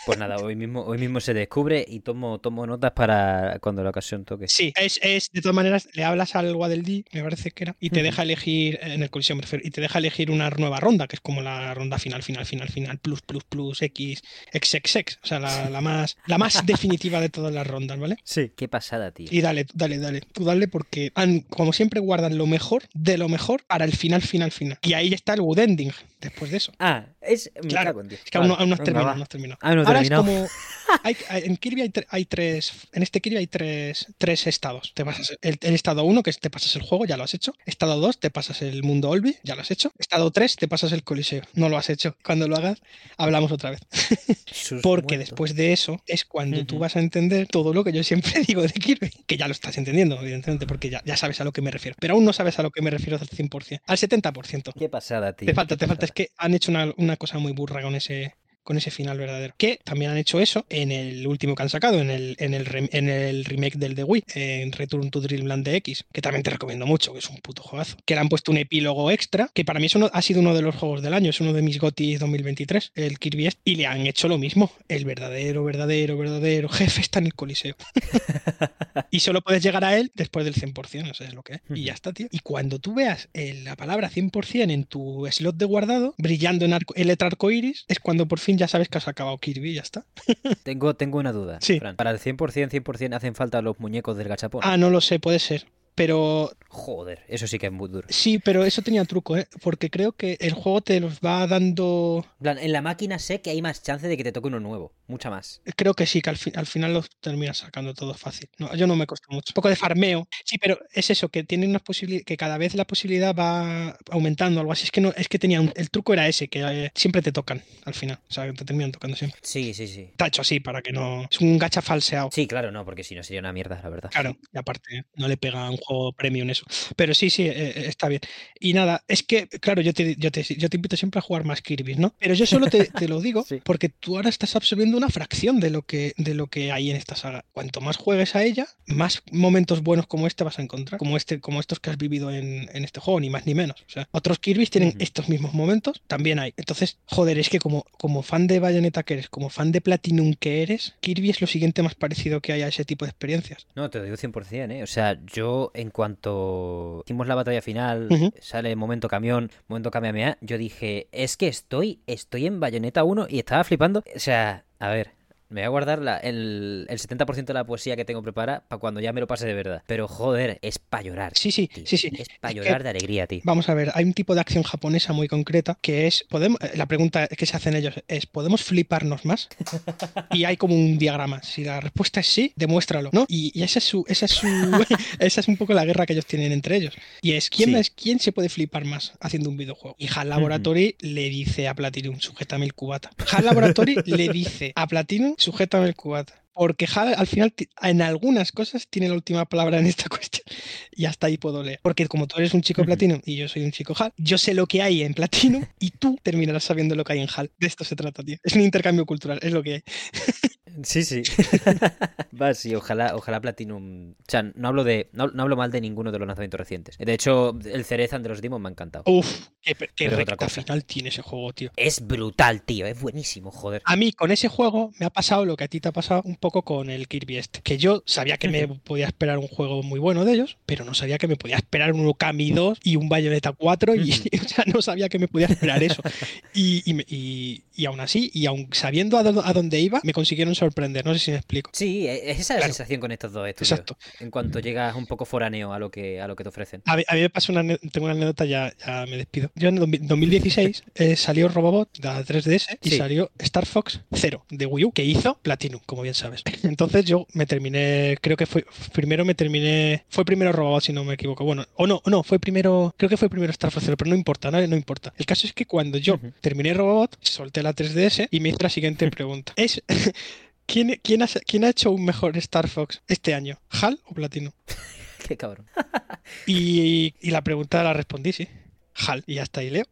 Pues nada, hoy mismo, hoy mismo se descubre y tomo, tomo notas para cuando la ocasión toque. Sí, es, es de todas maneras, le hablas al Waddle me parece que era, y te deja elegir, en el colisión me refiero, y te deja elegir una nueva ronda, que es como la ronda final, final, final, final, plus, plus, plus, X, XXX. O sea, la, la más, la más definitiva de todas las rondas, ¿vale? Sí. Qué pasada, tío. Y dale, dale, dale. Tú dale porque, han, como siempre, guardan lo mejor de lo mejor para el final, final, final. Y ahí está el wood ending después de eso. Ah, es. Me Claro, cago en Dios. Es que aún no, Vale, aún no has terminado, va. no has terminado. Ah, no Ahora es terminado. como. hay- hay- en Kirby hay, tre- hay tres. En este Kirby hay tres, tres estados. Te pasas el, el estado 1, que es te pasas el juego, ya lo has hecho. Estado 2, te pasas el mundo Olvi, ya lo has hecho. Estado 3, te pasas el Coliseo, no lo has hecho. Cuando lo hagas, hablamos otra vez. Porque después de eso es cuando tú vas a entender todo lo que yo siempre digo de Kirby. Que ya lo estás entendiendo, evidentemente, porque ya, ya sabes a lo que me refiero. Pero aún no sabes a lo que me refiero al 100%. Al 70%. Qué pasada, tío. Te falta, te falta. Es que han hecho una, una cosa muy burra con ese, con ese final verdadero. Que también han hecho eso en el último que han sacado, en el, en el, rem- en el remake del de Wii, en Return to Dreamland DX, que también te recomiendo mucho, que es un puto juegazo. Que le han puesto un epílogo extra, que para mí es uno- ha sido uno de los juegos del año, es uno de mis GOTY 2023, el Kirby este, y le han hecho lo mismo. El verdadero, verdadero, verdadero jefe está en el Coliseo. y solo puedes llegar a él después del 100%, o sea, es lo que es. Y ya está, tío. Y cuando tú veas eh, la palabra 100% en tu slot de guardado, brillando en arco, el letra arcoiris, es cuando por fin ya sabes que has acabado Kirby y ya está. Tengo, tengo una duda. Sí. Fran. Para el 100%, 100% hacen falta los muñecos del gachapón. Ah, no lo sé, puede ser. Pero Joder, eso sí que es muy duro. sí, pero eso tenía truco, ¿eh? Porque creo que el juego te los va dando. En la máquina sé que hay más chance de que te toque uno nuevo. Mucha más. Creo que sí, que al, fi- al final los terminas sacando todo fácil. No, yo no me costó mucho. Un poco de farmeo. Sí, pero es eso, que tienen unas posibilidades, que cada vez la posibilidad va aumentando, algo así. Es que no, es que tenía un- el truco era ese, que eh, siempre te tocan al final. O sea, que te terminan tocando siempre. Sí, sí, sí. Está hecho así para que no. Es un gacha falseado. Sí, claro, no, porque si no sería una mierda, la verdad. Claro, y aparte no le pega a un juego premium eso. Pero sí, sí, eh, eh, está bien. Y nada, es que, claro, yo te, yo te, yo te invito siempre a jugar más Kirby, ¿no? Pero yo solo te, te lo digo Sí. porque tú ahora estás absorbiendo una fracción de lo, que, de lo que hay en esta saga. Cuanto más juegues a ella, más momentos buenos como este vas a encontrar, como, este, como estos que has vivido en, en este juego, ni más ni menos. O sea, otros Kirby's tienen Ujú. estos mismos momentos, también hay. Entonces, joder, es que como, como fan de Bayonetta que eres, como fan de Platinum que eres, Kirby es lo siguiente más parecido que hay a ese tipo de experiencias. No, te lo digo 100%, ¿eh? O sea, yo en cuanto hicimos la batalla final, sale momento camión, momento Kamehameha, yo dije, es que estoy, estoy en Bayonetta 1 y estaba flipando. O sea, a ver, me voy a guardar la- el, el 70% de la poesía que tengo preparada para cuando ya me lo pase de verdad. Pero joder, es para llorar. Sí, sí, tío. sí, sí. Es para Es que- llorar de alegría, tío. Vamos a ver, hay un tipo de acción japonesa muy concreta que es, podemos, eh, la pregunta que se hacen ellos es, ¿podemos fliparnos más? Y hay como un diagrama. Si la respuesta es sí, demuéstralo, ¿no? Y, y esa es su, esa es su, esa es un poco la guerra que ellos tienen entre ellos. Y es quién Sí. es quién se puede flipar más haciendo un videojuego. Y HAL Laboratory le dice a Platinum, sujétame el cubata. HAL Laboratory le dice a Platinum, sujétame el cubata. Porque HAL al final en algunas cosas tiene la última palabra en esta cuestión. Y hasta ahí puedo leer. Porque como tú eres un chico Ujú. Platinum y yo soy un chico HAL, yo sé lo que hay en Platinum y tú terminarás sabiendo lo que hay en HAL. De esto se trata, tío. Es un intercambio cultural, es lo que hay. Sí, sí. Va, sí, ojalá, ojalá Platinum. O sea, no hablo de. No, no hablo mal de ninguno de los lanzamientos recientes. De hecho, el Cerezan de los Demons me ha encantado. Uf, qué, qué recta final tiene ese juego, tío. Es brutal, tío. Es buenísimo, joder. A mí con ese juego me ha pasado lo que a ti te ha pasado un poco con el Kirby este. Que yo sabía que me podía esperar un juego muy bueno de ellos, pero no sabía que me podía esperar un Okami 2 y un Bayonetta 4 y o sea, no sabía que me podía esperar eso. Y, y, y- y aún así, y aún sabiendo a, dó- a dónde iba, me consiguieron sorprender. No sé si me explico. Sí, e- es esa la Claro. sensación con estos dos estudios. Exacto. En cuanto llegas un poco foráneo a lo que, a lo que te ofrecen. A mí, a mí me pasó una, tengo una anécdota, ya, ya me despido. Yo en 2000 2016 eh, salió Robobot de la 3DS y Sí. salió Star Fox 0 de Wii U, que hizo Platinum, como bien sabes. Entonces yo me terminé, creo que fue, primero me terminé, fue primero Robobot si no me equivoco. Bueno, o no, no, fue primero, creo que fue primero Star Fox 0, pero no importa, no, no importa. El caso es que cuando yo terminé Robobot, solté la 3DS y me hice la siguiente pregunta. Es... ¿Quién, quién, ha, ¿Quién ha hecho un mejor Star Fox este año? ¿HAL o Platinum? Qué cabrón. Y, y la pregunta la respondí, sí. HAL. Y hasta ahí leo.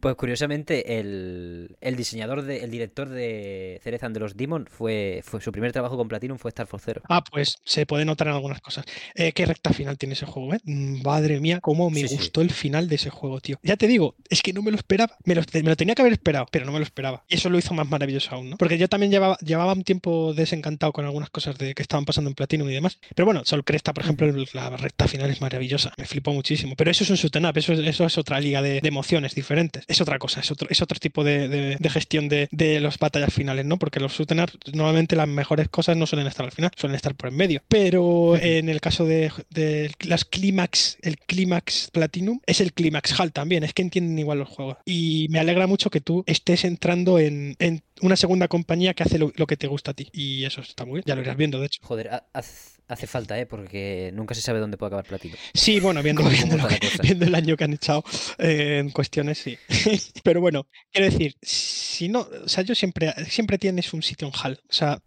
Pues curiosamente, el, el diseñador, de, el director de Cerezan de los Demon fue, fue su primer trabajo con Platinum fue Star Fox Zero. Ah, pues se puede notar en algunas cosas. Eh, qué recta final tiene ese juego, ¿eh? Mm, Madre mía, cómo me Sí, sí. gustó el final de ese juego, tío. Ya te digo, es que no me lo esperaba. Me lo, me lo tenía que haber esperado, pero no me lo esperaba. Y eso lo hizo más maravilloso aún, ¿no? Porque yo también llevaba, llevaba un tiempo desencantado con algunas cosas de que estaban pasando en Platinum y demás. Pero bueno, Sol Cresta, por ejemplo, la recta final es maravillosa. Me flipó muchísimo. Pero eso es un shoot up, eso, es- eso es otra liga de, de emociones diferentes. Es otra cosa, es otro, es otro tipo de, de- de gestión de, de las batallas finales, ¿no? Porque los shoot 'em up, normalmente las mejores cosas no suelen estar al final, suelen estar por en medio. Pero en el caso de, de las clímax, el clímax Platinum, es el clímax HAL también, es que entienden igual los juegos. Y me alegra mucho que tú estés entrando en, en una segunda compañía que hace lo, lo que te gusta a ti. Y eso está muy bien, ya lo irás viendo, de hecho. Joder, ha- haz- hace falta, ¿eh? Porque nunca se sabe dónde puede acabar Platinum. Sí, bueno, viendo, ¿Cómo viendo, lo viendo el año que han echado eh, en cuestiones, sí. Pero bueno, quiero decir, si no, o sea, yo siempre, siempre tienes un sitio en HAL. O sea,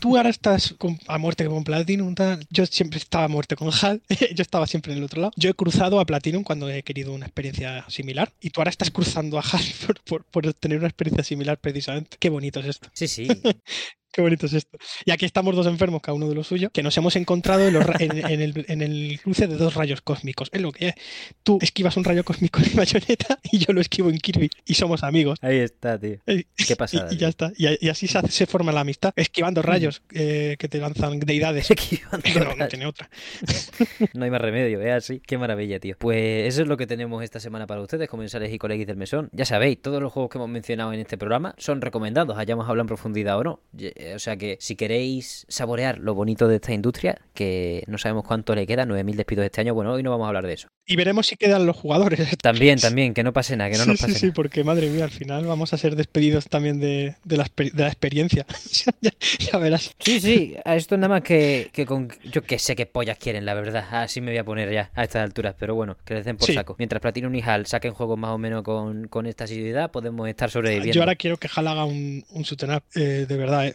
tú ahora estás con- a muerte con Platinum, tal. Yo siempre estaba a muerte con HAL. yo estaba siempre en el otro lado. Yo he cruzado a Platinum cuando he querido una experiencia similar. Y tú ahora estás cruzando a HAL por, por, por tener una experiencia similar precisamente. Qué bonito es esto. Sí, sí. Qué bonito es esto. Y aquí estamos dos enfermos, cada uno de lo suyo, que nos hemos encontrado en, los en- en el, en el cruce de dos rayos cósmicos. Es lo que es. Tú esquivas un rayo cósmico en Bayonetta y yo lo esquivo en Kirby. Y somos amigos. Ahí está, tío. Eh, Qué pasada. Y, y ya está. Y, y así se, hace- se forma la amistad, esquivando rayos eh, que te lanzan deidades. Esquivando no, tiene otra. No hay más remedio, es así. Qué maravilla, tío. Pues eso es lo que tenemos esta semana para ustedes, comensales y coleguis del mesón. Ya sabéis, todos los juegos que hemos mencionado en este programa son recomendados, hayamos hablado en profundidad o no. Ye- O sea que si queréis saborear lo bonito de esta industria, que no sabemos cuánto le queda, 9.000 despidos este año, bueno, hoy no vamos a hablar de eso. Y veremos si quedan los jugadores. También, también, que no pase nada, que no sí, nos sí, pase sí, nada. porque madre mía, al final vamos a ser despedidos también de, de, la, de la experiencia. ya, ya verás. Sí, sí, a esto nada más que, que con... Yo que sé qué pollas quieren, la verdad. Así me voy a poner ya a estas alturas, pero bueno, que les den por Sí. saco. Mientras Platinum y HAL saquen juegos más o menos con, con esta asiduidad, podemos estar sobreviviendo. Yo ahora quiero que HAL haga un, un eh, de verdad. eh.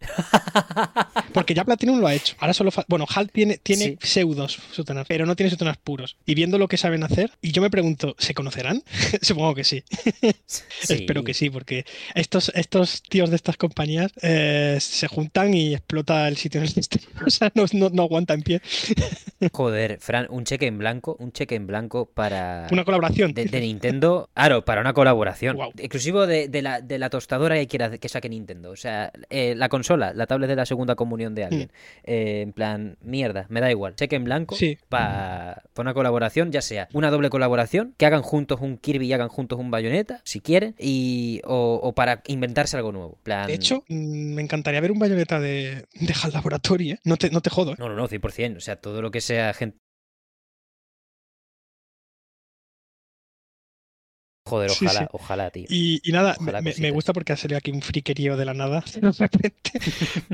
Porque ya Platinum lo ha hecho. Ahora solo Bueno, HAL tiene, tiene Sí. pseudos pero no tiene ups puros. Y viendo lo que saben hacer, y yo me pregunto, ¿se conocerán? Supongo que sí. Sí. Espero que sí, porque estos, estos tíos de estas compañías eh, se juntan y explota el sitio en el estén. O sea, no, no, no aguanta en pie. Joder, Fran, un cheque en blanco, un cheque en blanco para... Una colaboración. De, de Nintendo, claro, para una colaboración. Guau. Exclusivo de, de la, de la tostadora que quiera que saque Nintendo. O sea, eh, la consola, la tablet de la segunda comunión de alguien. Eh, en plan, mierda, me da igual. Cheque en blanco Hmm. Sí. para una colaboración, ya sea una doble colaboración, que hagan juntos un Kirby y hagan juntos un Bayonetta, si quieren, y, o, o para inventarse algo nuevo. Plan, De hecho, mm, me encantaría ver un bayoneta de, de HAL Laboratory, ¿eh? No te, no te jodo, ¿eh? No, no, no, 100%. O sea, todo lo que sea gente. Joder, ojalá, sí. ojalá, tío. Y, y nada, Ojalá me, me gusta porque ha salido aquí un friquerío de la nada, de repente.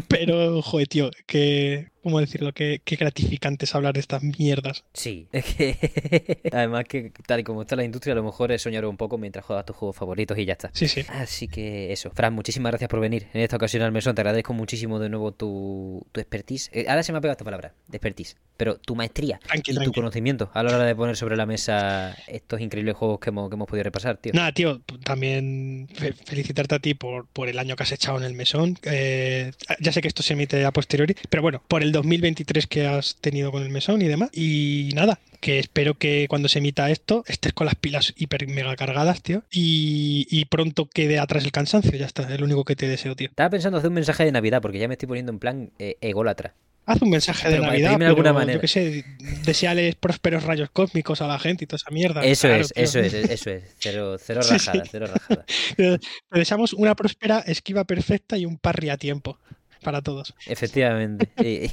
Pero, joder, tío, que ¿cómo decirlo? Qué, qué gratificante es hablar de estas mierdas. Sí, es que además que tal y como está la industria, a lo mejor es soñar un poco mientras juegas tus juegos favoritos y ya está. Sí, sí. Así que eso. Fran, muchísimas gracias por venir en esta ocasión al mesón. Te agradezco muchísimo de nuevo tu, tu expertise. Eh, ahora se me ha pegado esta palabra, de expertise. Pero tu maestría Tranqui, y tu conocimiento a la hora de poner sobre la mesa estos increíbles juegos que hemos, que hemos podido repasar, tío. Nada, tío, también fe- felicitarte a ti por, por el año que has echado en el mesón. Eh, ya sé que esto se emite a posteriori, pero bueno, por el 2023 que has tenido con el mesón y demás. Y nada, que espero que cuando se emita esto estés con las pilas hiper mega cargadas, tío. Y, y pronto quede atrás el cansancio, ya está, es lo único que te deseo, tío. Estaba pensando hacer un mensaje de Navidad porque ya me estoy poniendo en plan eh, ególatra. Haz un mensaje de Pero Navidad, despedirme de alguna pero manera. yo qué sé, deseales prósperos rayos cósmicos a la gente y toda esa mierda. Eso Claro, es, tío. eso es, eso es. Cero, cero Sí, sí. rajada, cero rajada. Te deseamos una próspera esquiva perfecta y un parry a tiempo para todos. Efectivamente. sí.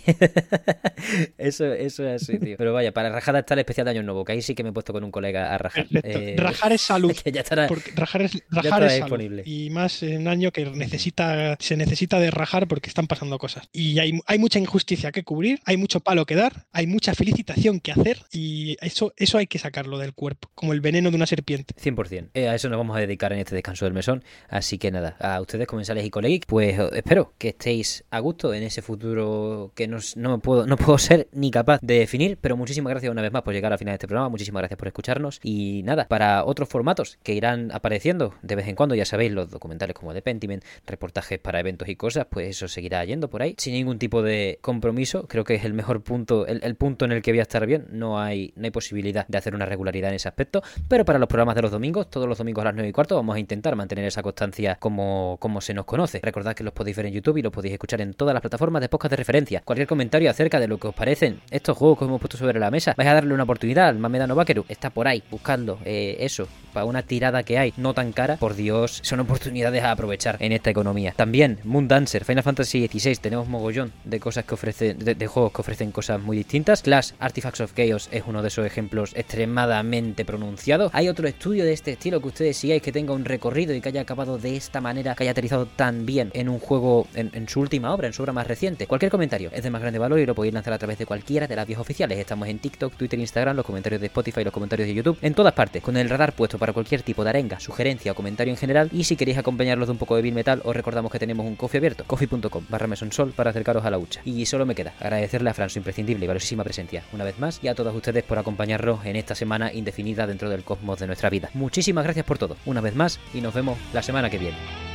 eso, eso es así, tío. Pero vaya, para rajada está el especial de Año Nuevo, que ahí sí que me he puesto con un colega a rajar. Eh, Rajar es salud. que ya estará. Porque rajar es, rajar estará es salud. Y más en un año que necesita, se necesita de rajar porque están pasando cosas. Y hay, hay mucha injusticia que cubrir, hay mucho palo que dar, hay mucha felicitación que hacer y eso, eso hay que sacarlo del cuerpo, como el veneno de una serpiente. 100%. Eh, a eso nos vamos a dedicar en este descanso del mesón. Así que nada, a ustedes comensales y colegas, pues espero que estéis a gusto en ese futuro que no, me puedo, no puedo ser ni capaz de definir. Pero muchísimas gracias una vez más por llegar al final de este programa. Muchísimas gracias por escucharnos. Y nada, para otros formatos que irán apareciendo de vez en cuando, ya sabéis, los documentales como de Pentiment, reportajes para eventos y cosas, pues eso seguirá yendo por ahí. Sin ningún tipo de compromiso. Creo que es el mejor punto, el, el punto en el que voy a estar bien. No hay, no hay posibilidad de hacer una regularidad en ese aspecto. Pero para los programas de los domingos, todos los domingos a las 9 y cuarto, vamos a intentar mantener esa constancia como, como se nos conoce. Recordad que los podéis ver en YouTube y los podéis escuchar en todas las plataformas de podcast de referencia. Cualquier comentario acerca de lo que os parecen estos juegos que hemos puesto sobre la mesa, vais a darle una oportunidad al Mamedano Bakeru. Está por ahí buscando eh, eso, para una tirada que hay no tan cara. Por Dios, son oportunidades a aprovechar en esta economía. También, Moon Dancer, Final Fantasy XVI, tenemos mogollón de cosas que ofrecen, de, de juegos que ofrecen cosas muy distintas. Clash Artifacts of Chaos es uno de esos ejemplos extremadamente pronunciados. Hay otro estudio de este estilo que ustedes sigáis que tenga un recorrido y que haya acabado de esta manera, que haya aterrizado tan bien en un juego, en, en su última obra, en su obra más reciente. Cualquier comentario es de más grande valor y lo podéis lanzar a través de cualquiera de las vías oficiales. Estamos en TikTok, Twitter, Instagram, los comentarios de Spotify, los comentarios de YouTube, en todas partes, con el radar puesto para cualquier tipo de arenga, sugerencia o comentario en general. Y si queréis acompañarlos de un poco de Bill Metal, os recordamos que tenemos un coffee abierto, coffee.com barra mesonsol para acercaros a la hucha. Y solo me queda agradecerle a Fran su imprescindible y valiosísima presencia una vez más y a todos ustedes por acompañarnos en esta semana indefinida dentro del cosmos de nuestra vida. Muchísimas gracias por todo, una vez más, y nos vemos la semana que viene.